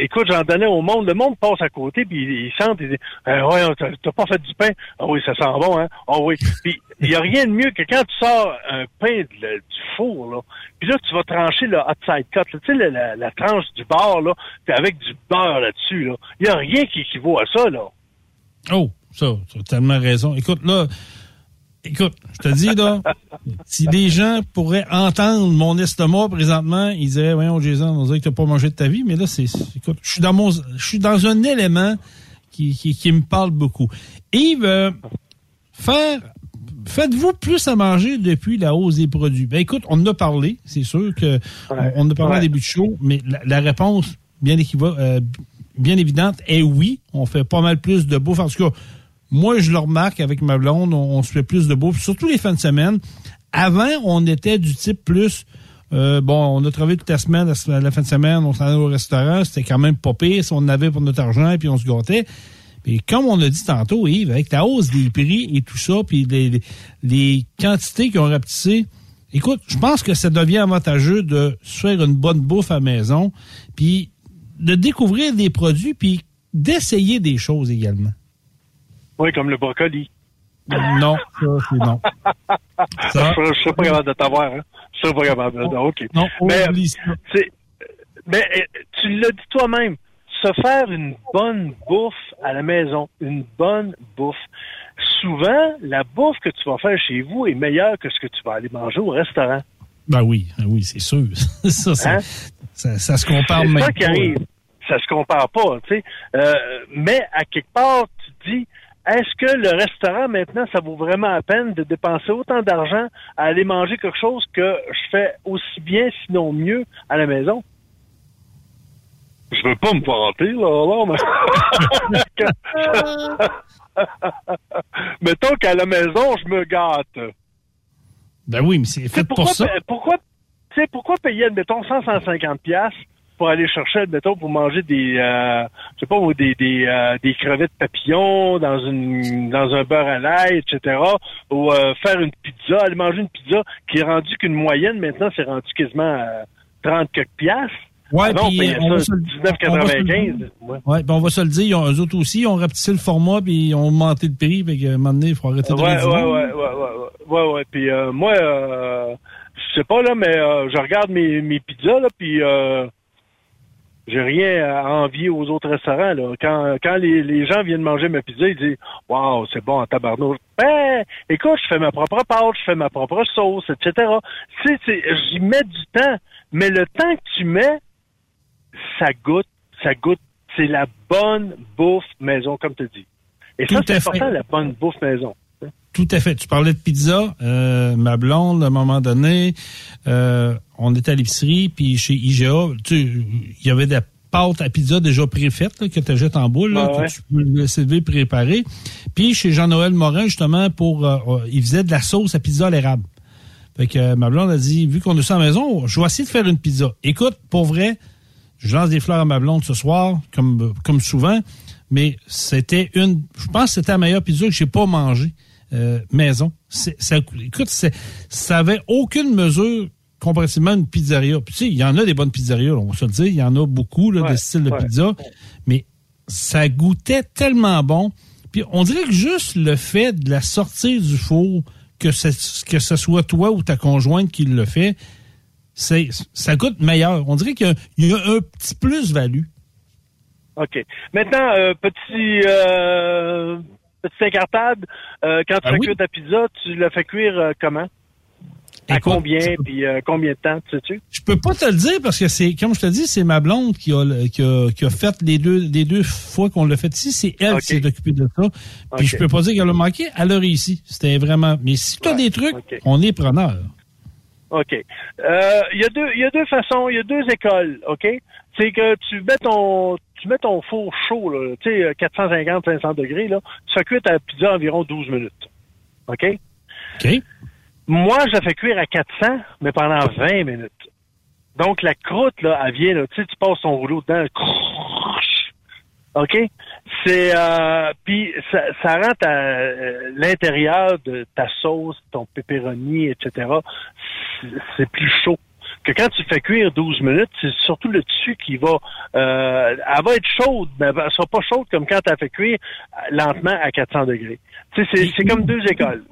G: écoute, j'en donnais au monde. Le monde passe à côté, puis ils sentent, ils disent, Euh, ouais, t'as pas fait du pain. Ah oui, ça sent bon, hein? Ah oui. Puis il y a rien de mieux que quand tu sors un pain de le- du four, là. Puis là, tu vas trancher le hot side cut, là. tu sais, la, la- la tranche du bord, là, puis avec du beurre là-dessus, là. Il y a rien qui équivaut à ça, là.
F: Oh, ça, tu as tellement raison. Écoute, là, écoute, je te dis, là, si des gens pourraient entendre mon estomac présentement, ils diraient, voyons, Jason, on dirait que t'as pas mangé de ta vie, mais là, c'est, écoute, je suis dans mon, je suis dans un élément qui, qui, qui me parle beaucoup. Yves, euh, faire, faites-vous plus à manger depuis la hausse des produits? Ben, écoute, on en a parlé, c'est sûr que, on, on en a parlé
G: Ouais.
F: au début de show, mais la, la réponse, bien équiva- euh, bien évidente, est oui. On fait pas mal plus de bouffe. En tout cas, moi, je le remarque avec ma blonde, on, on se fait plus de bouffe, surtout les fins de semaine. Avant, on était du type plus. euh, bon, on a travaillé toute la semaine, la, la fin de semaine, on s'en allait au restaurant, c'était quand même pas pire, on avait pour notre argent, puis on se gâtait. Et comme on a dit tantôt, Yves, avec la hausse des prix et tout ça, puis les, les, les quantités qui ont rapetissé, écoute, je pense que ça devient avantageux de se faire une bonne bouffe à maison, puis de découvrir des produits, puis d'essayer des choses également.
G: Oui, comme le brocoli.
F: Non, ça, c'est non. Ça-
G: je, serais pas capable de t'avoir, hein. Je serais pas capable de OK.
F: Non,
G: mais, mais euh, tu l'as dit toi-même, se faire une bonne bouffe à la maison, une bonne bouffe. Souvent, la bouffe que tu vas faire chez vous est meilleure que ce que tu vas aller manger au restaurant.
F: Ben oui, ben oui, c'est sûr. ça, ça,
G: Hein?
F: ça, ça se compare
G: C'est
F: même
G: ça qui arrive. Ça se compare pas, tu sais. Euh, mais à quelque part, tu te dis, est-ce que le restaurant maintenant, ça vaut vraiment la peine de dépenser autant d'argent à aller manger quelque chose que je fais aussi bien, sinon mieux, à la maison? Je veux pas me vanter, là, là, mais... Mettons qu'à la maison, je me gâte.
F: Ben oui, mais c'est fait
G: pourquoi,
F: pour ça.
G: Pourquoi, tu sais, pourquoi payer, admettons, 100, 150 piastres pour aller chercher, admettons, pour manger des, euh, je sais pas, ou des, des, euh, des crevettes papillons dans une, dans un beurre à l'ail, etc. Ou euh, faire une pizza, aller manger une pizza qui est rendue qu'une moyenne, maintenant, c'est rendu quasiment à 30 quelques piastres.
F: Ouais,
G: Avant, on
F: puis, on va
G: ça
F: se le- on va se le
G: 19,95.
F: dire.
G: Ouais.
F: Puis on va se le dire, ils ont, eux autres aussi, ils ont rapetissé le format, puis ils ont augmenté le prix, que, à un moment donné, il faut arrêter de
G: Ouais, ouais, ouais, ouais, ouais, ouais, ouais, ouais. Puis euh, moi, euh, je sais pas là, mais euh, je regarde mes, mes pizzas là, puis euh, j'ai rien à envier aux autres restaurants là. Quand quand les, les gens viennent manger ma pizza, ils disent waouh, c'est bon en tabarnouche. Ben, écoute, je fais ma propre pâte, je fais ma propre sauce, etc. J'y mets du temps, mais le temps que tu mets, ça goûte, ça goûte. C'est la bonne bouffe maison, comme tu dis. Et ça, c'est important, la bonne bouffe maison.
F: Tout à fait. Tu parlais de pizza. Euh, ma blonde, à un moment donné, euh, on était à l'épicerie, puis chez IGA, tu il y avait des pâtes à pizza déjà préfaites là, que tu jettes en boule, là,
G: ouais.
F: que tu peux laisser lever préparer. Puis chez Jean-Noël Morin, justement, pour euh, euh, il faisait de la sauce à pizza à l'érable. Fait que euh, ma blonde a dit, vu qu'on à la maison, je vais essayer de faire une pizza. Écoute, pour vrai, je lance des fleurs à ma blonde ce soir, comme, comme souvent, mais c'était une, je pense que c'était la meilleure pizza que j'ai pas mangée euh, maison. C'est- Ça, écoute, ça avait aucune mesure comparativement à une pizzeria. Puis, tu sais, il y en a des bonnes pizzerias, là, on va se le dire, il y en a beaucoup là,
G: Ouais,
F: de styles de
G: ouais.
F: pizza, mais ça goûtait tellement bon. Puis on dirait que juste le fait de la sortir du four, que ce, que ce soit toi ou ta conjointe qui le fait, c'est, ça goûte meilleur. On dirait qu'il y a, il y a un petit plus-value.
G: OK. Maintenant, euh, petit euh, petit incartade, euh, quand tu
F: Ah
G: fais
F: oui?
G: cuire ta pizza, tu la fais cuire euh, comment? À
F: Écoute,
G: combien? Puis euh, combien de temps, tu sais-tu?
F: Je peux pas te le dire parce que c'est, comme je te dis, c'est ma blonde qui a, qui a, qui a fait les deux, les deux fois qu'on l'a fait ici. C'est elle qui s'est occupée de ça. Puis je peux pas dire qu'elle a manqué. Elle a réussi. C'était vraiment. Mais si tu as des trucs, on est preneur.
G: OK. Euh, Il y a deux il y a deux façons, il y a deux écoles, OK? C'est que tu mets ton tu mets ton four chaud, là, tu sais, 450, 500 degrés, là, tu fais cuire ta pizza environ 12 minutes. OK?
F: OK?
G: Moi, je la fais cuire à 400, mais pendant 20 minutes. Donc, la croûte, là, elle vient, là, tu sais, tu passes ton rouleau dedans. OK? C'est, euh, puis ça, ça rend ta- euh, l'intérieur de ta sauce, ton pepperoni, etc., c'est- plus chaud. Que quand tu fais cuire 12 minutes, c'est surtout le dessus qui va... Euh, elle va être chaude, mais elle sera pas chaude comme quand tu as fait cuire lentement à 400 degrés. Tu sais, c'est, c'est comme deux écoles.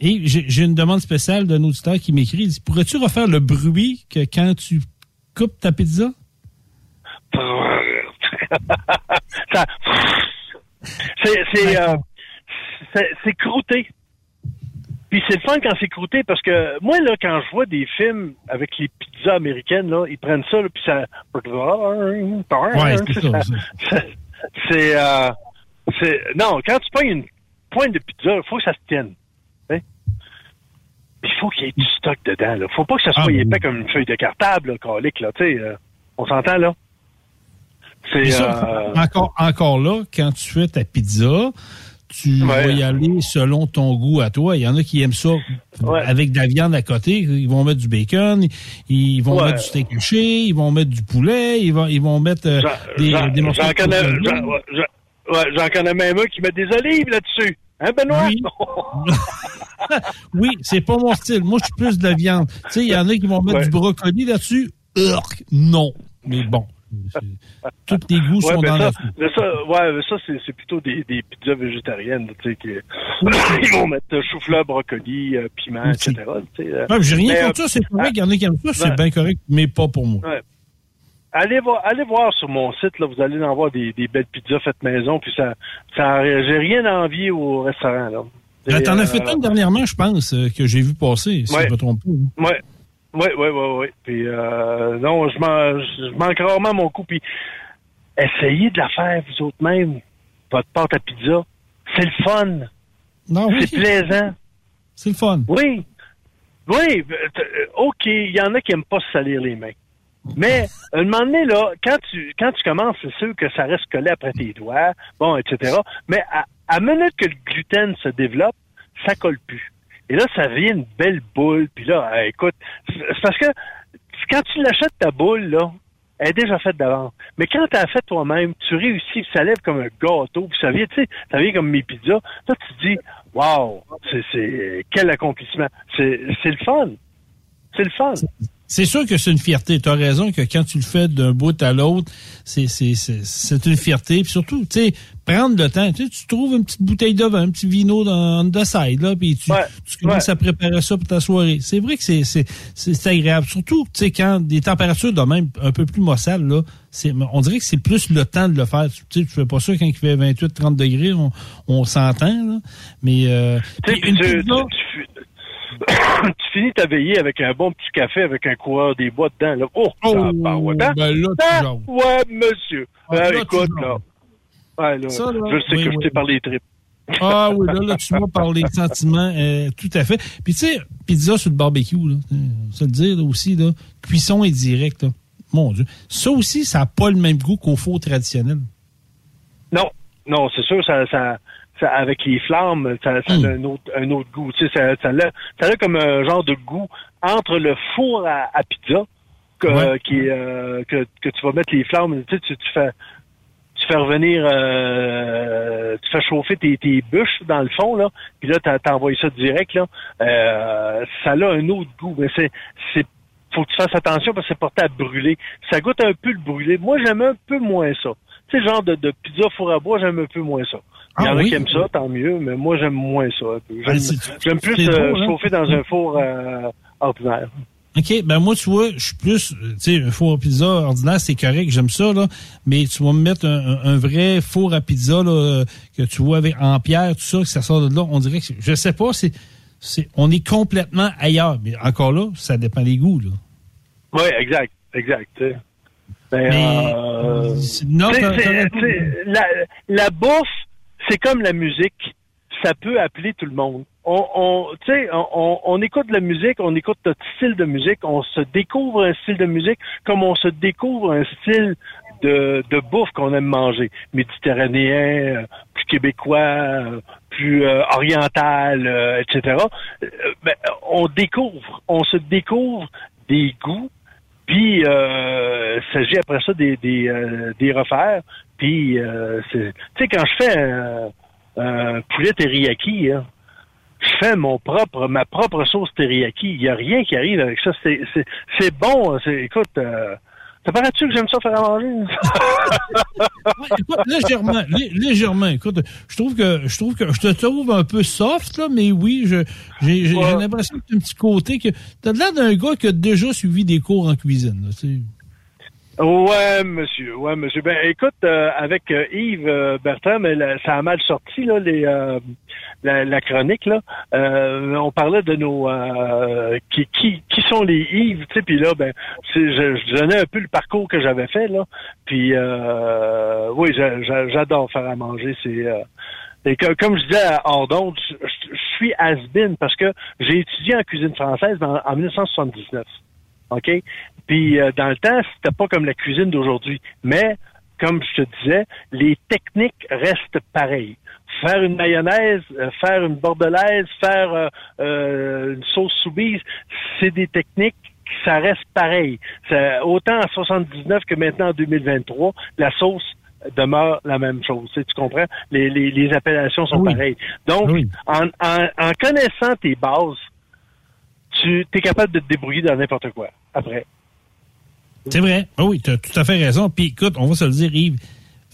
F: Et j'ai une demande spéciale d'un auditeur qui m'écrit. Il dit Pourrais-tu refaire le bruit que quand tu coupes ta pizza?
G: Ça- c'est c'est euh, croûté. Puis c'est le fun quand c'est croûté parce que moi là quand je vois des films avec les pizzas américaines là, ils prennent ça là, puis ça
F: Ouais, c'est
G: euh, non, quand tu pognes une pointe de pizza, il faut que ça se tienne. Il faut qu'il y ait du stock dedans là. Faut pas que ça soit
F: Ah,
G: épais
F: oui.
G: comme une feuille de cartable là, calique, là, euh, on s'entend là? C'est euh,
F: encore, encore là, quand tu fais ta pizza, tu vas y aller selon ton goût à toi. Il y en a qui aiment ça
G: Ouais.
F: avec de la viande à côté. Ils vont mettre du bacon, ils vont
G: Ouais.
F: mettre du steak haché, ils vont mettre du poulet, ils vont, ils vont mettre euh, des, morceaux de
G: j'en connais même un qui met des olives là-dessus. Hein, Benoît?
F: Oui. oui, c'est pas mon style. Moi, je suis plus de la viande. Tu sais, il y en a qui vont mettre
G: Ouais.
F: du brocoli là-dessus. Non. Mais bon. Tous les goûts
G: Ouais,
F: sont dans
G: ça,
F: la
G: ça, ouais, mais ça c'est, plutôt des, des pizzas végétariennes, tu sais, qui, ils vont mettre chou-fleur, brocoli, euh, piment, etc. tu sais, euh.
F: J'ai rien
G: Mais,
F: contre
G: euh,
F: ça, c'est correct. Il y en a qui aiment ça, c'est bien correct, mais pas pour moi.
G: Ouais. Allez voir, allez voir sur mon site, là, vous allez en voir des, des belles pizzas faites maison, puis ça, ça j'ai rien à envier au restaurant, là. Et,
F: T'en as
G: euh,
F: fait une dernièrement, je pense, euh, que j'ai vu passer, si
G: Ouais.
F: je ne me trompe pas. hein.
G: Ouais. Ouais, ouais, ouais. Puis euh, non, je, je manque rarement mon coup. Puis essayez de la faire vous autres même, votre pâte à pizza. C'est le fun.
F: Non, oui,
G: C'est plaisant.
F: c'est le fun.
G: Oui. Oui. euh, euh, OK, il y en a qui aiment pas se salir les mains. Mais, un moment donné, là, quand tu, quand tu commences, c'est sûr que ça reste collé après tes doigts, bon, etc. Mais à, à minute que le gluten se développe, ça colle plus. Et là, ça devient une belle boule. Puis là, euh, écoute, c'est parce que quand tu l'achètes ta boule, là, elle est déjà faite d'avance. Mais quand tu as fait toi-même, tu réussis, ça lève comme un gâteau, puis ça vient, tu sais, ça vient comme mes pizzas. Là, tu te dis, waouh, c'est, quel accomplissement. C'est le fun. C'est le fun.
F: C'est sûr que c'est une fierté. Tu as raison que quand tu le fais d'un bout à l'autre, c'est, c'est, c'est, c'est une fierté. Puis surtout, tu sais, prendre le temps. Tu, sais, tu trouves une petite bouteille de vin, un petit vino dans the side, là, puis tu, tu commences à préparer ça pour ta soirée. C'est vrai que c'est, c'est, c'est agréable. Surtout, tu sais, quand des températures de même un peu plus maussales, là, c'est, on dirait que c'est plus le temps de le faire. Tu sais, tu fais pas ça quand il fait 28, 30 degrés, on, on s'entend, là. Mais, euh,
G: Tu sais,
F: puis une
G: tu-
F: pizza-
G: tu- tu- tu finis ta veillée avec un bon petit café avec un coureur des bois dedans. Là. Oh, tabarouette, hein?
F: ben là, tu
G: Ah,
F: jases.
G: ouais, monsieur.
F: Ah, là, tu
G: écoute, là. Ouais, là,
F: Ça, là,
G: je sais
F: oui,
G: que je t'ai parlé tripes.
F: Ah oui, là, là, tu vois par les sentiments, euh, tout à fait. Puis tu sais, pizza sur le barbecue, là, se le dire là, aussi, là, cuisson indirect, là. Mon Dieu. Ça aussi, ça n'a pas le même goût qu'au four traditionnel.
G: Non, non, c'est sûr, ça, ça, ça, avec les flammes, ça, ça a un autre, un autre goût. Tu sais, ça, ça, a, ça a comme un genre de goût entre le four à, à pizza que,
F: Ouais.
G: qui, euh, que, que tu vas mettre les flammes. Tu sais, tu, tu fais, tu fais revenir, euh, tu fais chauffer tes, tes bûches dans le fond là, puis là t'as- t'envoies ça direct là. Euh, ça a un autre goût, mais c'est, c'est, faut que tu fasses attention parce que c'est porté à brûler. Ça goûte un peu le brûlé. Moi j'aime un peu moins ça. Tu sais, genre de, de pizza four à bois, j'aime un peu moins ça. Il y
F: Ah
G: en a
F: oui?
G: qui aiment ça, tant mieux, mais moi j'aime moins ça. J'aime,
F: Ah,
G: plus euh,
F: hein?
G: chauffer dans un four euh, ordinaire.
F: OK, ben moi, tu vois, je suis plus, euh, tu sais, un four à pizza ordinaire, c'est correct, j'aime ça, là, mais tu vas me mettre un, vrai four à pizza, là, que tu vois avec, en pierre, tout ça, que ça sort de là, on dirait que, je sais pas, c'est, c'est, on est complètement ailleurs, mais encore là, ça dépend des goûts, là.
G: Oui, exact, exact. tu sais. Ben,
F: Mais-
G: euh,
F: non,
G: tu sais,
F: t'as-
G: c'est-
F: t'as-
G: tu sais, la, la bouffe, c'est comme la musique. Ça peut appeler tout le monde. On, on, écoute la musique, on écoute notre style de musique, on se découvre un style de musique comme on se découvre un style de, bouffe qu'on aime manger. Méditerranéen, euh, plus québécois, euh, plus euh, oriental, etc. Ben, on découvre, on se découvre des goûts, puis il s'agit après ça des, des, des refaire. Puis, euh, tu sais, quand je fais un, un poulet teriyaki, hein, je fais mon propre, ma propre sauce teriyaki. Il n'y a rien qui arrive avec ça. C'est, bon. C'est, écoute, euh, ça paraît-tu que j'aime ça faire à manger?
F: Écoute, légèrement, lé- légèrement. Écoute, je trouve que je trouve que je te trouve un peu soft là, mais oui, je j'ai j'ai- j'ai l'impression que tu as un petit côté que t'as l'air d'un gars qui a déjà suivi des cours en cuisine. Là.
G: Ouais, monsieur. Ouais, monsieur. Ben, écoute, euh, avec euh, Yves euh, Bertrand, mais là, ça a mal sorti là, les, euh, la, la chronique là. On parlait de nos qui, qui qui sont les Yves, tu sais. Puis là, ben, je, je donnais un peu le parcours que j'avais fait là. Puis oui, j'a- j'a- j'adore faire à manger. C'est et que- comme je disais à Ordon, je, suis has-been parce que j'ai étudié en cuisine française en, en 1979. OK? Puis euh, dans le temps, c'était pas comme la cuisine d'aujourd'hui. Mais, comme je te disais, les techniques restent pareilles. Faire une mayonnaise, euh, faire une bordelaise, faire euh, une sauce soubise, c'est des techniques ça reste pareil. Ça- autant en 79 que maintenant en 2023, la sauce demeure la même chose. Tu, sais, tu comprends? Les, les, les appellations sont pareilles. Donc, en, en, en connaissant tes bases, tu es capable de te débrouiller dans n'importe quoi après.
F: C'est vrai. Ah oui, tu as tout à fait raison. Puis écoute, on va se le dire, Yves,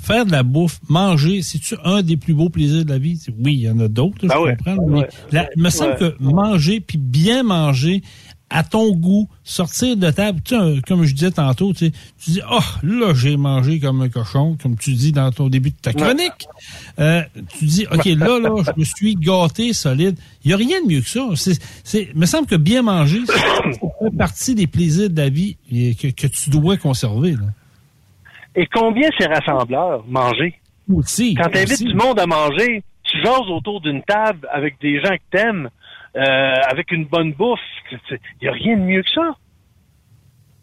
F: faire de la bouffe, manger, c'est-tu un des plus beaux plaisirs de la vie? Oui, il y en a d'autres, je
G: Ben
F: comprends. Mais
G: Ouais.
F: la- il me semble
G: Ouais.
F: que manger, puis bien manger, à ton goût, sortir de table, tu sais, un- comme je disais tantôt, tu sais, tu dis, oh, là, j'ai mangé comme un cochon, comme tu dis dans ton début de ta chronique. Euh, tu dis, OK, là, là, je me suis gâté solide. Il n'y a rien de mieux que ça. C'est, c'est, il me semble que bien manger, fait partie des plaisirs de la vie et que, que tu dois conserver. Là.
G: Et combien c'est rassembleur, manger?
F: Aussi.
G: Quand tu invites du monde à manger, tu jases autour d'une table avec des gens que t'aimes, avec une bonne bouffe. Il n'y a rien de mieux que ça.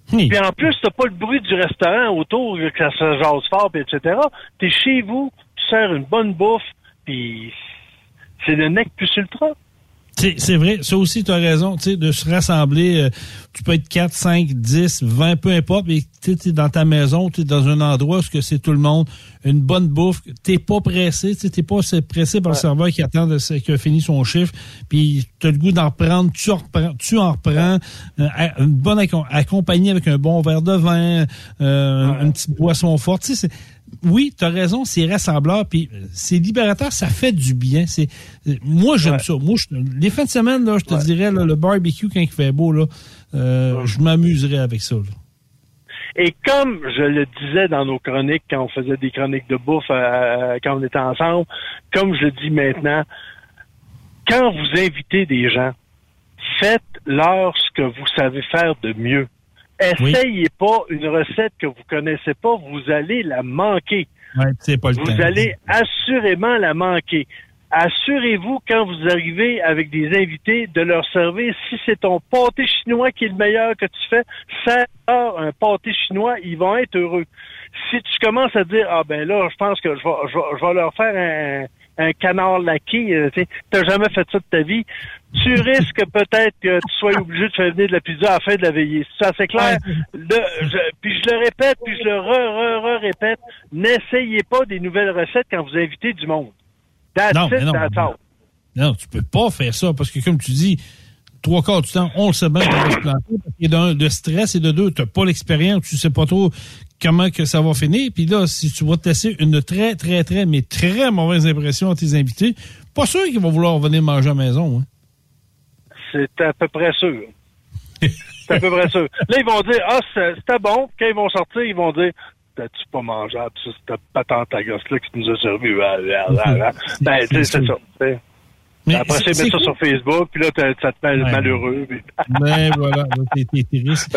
G: Puis en plus, t'as pas le bruit du restaurant autour, que ça se jase fort, puis etc. T'es chez vous, tu sers une bonne bouffe, puis c'est le nec plus ultra.
F: C'est vrai, ça aussi, tu as raison, tu sais, de se rassembler, euh, tu peux être 4, 5, 10, 20, peu importe, mais tu es dans ta maison, tu es dans un endroit où ce que c'est tout le monde, une bonne bouffe, t'es pas pressé, tu t'es pas pressé par le serveur qui attend de, qu'il a fini son chiffre, puis tu as le goût d'en reprendre, tu, en reprends, tu en reprends, euh, une bonne accom- accompagnée avec un bon verre de vin, euh, une petite boisson forte, tu sais, c'est- oui, tu as raison, c'est rassembleur, puis euh, c'est libérateur, ça fait du bien. C'est euh, Moi, j'aime ça. Moi, je- les fins de semaine, là, je te dirais, là, le barbecue, quand il fait beau, là, euh, je m'amuserais avec ça. là.
G: Et comme je le disais dans nos chroniques, quand on faisait des chroniques de bouffe, euh, quand on était ensemble, comme je le dis maintenant, quand vous invitez des gens, faites-leur ce que vous savez faire de mieux. Essayez pas une recette que vous connaissez pas, vous allez la manquer.
F: Ouais, c'est pas le
G: Vous
F: temps.
G: allez assurément la manquer. Assurez-vous, quand vous arrivez avec des invités, de leur servir, si c'est ton pâté chinois qui est le meilleur que tu fais, sers-leur un pâté chinois, ils vont être heureux. Si tu commences à dire, ah ben là, je pense que je vais, je vais, je vais leur faire un, un canard laqué, euh, tu n'as jamais fait ça de ta vie, tu risques peut-être que tu sois obligé de faire venir de la pizza à la fin de la veillée. Ça, c'est clair. Le- je- puis je le répète, puis je le re, re, re répète, n'essayez pas des nouvelles recettes quand vous invitez du monde. That's
F: Non,
G: it,
F: non.
G: that's all.
F: Non, tu peux pas faire ça parce que, comme tu dis, trois quarts du temps, on le sait bien qu'on va se planter. Parce y a d'un, de stress et de deux, tu pas l'expérience, tu sais pas trop comment que ça va finir. Puis là, si tu vas te laisser une très, très, très, mais très mauvaise impression à tes invités, pas sûr qu'ils vont vouloir venir manger à la maison. Hein.
G: C'est à peu près sûr. C'est à peu près sûr. Là, ils vont dire, ah, c'était bon. Quand ils vont sortir, ils vont dire, t'as-tu pas mangeable, ça, cette patente à gosse-là qui nous a servi? Ben, tu sais, c'est ça.
F: Mais
G: Après,
F: c'est-
G: mettre ça sur Facebook, puis là, t'as- ça te met
F: Ouais.
G: malheureux. puis-
F: Ben voilà, là, t'es, risque.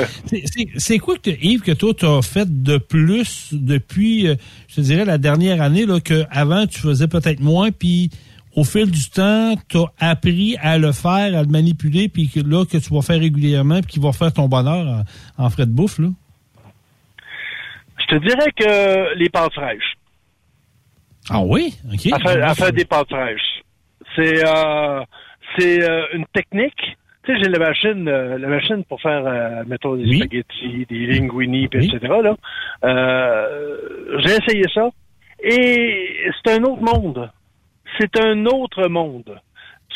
F: C'est, quoi que Yves que toi tu as fait de plus depuis, euh, je te dirais la dernière année là que avant tu faisais peut-être moins, puis au fil du temps tu as appris à le faire, à le manipuler, puis que là que tu vas faire régulièrement, puis qui va faire ton bonheur en, en frais de bouffe là?
G: Je te dirais que les pâtes fraîches.
F: Ah oui, ok.
G: À faire, à faire des pâtes fraîches. C'est euh, c'est euh, une technique. Tu sais, j'ai la machine, euh, la machine pour faire, mettons, des spaghettis, des linguini, etc. Là. J'ai essayé ça. Et c'est un autre monde. C'est un autre monde.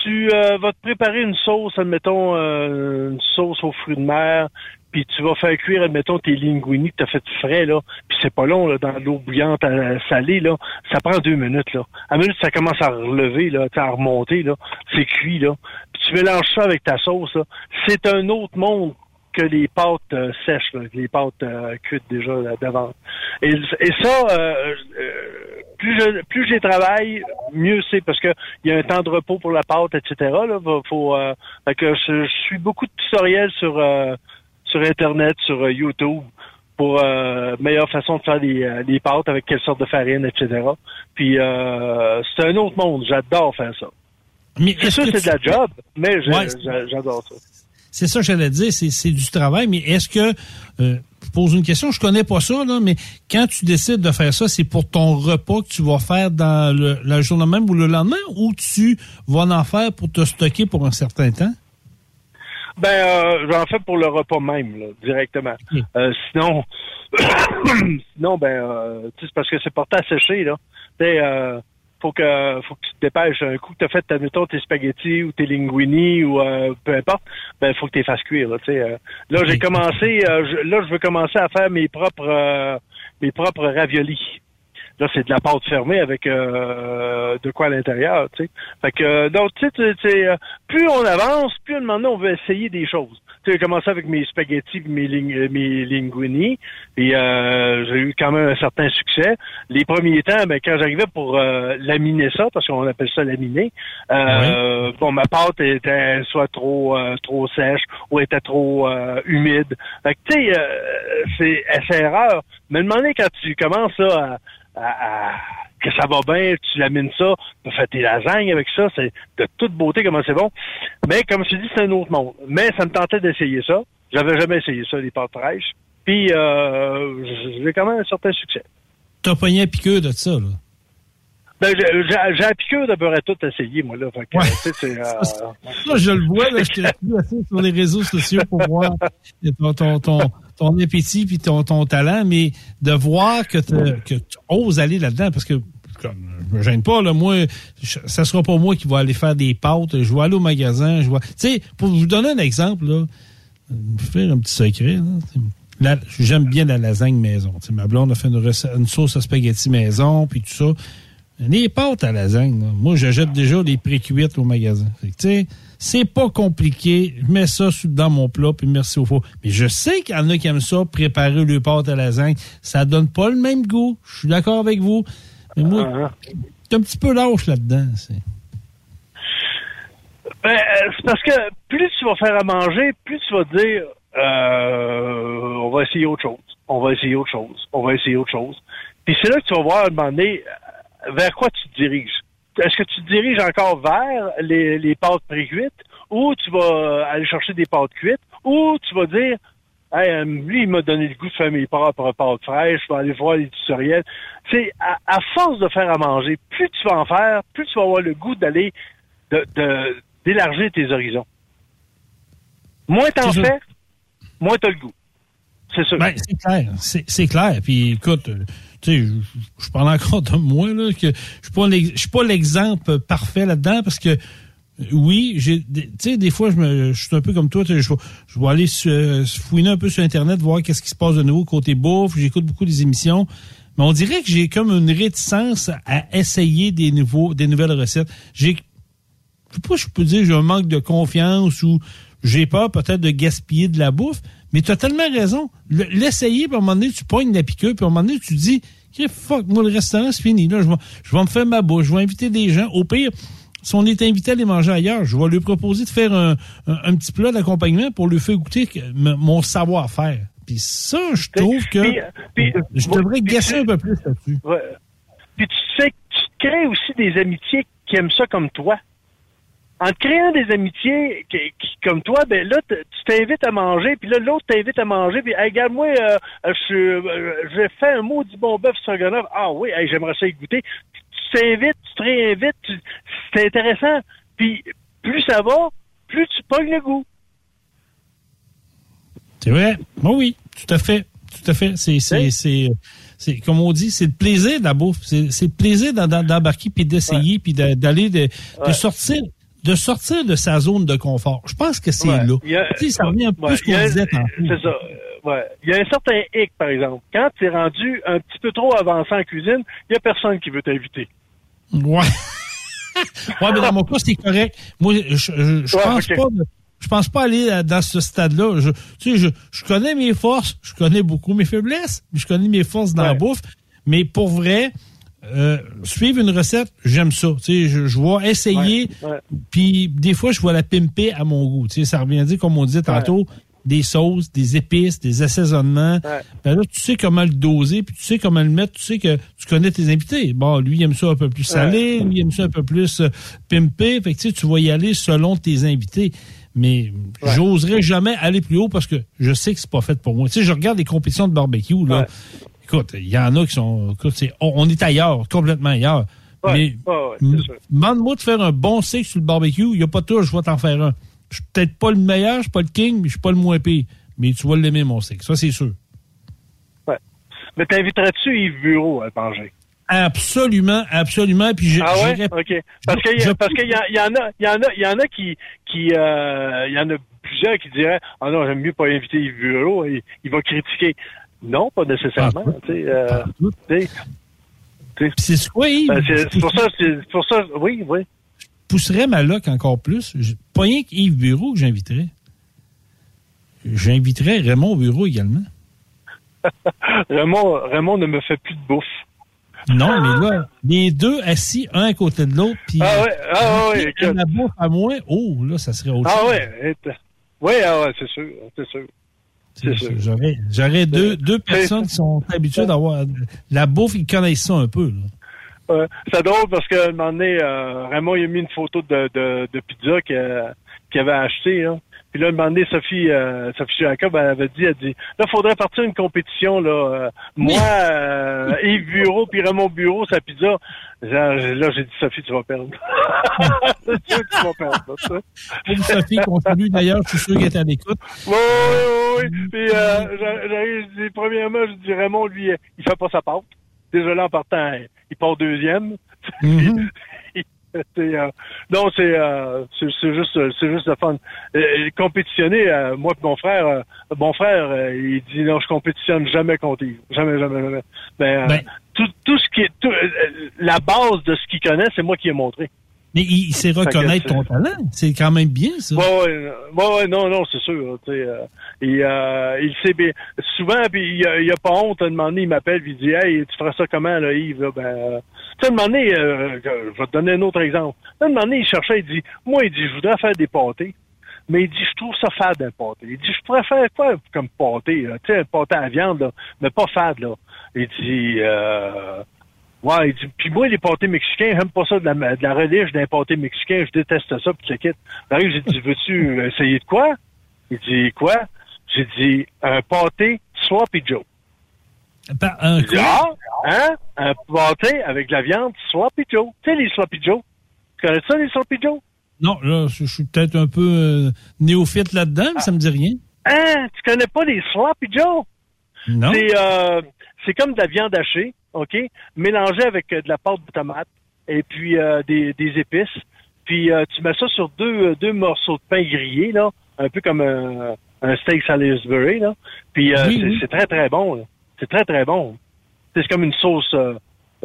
G: Tu vas te préparer une sauce, admettons, une sauce aux fruits de mer, puis tu vas faire cuire, admettons, tes linguini que tu as fait frais, là, puis c'est pas long, là, dans l'eau bouillante à, salée, là, ça prend deux minutes, là. À minute, ça commence à relever, là, à remonter, là, c'est cuit, là. Puis tu mélanges ça avec ta sauce, là. C'est un autre monde que les pâtes euh, sèches, là, les pâtes euh, cuites déjà là, d'avance. Et, et ça, euh, euh, plus je plus travaille, mieux c'est parce que il y a un temps de repos pour la pâte, etc. Là, faut, euh, que je, je suis beaucoup de tutoriels sur euh, sur internet, sur euh, YouTube pour euh, meilleure façon de faire des, euh, des pâtes avec quelle sorte de farine, etc. Puis euh, c'est un autre monde. J'adore faire ça.
F: Mais
G: C'est
F: est-ce
G: sûr
F: que
G: c'est de la job, mais
F: Ouais.
G: j'adore ça.
F: C'est ça que j'allais dire, c'est, c'est du travail, mais est-ce que, euh, je pose une question, je connais pas ça, là, mais quand tu décides de faire ça, c'est pour ton repas que tu vas faire dans le, la journée même ou le lendemain, ou tu vas en faire pour te stocker pour un certain temps?
G: Ben, euh, j'en fais pour le repas même, là, directement. Euh, sinon, sinon, ben, euh, c'est parce que c'est porté à sécher, là. Tu euh, faut que, faut que tu te dépêches. Un coup que t'as fait, admettons, tes spaghettis ou tes linguini ou euh, peu importe, ben, faut que tu fasses cuire, là, tu sais. euh. là, j'ai commencé, euh, je- là, je veux commencer à faire mes propres, euh, mes propres raviolis. Là, c'est de la pâte fermée avec euh, de quoi à l'intérieur, tu sais. Fait que, euh, donc, tu sais, euh, plus on avance, plus à un moment donné, on veut essayer des choses. Tu sais, j'ai commencé avec mes spaghettis mes, ling- euh, mes linguini, et euh, j'ai eu quand même un certain succès. Les premiers temps, ben, quand j'arrivais pour euh, laminer ça, parce qu'on appelle ça laminer, euh, bon, ma pâte était soit trop euh, trop sèche ou était trop euh, humide. Fait que, tu sais, euh, c'est c'est erreur. Mais demander quand tu commences là, à, à- à- que ça va bien, tu lamines ça, tu fais tes lasagnes avec ça, c'est de toute beauté comment c'est bon. Mais comme je te dis, c'est un autre monde. Mais ça me tentait d'essayer ça. J'avais jamais essayé ça, les pâtes fraîches. Puis euh, j'ai quand même un certain succès.
F: T'as pogné un piqueux de ça, là.
G: Ben, j'ai- un piqueur de beurre à tout essayé, moi, là. Fait que,
F: Ça, je le vois, là, je t'ai assez sur les réseaux sociaux pour voir ton, ton, ton, ton appétit puis ton, ton talent, mais de voir que, que tu oses aller là-dedans, parce que je me gêne pas, là, moi, je- ça sera pas moi qui va aller faire des pâtes, je vais aller au magasin, je vais... Tu sais, pour vous donner un exemple, là, euh, faire un petit secret, là, la- j'aime bien la lasagne maison. Ma blonde a fait une, recette- une sauce à spaghetti maison, puis tout ça. Les pâtes à lasagne, là, moi, j'achète déjà les pré-cuites au magasin. Tu sais, c'est pas compliqué. Je mets ça dans mon plat, puis merci au four. Mais je sais qu'il y en a qui aiment ça, préparer le pâtes à lasagne. Ça donne pas le même goût. Je suis d'accord avec vous. Mais moi, c'est un petit peu lâche là-dedans. c'est-
G: Ben, euh, c'est parce que plus tu vas faire à manger, plus tu vas dire euh, on va essayer autre chose, on va essayer autre chose, on va essayer autre chose. Puis c'est là que tu vas voir à un moment donné vers quoi tu te diriges? Est-ce que tu te diriges encore vers les, les pâtes pré-cuites ou tu vas aller chercher des pâtes cuites ou tu vas dire Hey, euh, lui, il m'a donné le goût de faire mes pâtes fraîches, je vais aller voir les tutoriels. C'est à, à force de faire à manger, plus tu vas en faire, plus tu vas avoir le goût d'aller de- de- d'élargir tes horizons. Moins t'en fais, moins t'as le goût. C'est sûr.
F: Ben, c'est clair. C'est c'est clair. Puis écoute, euh, tu sais, je- parle encore de moi, là, que je suis pas l'exemple parfait là-dedans parce que oui, j'ai tu sais, des fois, je me je suis un peu comme toi, je, vais- je vais aller euh, fouiner un peu sur Internet, voir qu'est-ce qui se passe de nouveau côté bouffe. J'écoute beaucoup des émissions. Mais on dirait que j'ai comme une réticence à essayer des nouveaux, des nouvelles recettes. J'ai je sais pas, je peux dire j'ai un manque de confiance ou j'ai peur peut-être de gaspiller de la bouffe, mais tu as tellement raison. Le- L'essayer, puis à un moment donné, tu pognes la piqûre, puis à un moment donné, tu dis, Ok, fuck, moi, le restaurant, c'est fini. Là, je vais, je vais me faire ma bouche, je vais inviter des gens. Au pire, si on est invité à aller manger ailleurs, je vais lui proposer de faire un, un- un petit plat d'accompagnement pour lui faire goûter que- mon savoir-faire. Puis ça, je trouve que
G: Puis, puis,
F: je devrais gasser un peu plus là-dessus.
G: Ouais. Puis tu sais que tu crées aussi des amitiés qui aiment ça comme toi. En te créant des amitiés qui, qui- comme toi, ben là, tu t'invites à manger, puis là, l'autre t'invite à manger, puis hey, regarde-moi, euh, euh, je euh, j'ai fait un maudit bon bœuf stroganoff. Ah oui, hey, j'aimerais ça y goûter. Tu t'invites, tu te réinvites, tu- c'est intéressant. Puis plus ça va, plus tu pognes le goût.
F: C'est vrai? Bon, oui, tout à fait. Tout à fait. C'est, c'est, c'est, c'est, comme on dit, c'est le plaisir de la bouffe. C'est, c'est le plaisir d'embarquer puis d'essayer puis d'aller de, de
G: Ouais.
F: sortir de sortir de sa zone de confort. Je pense que c'est
G: Ouais.
F: là.
G: A-
F: Tu sais, ça revient un peu
G: ouais,
F: ce qu'on disait tantôt.
G: C'est ça. euh, Ouais. Il y a un certain hic, par exemple. Quand tu es rendu un petit peu trop avancé en cuisine, il n'y a personne qui veut t'inviter.
F: Ouais. ouais, mais dans mon cas, c'est correct. Moi, je, je, je
G: Ouais,
F: pense pas de- je pense pas aller dans ce stade-là. Je, tu sais, je, je connais mes forces, je connais beaucoup mes faiblesses, je connais mes forces dans la bouffe, mais pour vrai, euh, suivre une recette, j'aime ça. Tu sais, je, je vais essayer, puis des fois, je vais la pimper à mon goût. Tu sais, ça revient à dire, comme on disait tantôt, des sauces, des épices, des assaisonnements.
G: Ouais.
F: Ben là, tu sais comment le doser, puis tu sais comment le mettre, tu sais que tu connais tes invités. Bon, lui, il aime ça un peu plus salé, lui, il aime ça un peu plus euh, pimpé. Fait que tu sais, tu vas y aller selon tes invités. Mais j'oserais jamais aller plus haut parce que je sais que c'est pas fait pour moi. Tu sais, je regarde les compétitions de barbecue, là. Écoute, il y en a qui sont. Écoute, on, on est ailleurs, complètement ailleurs.
G: Ouais,
F: Mais
G: ouais,
F: demande-moi de faire un bon steak sur le barbecue, il n'y a pas de tout, je vais t'en faire un. Je suis peut-être pas le meilleur, je suis pas le king, mais je suis pas le moins pire. Mais tu vas l'aimer, mon steak. Ça, c'est sûr.
G: Ouais. Mais t'inviterais-tu Yves Bureau à manger?
F: Absolument, absolument. Puis je,
G: Ah ouais? OK. Parce qu'il y, y, en a, il y en a, il y en a qui, qui, euh, il y en a plusieurs qui diraient, ah non, j'aime mieux pas inviter Yves Bureau, il, il va critiquer. Non, pas nécessairement. euh.
F: C'est quoi, Yves?
G: Ben, c'est pour ça, c'est pour ça, oui, oui.
F: pousserais ma loc encore plus. Je- Pas rien que Yves Bureau que j'inviterais. J'inviterais Raymond Bureau également.
G: Raymond, Raymond ne me fait plus de bouffe.
F: Non, mais là, les deux assis un à côté de l'autre, puis
G: Ah ouais, ah ouais,
F: euh,
G: écoute.
F: la bouffe à moi, oh, là, ça serait autre
G: Ah
F: chose.
G: ouais, et- oui, ah ouais, c'est sûr, c'est sûr.
F: J'aurais, deux, deux personnes qui sont habituées d'avoir la bouffe, ils connaissent ça un peu. là.
G: C'est drôle parce qu'à un moment donné, euh, Raymond il a mis une photo de, de, de pizza qu'il avait acheté. Là. Puis là, un moment donné, Sophie, euh, Sophie Jacob, elle avait dit, elle dit, là, faudrait partir une compétition, là. euh, moi, euh, Yves Bureau, puis Raymond Bureau, sa pizza. Là, là, j'ai dit, Sophie, tu vas perdre. Tu vas perdre, là, ça.
F: Pauvre Sophie, salue d'ailleurs, je suis sûr qu'elle est à l'écoute.
G: Oui, oui, oui. Puis, euh, j'a- j'arrive, je dis, premièrement, je dis, Raymond, lui, il fait pas sa pâte. Désolé en partant, il part deuxième. C'est, euh, non, c'est, euh, c'est, juste, c'est juste le fun. Compétitionner, euh, moi et mon frère, euh, mon frère, euh, il dit non, je compétitionne jamais contre Yves. Jamais, jamais, jamais. Ben, euh, tout, tout ce qui est, tout, la base de ce qu'il connaît, c'est moi qui ai montré.
F: Mais il, il sait reconnaître ton talent. C'est quand même bien, ça.
G: Ouais, ouais, non, non, c'est sûr. Sais, euh, et, euh, il sait bien. Souvent, puis il, il a pas honte. À un moment donné, il m'appelle, puis il dit, hey, tu feras ça comment, là, Yves? Là? Ben, euh, tu sais, un moment donné, euh, je vais te donner un autre exemple. À un moment donné, il cherchait, il dit, moi, il dit, je voudrais faire des pâtés. Mais il dit, je trouve ça fade un pâté. Il dit, je pourrais faire quoi comme pâté? là? Tu sais, un pâté à viande, là, mais pas fade, là. Il dit, euh, Ouais, il dit, puis moi, les pâtés mexicains, j'aime pas ça de la, de la relish d'un pâté mexicain, je déteste ça, puis tu quittes. J'arrive, j'ai dit, veux-tu essayer de quoi? Il dit, quoi? J'ai dit, un pâté Sloppy Joe.
F: Par- un
G: dit, ah, hein? Un pâté avec de la viande Sloppy Joe. Tu sais, les Sloppy Joe? Tu connais ça, les Sloppy Joe?
F: Non, là, je, je suis peut-être un peu euh, néophyte là-dedans, mais ça me dit rien.
G: Hein? Tu connais pas les Sloppy Joe?
F: Non.
G: C'est euh, c'est comme de la viande hachée, OK? Mélangée avec euh, de la pâte de tomate et puis euh, des, des épices. Puis euh, tu mets ça sur deux, deux morceaux de pain grillés, là, un peu comme un, un steak Salisbury, là. Puis euh,
F: Oui,
G: c'est
F: oui.
G: très, très bon. C'est très, très bon. C'est comme une sauce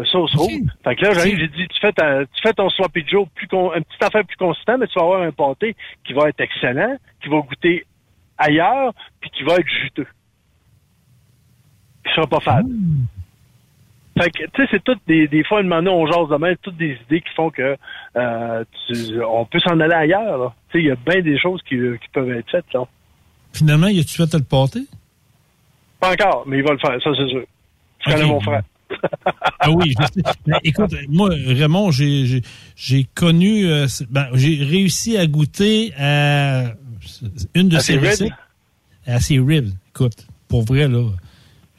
G: sauce rouge. Fait que là, j'arrive, j'ai dit, tu fais, ta- tu fais ton sloppy Joe plus con, une petite affaire plus consistant, mais tu vas avoir un pâté qui va être excellent, qui va goûter ailleurs, puis qui va être juteux. Qui sera pas fade. Fait que, tu sais, c'est toutes des, des fois, une on jase de même, toutes des idées qui font que euh, tu- on peut s'en aller ailleurs. Tu sais, il y a bien des choses qui, qui peuvent être faites. Là.
F: Finalement, y a-tu fait le pâté?
G: Pas encore, mais il va le faire, ça c'est sûr. Tu connais mon frère.
F: Ah oui, je sais. Ben, écoute, moi, Raymond, j'ai, j'ai, j'ai connu, euh, ben, j'ai réussi à goûter à une de
G: À
F: ses
G: ribs?
F: À ses ribs. Écoute, pour vrai, là,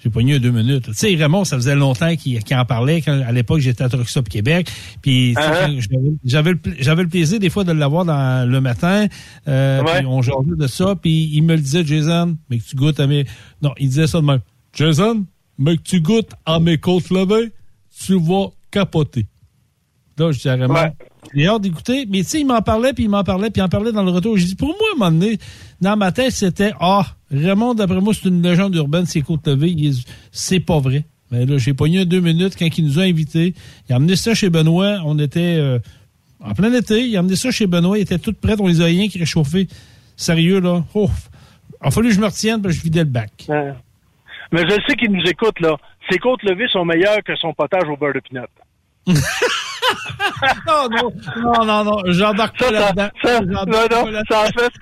F: j'ai pogné deux minutes. Tu sais, Raymond, ça faisait longtemps qu'il, en parlait. Quand, à l'époque, j'étais à Truck Stop Québec. Puis, quand j'avais, le, pla- j'avais le plaisir, des fois, de l'avoir dans le matin. Euh,
G: Ouais.
F: Puis, on jasait de ça. Puis, il me le disait, Jason, mais que tu goûtes à mes... Non, il disait ça de même. Jason, mais que tu goûtes à mes côtes levées, tu vas capoter. Là, je dis à Raymond, j'ai hâte d'écouter. Mais tu sais, il m'en parlait, puis il m'en parlait, puis il en parlait dans le retour. J'ai dit, pour moi, à un moment donné, dans ma tête, c'était, ah, Raymond, d'après moi, c'est une légende urbaine, c'est côtes levées. Il est- C'est pas vrai. Mais là, j'ai pogné deux minutes quand il nous a invités. Il a amené ça chez Benoît. On était euh, en plein été. Il a amené ça chez Benoît. Il était tout prêt. On les a rien qui réchauffaient. Sérieux, là? Oh, il a fallu que je me retienne, parce que je vidais le bac.
G: Ouais. Mais je sais qu'il nous écoute, là. Ses côtes levées sont meilleures que son potage au beurre de pinot.
F: non, non, non, non, non, j'embarque pas là-dedans.
G: Ça,
F: J'embarque
G: non,
F: pas
G: non,
F: là-dedans.
G: ça a fait,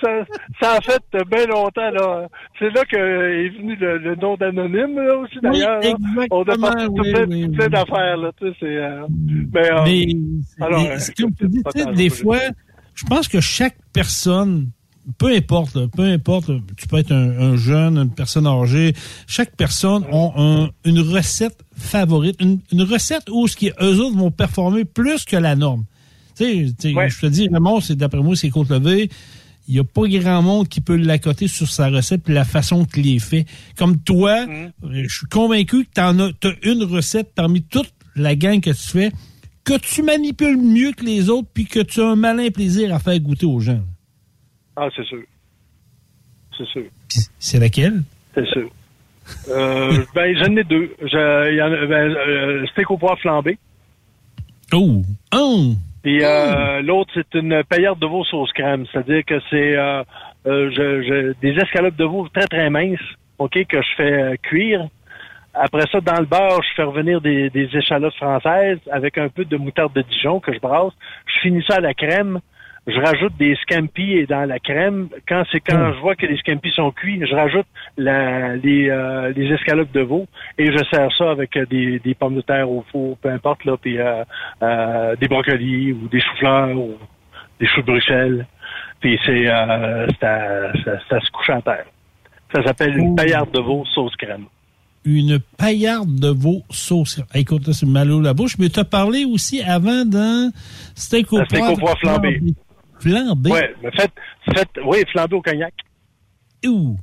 G: ça, ça a fait bien longtemps, là. C'est là que est venu le, le nom d'anonyme, là, aussi, d'ailleurs. là. On a pas
F: oui,
G: plein,
F: oui,
G: plein
F: oui.
G: d'affaires, là, tu sais, c'est, euh, mais, euh,
F: Mais
G: alors,
F: mais
G: euh,
F: comme tu dis, tu sais,
G: potage,
F: des
G: oui.
F: fois, je pense que chaque personne, peu importe, là, peu importe, tu peux être un, un jeune, une personne âgée, chaque personne a un- une recette favorite, une, une recette où ce qui eux autres vont performer plus que la norme. Tu sais, tu sais, je te dis, Raymond, c'est d'après moi, c'est côte levée. Il n'y a pas grand monde qui peut l'accoter sur sa recette et la façon qu'il est fait. Comme toi,
G: Mm.
F: euh, je suis convaincu que tu as une recette parmi toute la gang que tu fais que tu manipules mieux que les autres puis que tu as un malin plaisir à faire goûter aux gens.
G: Ah, c'est sûr. C'est sûr.
F: C'est laquelle?
G: C'est sûr. Euh, ben, j'en ai deux. Je, il y en a, ben, euh, steak au poivre flambé.
F: Oh! Oh!
G: Puis euh, l'autre, c'est une paillarde de veau sauce crème. C'est-à-dire que c'est euh, euh, je, je- des escalopes de veau très, très minces, OK, que je fais euh, cuire. Après ça, dans le beurre, je fais revenir des, des échalotes françaises avec un peu de moutarde de Dijon que je brasse. Je finis ça à la crème. Je rajoute des scampi dans la crème. Quand c'est quand je vois que les scampi sont cuits, je rajoute la, les, euh, les escalopes de veau et je sers ça avec des, des pommes de terre au four, peu importe là, puis euh, euh, des brocolis ou des choux-fleurs ou des choux de Bruxelles. Puis c'est ça, ça se couche en terre. Ça s'appelle une paillarde de veau sauce crème.
F: Une paillarde de veau sauce. Écoute, c'est mal à la bouche, mais tu as parlé aussi avant d'un steak au
G: au pois flambé.
F: Flambé?
G: Ouais, mais faites, faites, oui, flambé au cognac.
F: Ouh!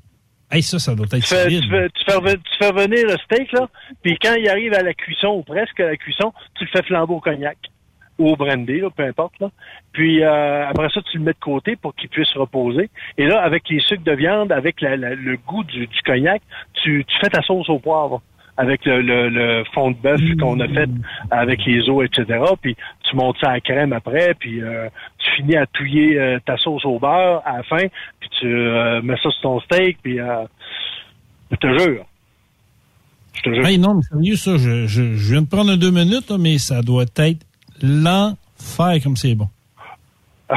F: Hey, ça, ça doit être
G: Tu fais, tu, fais, tu, fais, reven- tu fais venir le steak, là, puis quand il arrive à la cuisson, ou presque à la cuisson, tu le fais flamber au cognac ou au brandy, là, peu importe. Là. Puis euh, après ça, tu le mets de côté pour qu'il puisse reposer. Et là, avec les sucres de viande, avec la- la- le goût du, du cognac, tu, tu fais ta sauce au poivre avec le, le, le fond de bœuf qu'on a fait avec les os, etc. Puis tu montes ça à la crème après, puis euh, tu finis à touiller euh, ta sauce au beurre à la fin, puis tu euh, mets ça sur ton steak, puis euh, je te jure. Je te jure.
F: Hey, non, mais sérieux, ça, je, je, je viens de prendre deux minutes, là, mais ça doit être l'enfer comme c'est bon.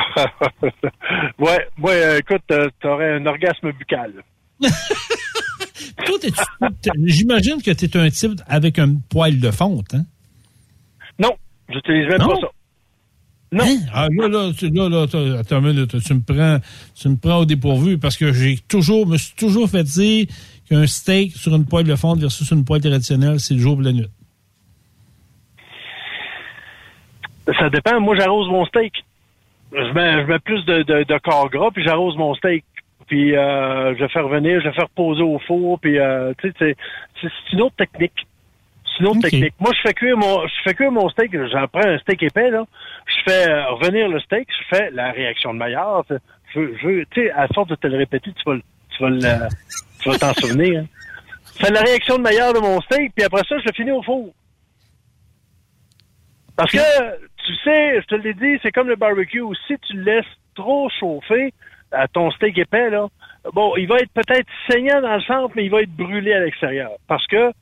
G: ouais, ouais, euh, écoute, euh, t'aurais un orgasme buccal.
F: J'imagine que tu es un type avec un poil de fonte, hein?
G: Non, j'utilise même
F: Non?
G: pas ça. Non.
F: Ah, là, là, tu, là, là, attends, une minute, tu me prends, tu me prends au dépourvu parce que j'ai toujours, me suis toujours fait dire qu'un steak sur une poêle de fonte versus une poêle traditionnelle, c'est le jour et la nuit.
G: Ça dépend. Moi, j'arrose mon steak. Je mets, je mets plus de, de, de corps gras, puis j'arrose mon steak. Puis euh, je fais revenir, je fais reposer au four, puis euh, tu sais, c'est- une autre technique. C'est une autre technique. Moi, je fais cuire mon, je fais cuire mon steak. J'en prends un steak épais là. Je fais euh, revenir le steak. Je fais la réaction de Maillard. Je, veux- je, veux- tu sais, à force de te le répéter, tu vas, le- tu vas, le- tu vas t'en souvenir. hein. Je fais la réaction de Maillard de mon steak, puis après ça, je le finis au four. Parce que, tu sais, je te l'ai dit, c'est comme le barbecue. Si tu le laisses trop chauffer, à ton steak épais, là, bon, il va être peut-être saignant dans le centre, mais il va être brûlé à l'extérieur. Parce que,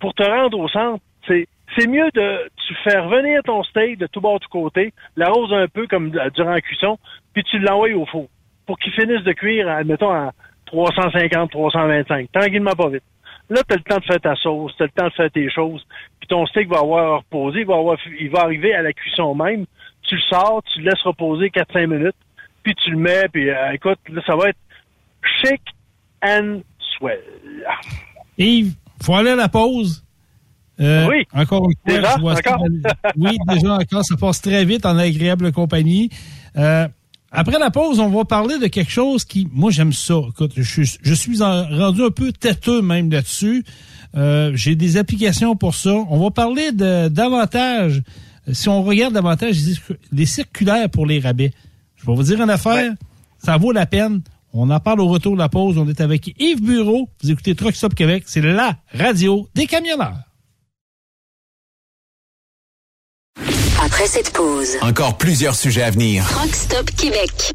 G: pour te rendre au centre, c'est, c'est mieux de, tu fais revenir ton steak de tout bord, tout côté, l'arrose un peu comme durant la cuisson, puis tu l'envoies au four. Pour qu'il finisse de cuire, admettons, à 350, 325. Tranquillement, pas vite. Là, tu as le temps de faire ta sauce, tu as le temps de faire tes choses, puis ton steak va avoir reposé, il va, avoir, il va arriver à la cuisson même. Tu le sors, tu le laisses reposer 4-5 minutes, puis tu le mets, puis euh, écoute, là, ça va être chic and swell.
F: Yves, faut aller à la pause. Euh,
G: Oui.
F: Encore une fois,
G: Déjà?
F: je vois ça
G: Encore?
F: oui, déjà encore. Ça passe très vite en agréable compagnie. Euh, après la pause, on va parler de quelque chose qui, moi, j'aime ça. Écoute, je, suis- je suis en- rendu un peu têteux même là-dessus. Euh, J'ai des applications pour ça. On va parler de davantage. Si on regarde davantage les circulaires pour les rabais. Je vais vous dire une affaire. Ça vaut la peine. On en parle au retour de la pause. On est avec Yves Bureau. Vous écoutez Truck Stop Québec. C'est la radio des camionneurs.
I: Après cette pause,
A: Encore plusieurs sujets à venir.
I: Truck Stop Québec.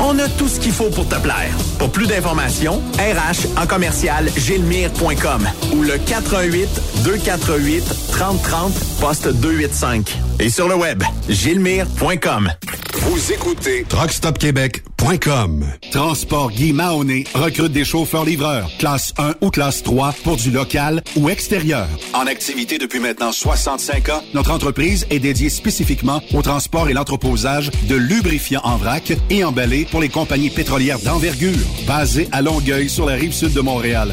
A: On a tout ce qu'il faut pour te plaire. Pour plus d'informations, RH en commercial gilmire.com ou le 418 248 3030 poste 285. Et sur le web, gilmire.com.
C: Vous écoutez Truck Stop Québec Transport Guy Mahoney recrute des chauffeurs-livreurs, classe 1 ou classe 3 pour du local ou extérieur. En activité depuis maintenant 65 ans, notre entreprise est dédiée spécifiquement au transport et l'entreposage de lubrifiants en vrac et emballés pour les compagnies pétrolières d'envergure, basées à Longueuil sur la rive sud de Montréal.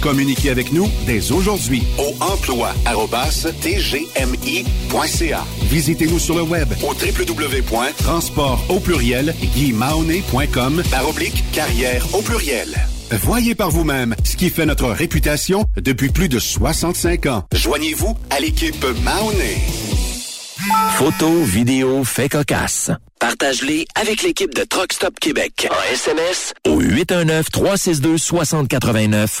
C: Communiquez avec nous dès aujourd'hui au emploi.tgmi.ca. Visitez-nous sur le web au www.transport au pluriel par oblique carrière au pluriel. Voyez par vous-même ce qui fait notre réputation depuis plus de 65 ans. Joignez-vous à l'équipe Mahoney.
H: Photos, vidéos, faits cocasse. Partage-les avec l'équipe de Truck Stop Québec. En SMS au 819-362-6089.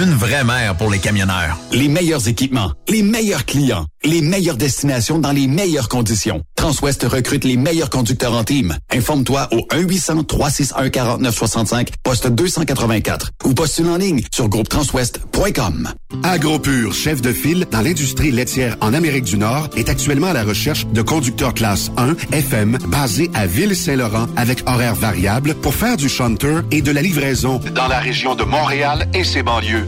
A: Une vraie mère pour les camionneurs.
B: Les meilleurs équipements, les meilleurs clients, les meilleures destinations dans les meilleures conditions. Transwest recrute les meilleurs conducteurs en team. Informe-toi au 1-800-361-4965, poste 284 ou postule en ligne sur groupetranswest.com.
C: AgroPure, chef de file dans l'industrie laitière en Amérique du Nord, est actuellement à la recherche de conducteurs classe 1 FM basés à Ville-Saint-Laurent avec horaires variables pour faire du shunter et de la livraison dans la région de Montréal et ses banlieues.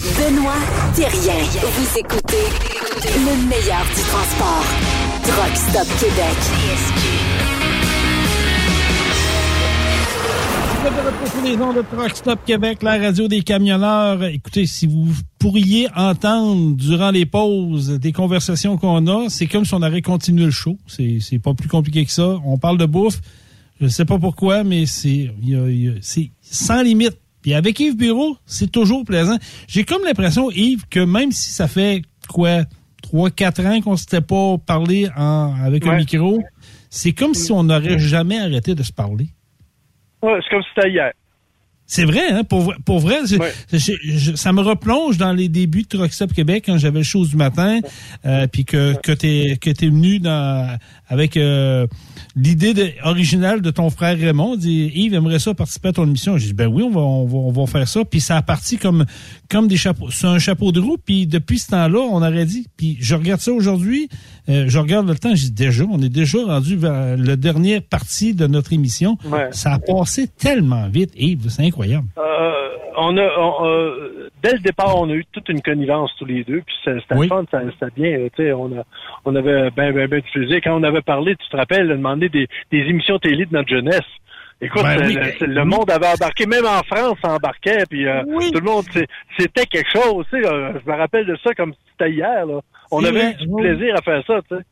I: Benoît Thérien. Vous écoutez le meilleur du transport. Truck Stop Québec.
F: Les de Truck Stop Québec, la radio des camionneurs. Écoutez, si vous pourriez entendre durant les pauses des conversations qu'on a, c'est comme si on avait continué le show. C'est, pas plus compliqué que ça. On parle de bouffe. Je sais pas pourquoi, mais c'est sans limite. Avec Yves Bureau, c'est toujours plaisant. J'ai comme l'impression, Yves, que même si ça fait quoi, trois, quatre ans qu'on s'était pas parlé en, avec un micro, c'est comme si on n'aurait jamais arrêté de se parler.
G: Ouais, c'est comme si c'était hier.
F: C'est vrai, hein? Pour, pour vrai, je- ça me replonge dans les débuts de Truck Stop Québec quand j'avais le show du matin, euh, puis que, que t'es que t'es venu dans, avec euh, l'idée de- originale de ton frère Raymond. Il dit Yves aimerait ça participer à ton émission? J'ai dit ben oui, on va, on va, on va faire ça. Puis ça a parti comme comme des chapeaux, c'est un chapeau de roue. Puis depuis ce temps-là, on aurait dit. Puis je regarde ça aujourd'hui, euh, je regarde le temps, je dis déjà, on est déjà rendu vers le dernier partie de notre émission.
G: Ouais.
F: Ça a passé tellement vite, Yves, c'est incroyable.
G: Euh, on a, on, euh, dès le départ, on a eu toute une connivence tous les deux, puis c'était
F: Oui.
G: fun, ça- c'était bien. tu sais, on a, on avait ben ben ben du. Quand on avait parlé, tu te rappelles, de demander des, des émissions télé de notre jeunesse. Écoute,
F: Ben oui,
G: le,
F: ben
G: le monde avait embarqué, même en France, ça embarquait, puis euh, tout le monde, c'était quelque chose. Tu sais, euh, je me rappelle de ça comme si c'était hier. Là. On avait
F: vrai,
G: eu du
F: oui.
G: plaisir à faire ça. Tu sais.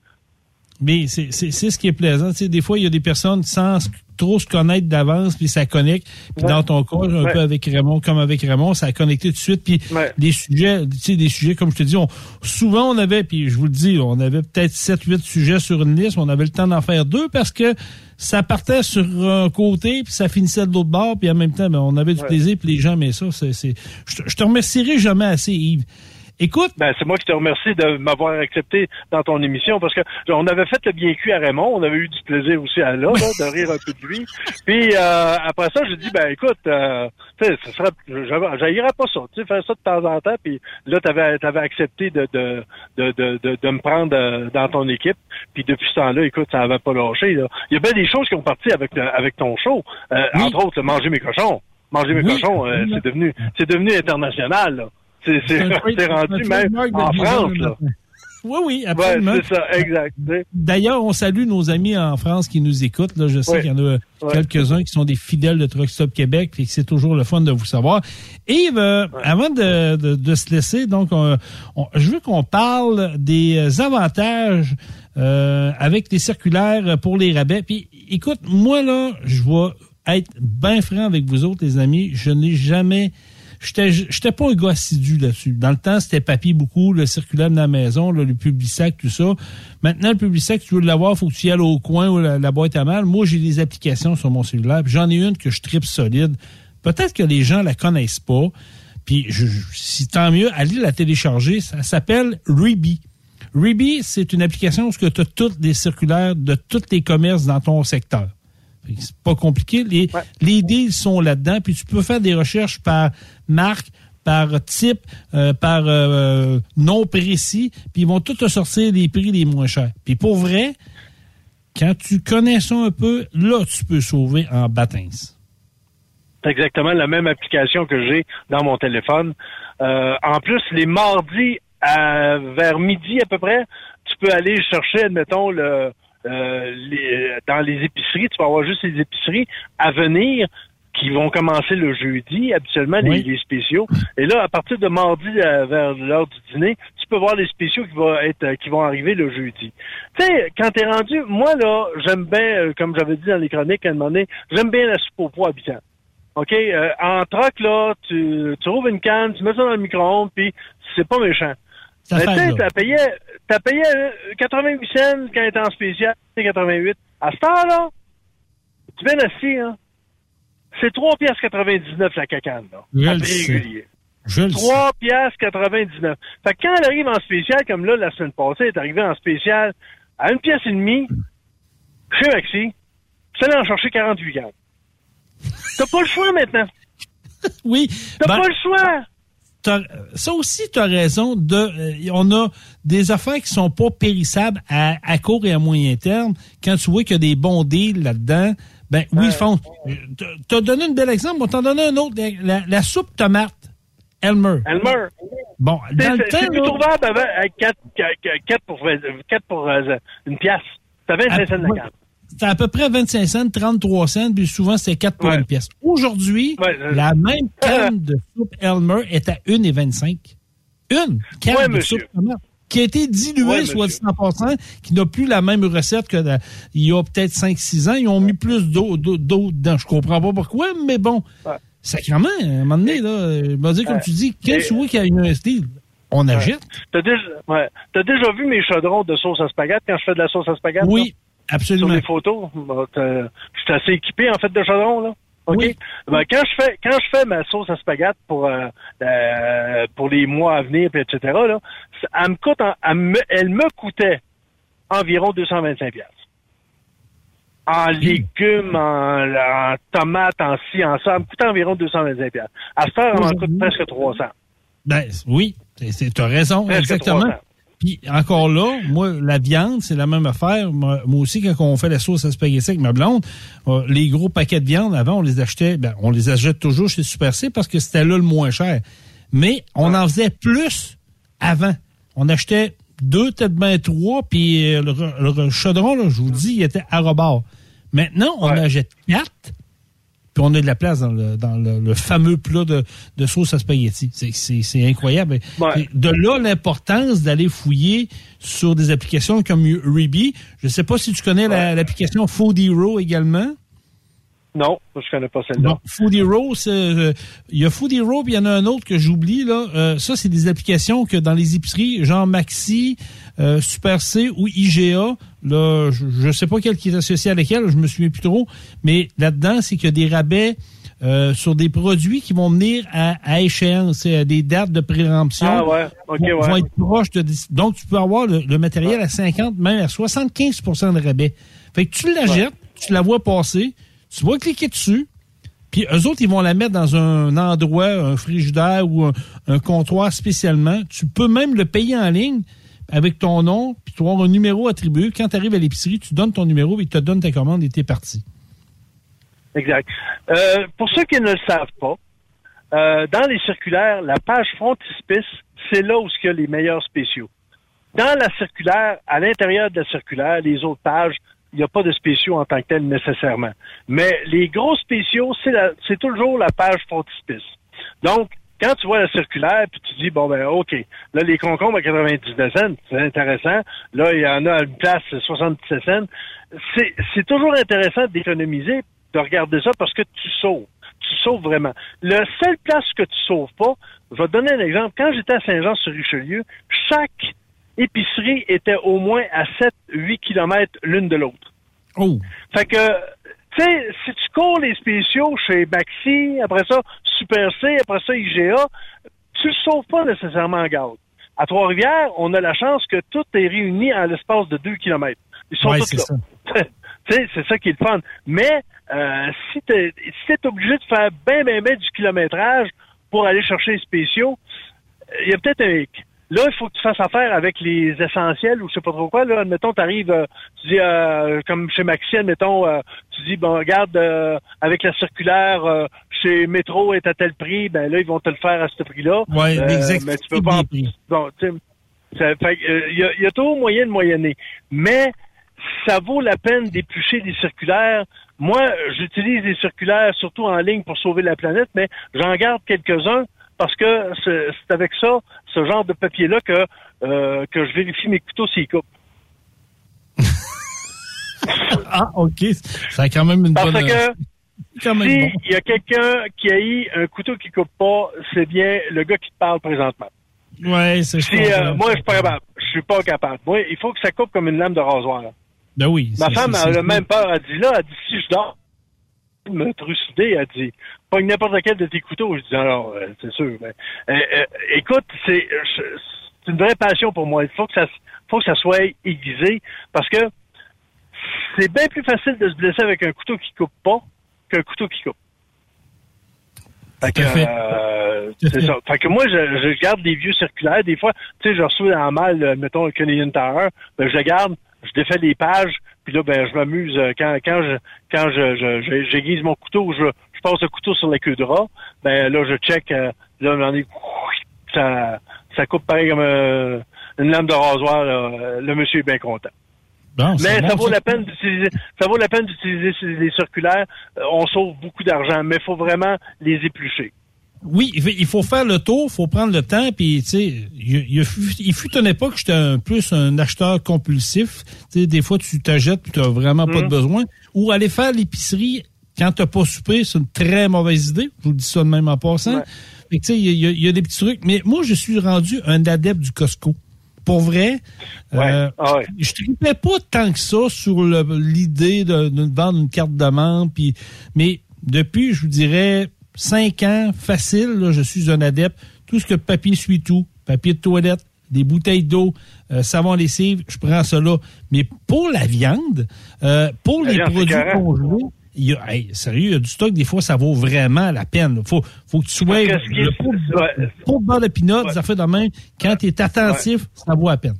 F: Mais c'est ce qui est plaisant. Tu sais, des fois, il y a des personnes sans trop se connaître d'avance, puis ça connecte. Puis
G: Ouais.
F: dans ton cas, un
G: Ouais.
F: peu avec Raymond, comme avec Raymond, ça a connecté tout de suite. Puis des sujets, tu sais, des sujets, comme je te dis, on, souvent on avait, puis je vous le dis, on avait peut-être 7 huit sujets sur une liste, mais on avait le temps d'en faire deux parce que ça partait sur un côté, puis ça finissait de l'autre bord, puis en même temps, ben, on avait du
G: Ouais.
F: plaisir, puis les gens aimaient ça. C'est, je te remercierai jamais assez, Yves. Écoute.
G: Ben, c'est moi qui te remercie de m'avoir accepté dans ton émission parce que on avait fait le bien cuit à Raymond. On avait eu du plaisir aussi à là, là de rire un peu de lui. Puis euh, après ça, j'ai dit, ben écoute, euh, ça serait, j'aillerais pas ça. Tu sais, faire ça de temps en temps. Puis là, t'avais, avais accepté de de, de, de, de, me prendre euh, dans ton équipe. Puis depuis ce temps-là, écoute, ça avait pas lâché. Là. Il y a bien des choses qui ont parti avec avec ton show. Euh, entre autres, manger mes cochons. Manger mes cochons, euh, c'est devenu, c'est devenu international. Là. C'est rendu même en France, là.
F: Oui, oui, absolument.
G: c'est ça, exact.
F: D'ailleurs, on salue nos amis en France qui nous écoutent. Là, je sais qu'il y en a quelques-uns qui sont des fidèles de Truck Stop Québec et que c'est toujours le fun de vous savoir. Yves, euh, avant de, de, se laisser, donc, je veux qu'on parle des avantages euh, avec les circulaires pour les rabais. Puis, écoute, moi, là, je vais être bien franc avec vous autres, les amis. Je n'ai jamais j'étais pas un gars assidu là-dessus. Dans le temps, c'était papier beaucoup, le circulaire de la maison, le public-sac, tout ça. Maintenant, le public-sac, tu veux l'avoir, faut que tu y ailles au coin où la, boîte à mal. Moi, j'ai des applications sur mon cellulaire, j'en ai une que je tripe solide. Peut-être que les gens la connaissent pas. Puis, si tant mieux, allez la télécharger. Ça s'appelle Reeby. Reeby, c'est une application où tu as toutes les circulaires de tous les commerces dans ton secteur. C'est pas compliqué. Les, les deals sont là-dedans. Puis tu peux faire des recherches par marque, par type, euh, par euh, nom précis, puis ils vont tout te sortir les prix les moins chers. Puis pour vrai, quand tu connais ça un peu, là, tu peux sauver en bâtins.
G: C'est exactement la même application que j'ai dans mon téléphone. Euh, en plus, les mardis à, vers midi à peu près, tu peux aller chercher, admettons, le, dans les épiceries, tu peux avoir juste les épiceries à venir qui vont commencer le jeudi, habituellement les, spéciaux. Et là, à partir de mardi euh, vers l'heure du dîner, tu peux voir les spéciaux qui vont être euh, qui vont arriver le jeudi. Tu sais, quand t'es rendu, moi là, j'aime bien, euh, comme j'avais dit dans les chroniques à un moment donné, j'aime bien la soupe au poids habitant. OK? en troc, là, tu, tu ouvres une canne, tu mets ça dans le micro-ondes, puis c'est pas méchant. Mais tu sais, t'as payé, t'as payé 88 cents quand était en spécial, 88. À ce temps-là, tu viens assis, hein? C'est 3 pièces 99 la cacane, là.
F: Je le régulier. Je
G: 3 pièces 99. Fait que quand elle arrive en spécial, comme là, la semaine passée, elle est arrivée en spécial à une pièce et demie, chez Maxi, tu allais en chercher 48 grammes. T'as pas le choix maintenant.
F: oui.
G: T'as ben, pas le choix.
F: Ça aussi, tu as raison. De, euh, on a des affaires qui sont pas périssables à, à court et à moyen terme. Quand tu vois qu'il y a des bons deals là-dedans, ben oui, font. Tu as donné un bel exemple, on t'en donne un autre. La, soupe tomate. Elmer.
G: Elmer.
F: Bon, dans le temps.
G: C'est plus trouvable à 4, 4, pour, 4 pour euh, une pièce. C'est 25 cents la carte.
F: C'était à peu près 25 cents, 33 cents, puis souvent c'était 4 pour une pièce. Aujourd'hui, la même canne de soupe Elmer est à 1,25. Une canne de soupe tomate qui a été dilué, soit dit en qui n'a plus la même recette que il y a peut-être 5-6 ans. Ils ont mis plus d'eau dedans. Je comprends pas pourquoi, mais bon. Sacrement, à un moment donné, là, je vais dire, comme tu dis, quel souhait qu'il y a une style, on achète.
G: T'as déjà, As déjà vu mes chaudrons de sauce à spaghetti quand je fais de la sauce à spaghetti?
F: Oui, absolument.
G: Sur les photos. je suis assez équipé, en fait, de chaudrons, là. OK? Ben, quand je fais quand je fais ma sauce à spaghetti pour euh, euh, pour les mois à venir, puis etc., là, elle me coûte elle, me, elle me coûtait environ 225 pièces. En légumes, en, en, tomates, en ci, en ça, elle me coûtait environ 225 pièces. À ce temps, elle m'en coûte presque 300.
F: Ben oui, tu as raison, exactement. Puis encore là, moi, la viande, c'est la même affaire. Moi, aussi, quand on fait la sauce à spaghetti avec ma blonde, euh, les gros paquets de viande, avant, on les achetait, ben, on les achète toujours chez Super C parce que c'était là le moins cher. Mais on en faisait plus avant. On achetait deux, peut-être bien trois, puis euh, le, chaudron, là, je vous dis, il était à rebord. Maintenant, on en achète quatre, puis on a de la place dans le, dans le, fameux plat de, de, sauce à spaghetti. C'est incroyable. De là l'importance d'aller fouiller sur des applications comme Reeby. Je ne sais pas si tu connais l'application Food Hero également.
G: Non, je connais pas celle-là.
F: Food Hero, euh, il y a Food Hero, puis il y en a un autre que j'oublie là. Euh, ça, c'est des applications que dans les épiceries, genre Maxi, euh, Super C ou IGA, là, je, ne sais pas quel qui est associé à lequel, je me souviens plus trop, mais là-dedans, c'est qu'il y a des rabais euh, sur des produits qui vont venir à, à échéance, à des dates de préemption.
G: Ah ouais, ok,
F: vont,
G: ouais.
F: vont être proches de... Donc, tu peux avoir le, le matériel à 50, même à 75% de rabais. Fait que tu l'achètes, tu la vois passer, tu vas cliquer dessus, puis eux autres, ils vont la mettre dans un endroit, un frigidaire ou un, comptoir spécialement. Tu peux même le payer en ligne avec ton nom, puis tu vas avoir un numéro attribué. Quand tu arrives à l'épicerie, tu donnes ton numéro, ils te donnent ta commande et t'es parti.
G: Exact. Euh, pour ceux qui ne le savent pas, euh, dans les circulaires, la page frontispice, c'est là où il y a les meilleurs spéciaux. Dans la circulaire, à l'intérieur de la circulaire, les autres pages, il n'y a pas de spéciaux en tant que tel nécessairement. Mais les gros spéciaux, c'est la- toujours la page frontispice. Donc, quand tu vois la circulaire, puis tu dis, bon, ben, OK, là, les concombres à 99 cents, c'est intéressant. Là, il y en a à une place 77 cents. C'est c'est toujours intéressant d'économiser, de regarder ça parce que tu sauves. Tu sauves vraiment. Le seul place que tu sauves pas, je vais te donner un exemple. Quand j'étais à Saint-Jean-sur-Richelieu, chaque épicerie était au moins à 7-8 kilomètres l'une de l'autre.
F: Oh!
G: Fait que, tu sais, si tu cours les spéciaux chez Baxi, après ça, Super C, après ça, IGA, tu le sauves pas nécessairement en gaz. À Trois-Rivières, on a la chance que tout est réuni en l'espace de 2 kilomètres. Ils sont
F: Ouais,
G: tous là.
F: ça.
G: Tu sais, c'est ça qui est le fun. Mais euh, si tu si t'es obligé de faire bien, bien, bien du kilométrage pour aller chercher les spéciaux, il y a peut-être un hic. Là, il faut que tu fasses affaire avec les essentiels ou je sais pas trop quoi. Là, admettons, tu arrives, tu dis, euh, comme chez Maxi, admettons, euh, tu dis, bon, regarde, euh, avec la circulaire, euh, chez Métro est à tel prix, ben là, ils vont te le faire à ce prix-là. Euh,
F: l'exactitude
G: mais tu peux pas en-
F: des.
G: Bon, tu sais, euh, il y, a, y a toujours moyen de moyenner. Mais ça vaut la peine d'éplucher des circulaires. Moi, j'utilise les circulaires surtout en ligne pour sauver la planète, mais j'en garde quelques-uns parce que c'est avec ça, ce genre de papier-là, que, euh, que je vérifie mes couteaux s'ils coupent.
F: Ah, OK. Ça a quand même une
G: Parce
F: bonne...
G: que
F: quand même
G: si
F: bon.
G: il y a quelqu'un qui a eu un couteau qui coupe pas, c'est bien le gars qui te parle présentement.
F: Ouais, c'est
G: Si, euh, moi, je suis pas capable. Je suis pas capable. Moi, il faut que ça coupe comme une lame de rasoir.
F: Ben oui.
G: Ma femme, elle a même peur. Elle dit là, elle dit si je dors, me trucider, elle dit pogne n'importe quel de tes couteaux. Je dis alors, euh, c'est sûr. Mais, euh, euh, écoute, c'est une vraie passion pour moi. Il faut que ça faut que ça soit aiguisé parce que c'est bien plus facile de se blesser avec un couteau qui coupe pas qu'un couteau qui coupe. Fait que, euh, c'est ça. Fait que moi, je, je garde des vieux circulaires. Des fois, tu sais, je reçois en mal, mettons, un Canadian Tower. Ben, je le garde, je défais les pages, puis là, ben, je m'amuse. euh, Quand, quand je, quand je, j'aiguise mon couteau, je, je passe le couteau sur la queue de rat, ben, là, je check, euh, là, j'en ai, ça, ça coupe pareil comme euh, une lame de rasoir, là. Le monsieur est bien content.
F: Bon,
G: Mais
F: bon,
G: ça vaut
F: ça.
G: la peine d'utiliser, ça vaut la peine d'utiliser les circulaires. On sauve beaucoup d'argent, mais il faut vraiment les éplucher.
F: Oui, il faut- faire le tour, il faut prendre le temps, puis tu sais, il, il fut- une époque que j'étais un plus un acheteur compulsif. Tu sais, des fois tu t'achètes puis tu n'as vraiment pas de
G: Mhm.
F: besoin. Ou aller faire l'épicerie quand tu n'as pas soupé, c'est une très mauvaise idée. Je vous le dis ça de même en passant.
G: Ouais.
F: Fait que, tu sais, il y, a- il y a des petits trucs. Mais moi, je suis rendu un adepte du Costco. Pour vrai,
G: Ouais.
F: euh,
G: Ah ouais.
F: je tripais pas tant que ça sur l'idée de, de vendre une carte de membre. Puis, mais depuis, je vous dirais, cinq ans, facile, là, je suis un adepte. Tout ce que papier suit tout, papier de toilette, des bouteilles d'eau, euh, savon lessive, je prends là. Mais pour la viande, euh, pour
G: La
F: les
G: viande,
F: produits congelés, il y a, hey, sérieux, il y a du stock, des fois, ça vaut vraiment la peine. Faut, faut que tu sois de beurre de pinot,
G: Ouais.
F: ça fait de même. Quand tu es attentif, ça vaut la peine.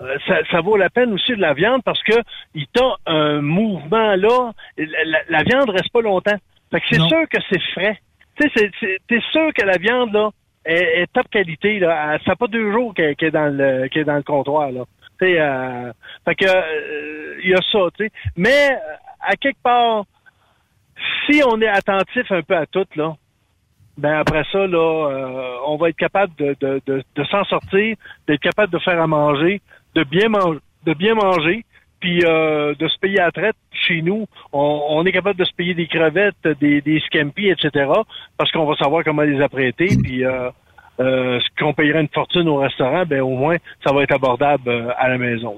G: Euh, ça, ça vaut la peine aussi de la viande parce que il t'a un mouvement là. La, la- la viande reste pas longtemps. Fait que c'est sûr que c'est frais. Tu sais, t'es sûr que la viande là est, est top qualité là. Ça fait pas deux jours qu'elle est dans le qu'elle est dans le comptoir là. Tu sais, euh, fait que euh, il y a ça. Tu sais, mais euh, à quelque part, si on est attentif un peu à tout là, ben après ça, là, euh, on va être capable de, de, de, de s'en sortir, d'être capable de faire à manger, de bien manger, de bien manger, puis euh, de se payer à traite. Chez nous, on, on est capable de se payer des crevettes, des, des etc. Parce qu'on va savoir comment les apprêter. Puis euh, euh, ce qu'on payerait une fortune au restaurant, ben au moins, ça va être abordable euh, à la maison.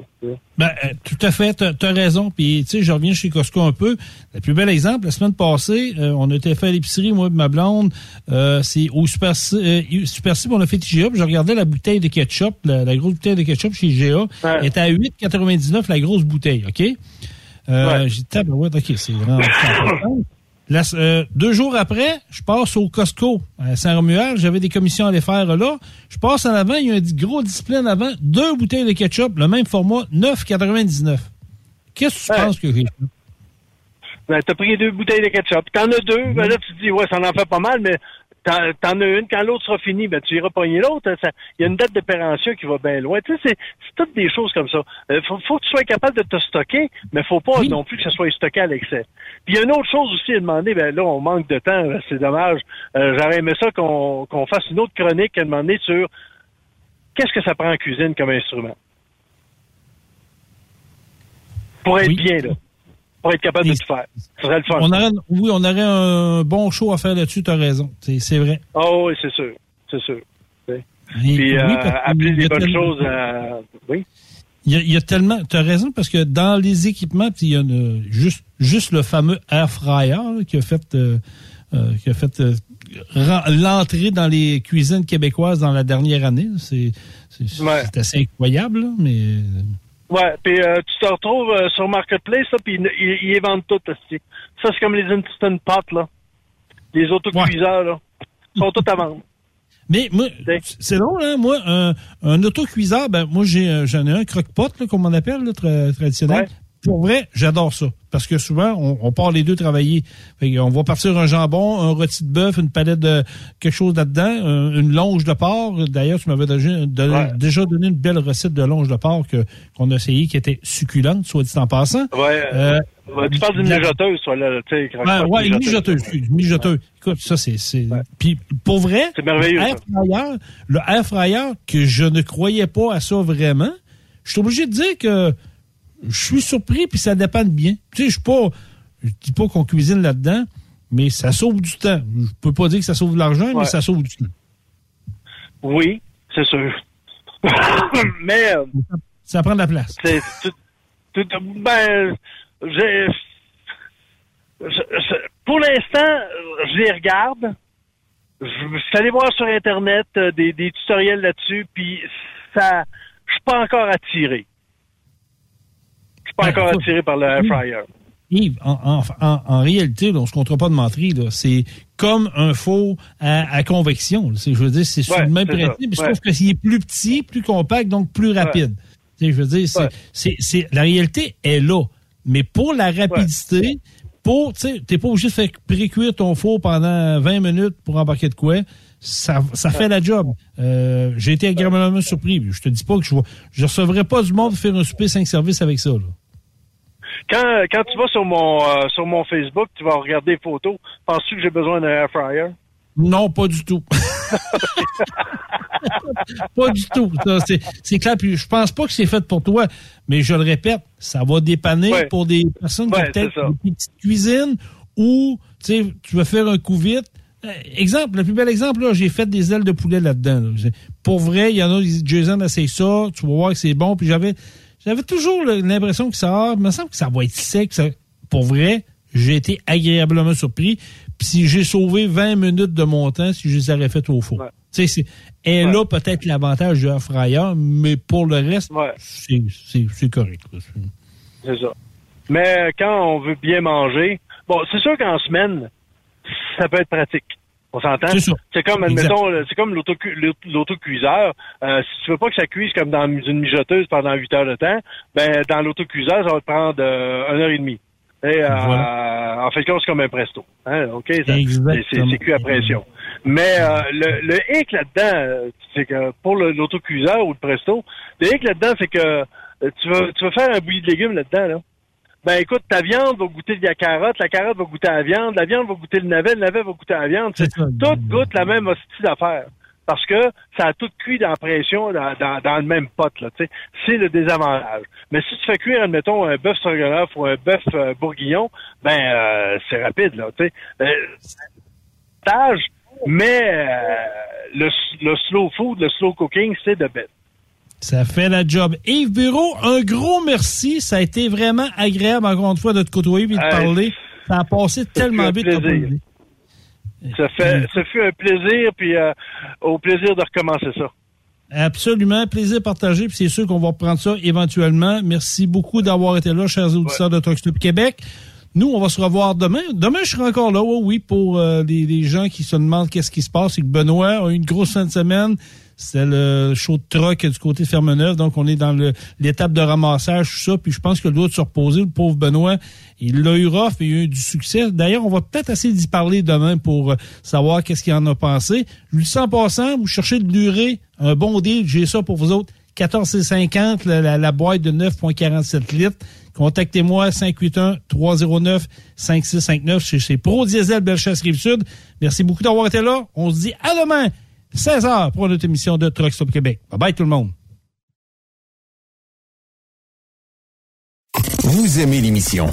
F: Ben, euh, tout à fait, tu as, raison. Puis, tu sais, je reviens chez Costco un peu. Le plus bel exemple, la semaine passée, on a été fait à l'épicerie, moi et ma blonde. c'est au Super C, Super C, on a fait IGA, puis je regardais la bouteille de ketchup, la, grosse bouteille de ketchup chez IGA. Elle était à 8,99 la grosse bouteille, OK? J'ai dit, OK, c'est vraiment... Euh, deux jours après, je passe au Costco à Saint-Romuald. J'avais des commissions à les faire là. Je passe en avant, il y a un gros display en avant, deux bouteilles de ketchup, le même format, 9,99. Qu'est-ce que tu penses que j'ai fait?
G: Ben, t'as pris deux bouteilles de ketchup. T'en as deux, ben là, tu te dis, ouais, ça en fait pas mal, mais T'en as une, quand l'autre sera fini, ben tu iras pogner l'autre. Il y a une date de péremption qui va bien loin. Tu sais, c'est toutes des choses comme ça. Il euh, faut, faut, que tu sois capable de te stocker, mais faut pas non plus que ça soit stocké à l'excès. Puis il y a une autre chose aussi à demander, ben là, on manque de temps, c'est dommage. Euh, J'aurais aimé ça qu'on fasse une autre chronique à demander sur qu'est-ce que ça prend en cuisine comme instrument. Pour être bien, là pour être capable de tout faire. Ce serait le fun.
F: On aurait, oui, on aurait un bon show à faire là-dessus, tu as raison. C'est vrai.
G: Oh oui, c'est sûr. C'est sûr. Puis, euh, appeler bonnes choses. Oui.
F: Il y, a, tellement, tu as raison, parce que dans les équipements, il y a juste, juste le fameux air fryer qui a fait, euh, euh, qui a fait l'entrée dans les cuisines québécoises dans la dernière année. C'est assez incroyable, mais
G: Ouais, puis euh, tu te retrouves euh, sur Marketplace, puis ils, ils, vendent tout. aussi. Ça, c'est comme les Instant Pot, là. Les autocuiseurs, là. Ils sont tous à vendre.
F: Mais moi, c'est long, hein? Moi, un, un autocuiseur, ben, moi, j'ai, euh, j'en ai un croque-pot, comme on appelle, là, traditionnel. Pour vrai, j'adore ça. Parce que souvent, on, part les deux travailler. on va partir un jambon, un rôti de bœuf, une palette de quelque chose là-dedans, une longe de porc. D'ailleurs, tu m'avais déjà, donné une belle recette de longe de porc que, qu'on a essayé, qui était succulente, soit dit en passant.
G: Ouais. Euh, tu parles d'une mijoteuse, soit là, tu sais.
F: Ouais, ouais, une mijoteuse. Une mijoteuse. Écoute, ça, c'est, c'est, puis pour vrai.
G: C'est merveilleux.
F: Le air fryer, le air fryer que je ne croyais pas à ça vraiment, je suis obligé de dire que, je suis surpris, puis ça dépend de bien. Tu sais, je. Je dis pas qu'on cuisine là-dedans, mais ça sauve du temps. Je peux pas dire que ça sauve de l'argent, mais ça sauve du temps.
G: Oui, c'est sûr. mais. Euh,
F: ça prend de la place.
G: C'est ben, j'ai. Pour l'instant, je les regarde. Je suis allé voir sur Internet euh, des, des tutoriels là-dessus, puis ça, je suis pas encore attiré pas ben, encore attiré par le air fryer.
F: Yves, en, en, en, réalité, on ne se comptera pas de menterie. C'est comme un faux à, convection. Je veux dire, c'est sur le même principe, sauf que s'il est plus petit, plus compact, donc plus rapide. Je veux dire, c'est, la réalité est là. Mais pour la rapidité, pour, tu n'es pas obligé de faire précuire ton four pendant 20 minutes pour embarquer de quoi. Ça, ça fait la job. Euh, j'ai été agréablement surpris. Je te dis pas que je ne recevrai pas du monde faire un souper 5 services avec ça. Là.
G: Quand, quand tu vas sur mon euh, sur mon Facebook, tu vas regarder les photos. Penses-tu que j'ai besoin d'un air fryer?
F: Non, pas du tout. pas du tout. C'est clair. Puis je pense pas que c'est fait pour toi, mais je le répète, ça va dépanner pour des personnes qui ont peut-être des petites cuisines ou tu veux faire un coup vite. Euh, exemple, le plus bel exemple, j'ai fait des ailes de poulet là-dedans. Pour vrai, il y en a, Jason essaye ça, tu vas voir que c'est bon. Puis j'avais j'avais toujours l'impression que ça, me semble que ça va être sec. pour vrai, j'ai été agréablement surpris. Puis si j'ai sauvé 20 minutes de mon temps, si je les aurais fait au four. Tu sais, et là, peut-être l'avantage du fryer, mais pour le reste, c'est correct.
G: C'est ça. Mais quand on veut bien manger, bon, c'est sûr qu'en semaine, ça peut être pratique. On s'entend? C'est comme, admettons, c'est comme l'autocuiseur. Euh, si tu veux pas que ça cuise comme dans une mijoteuse pendant 8 heures de temps, ben dans l'autocuiseur, ça va te prendre euh, une heure et demie. Et, euh, En fait, c'est comme un presto. Hein? OK? C'est cuit à pression. Mais euh, le, le hic là-dedans, c'est que pour l'autocuiseur ou le presto, le hic là-dedans, c'est que tu vas, tu vas faire un bouilli de légumes là-dedans, là ben écoute, ta viande va goûter de la carotte, la carotte va goûter à la viande, la viande va goûter le navet, le navet va goûter à la viande. Tout goûte la même hostie d'affaires. Parce que ça a tout cuit dans la pression, dans, dans, le même pot, là, tu sais. C'est le désavantage. Mais si tu fais cuire, admettons, un bœuf stroganoff ou un bœuf euh, bourguignon, ben, euh, c'est rapide, là, tu sais. Euh, Mais euh, le, le slow food, le slow cooking, c'est de bête.
F: Ça fait la job. Yves Bureau, un gros merci. Ça a été vraiment agréable, encore une fois, de te côtoyer et de
G: Hey,
F: parler. Ça a passé tellement vite.
G: Ça fait, ça fut un plaisir, puis euh, au plaisir de recommencer ça.
F: Absolument. Plaisir partagé. Puis c'est sûr qu'on va reprendre ça éventuellement. Merci beaucoup d'avoir été là, chers auditeurs de Truck Stop Québec. Nous, on va se revoir demain. Demain, je serai encore là, oui, oui, pour euh, les, les gens qui se demandent qu'est-ce qui se passe. C'est que Benoît a eu une grosse fin de semaine. C'était le show de truck du côté de Fermeneuve. Donc, on est dans l'étape de ramassage, tout ça. Puis je pense que le doit se reposer. Le pauvre Benoît, il l'a eu rough et il a eu du succès. D'ailleurs, on va peut-être essayer d'y parler demain pour euh, savoir qu'est-ce qu'il en a pensé. Je lui dis en passant, vous cherchez de durer un bon deal. J'ai ça pour vous autres. 14,50 la, la, boîte de 9,47 litres. Contactez-moi 581-309-5659 chez, chez Pro Diesel Bellechasse Rive-Sud. Merci beaucoup d'avoir été là. On se dit à demain, 16h pour notre émission de Truck Stop Québec. Bye bye tout le monde.
J: Vous aimez l'émission?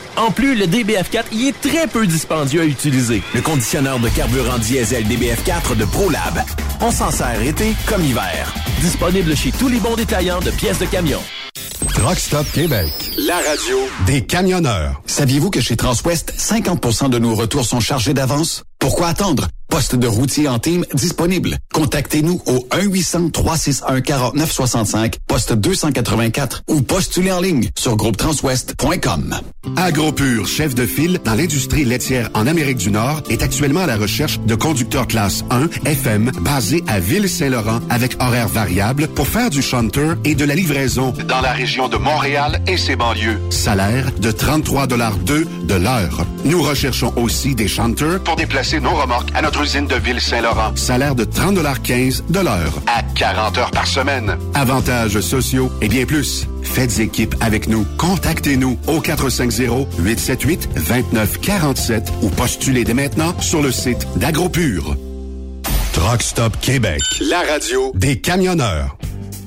H: En plus, le DBF4 y est très peu dispendieux à utiliser.
A: Le conditionneur de carburant diesel DBF4 de ProLab. On s'en sert été comme hiver.
H: Disponible chez tous les bons détaillants de pièces de camion.
K: Truck Stop Québec.
B: La radio
K: Des camionneurs.
B: Saviez-vous que chez Transwest, 50% de nos retours sont chargés d'avance? Pourquoi attendre? Poste de routier en team disponible. Contactez-nous au 1-800-361-4965, poste 284 ou postulez en ligne sur groupetranswest.com.
C: AgroPure, chef de file dans l'industrie laitière en Amérique du Nord, est actuellement à la recherche de conducteurs classe 1 FM basés à Ville-Saint-Laurent avec horaire variable pour faire du shunter et de la livraison dans la région de Montréal et ses banlieues. Salaire de 33,2 de l'heure. Nous recherchons aussi des shunters pour déplacer nos remorques à notre usine de Ville-Saint-Laurent. Salaire de 30,15 de l'heure à 40 heures par semaine. Avantages sociaux et bien plus. Faites équipe avec nous. Contactez-nous au 450-878-2947 ou postulez dès maintenant sur le site d'AgroPure.
K: Truck Stop Québec.
E: La radio
K: Des camionneurs.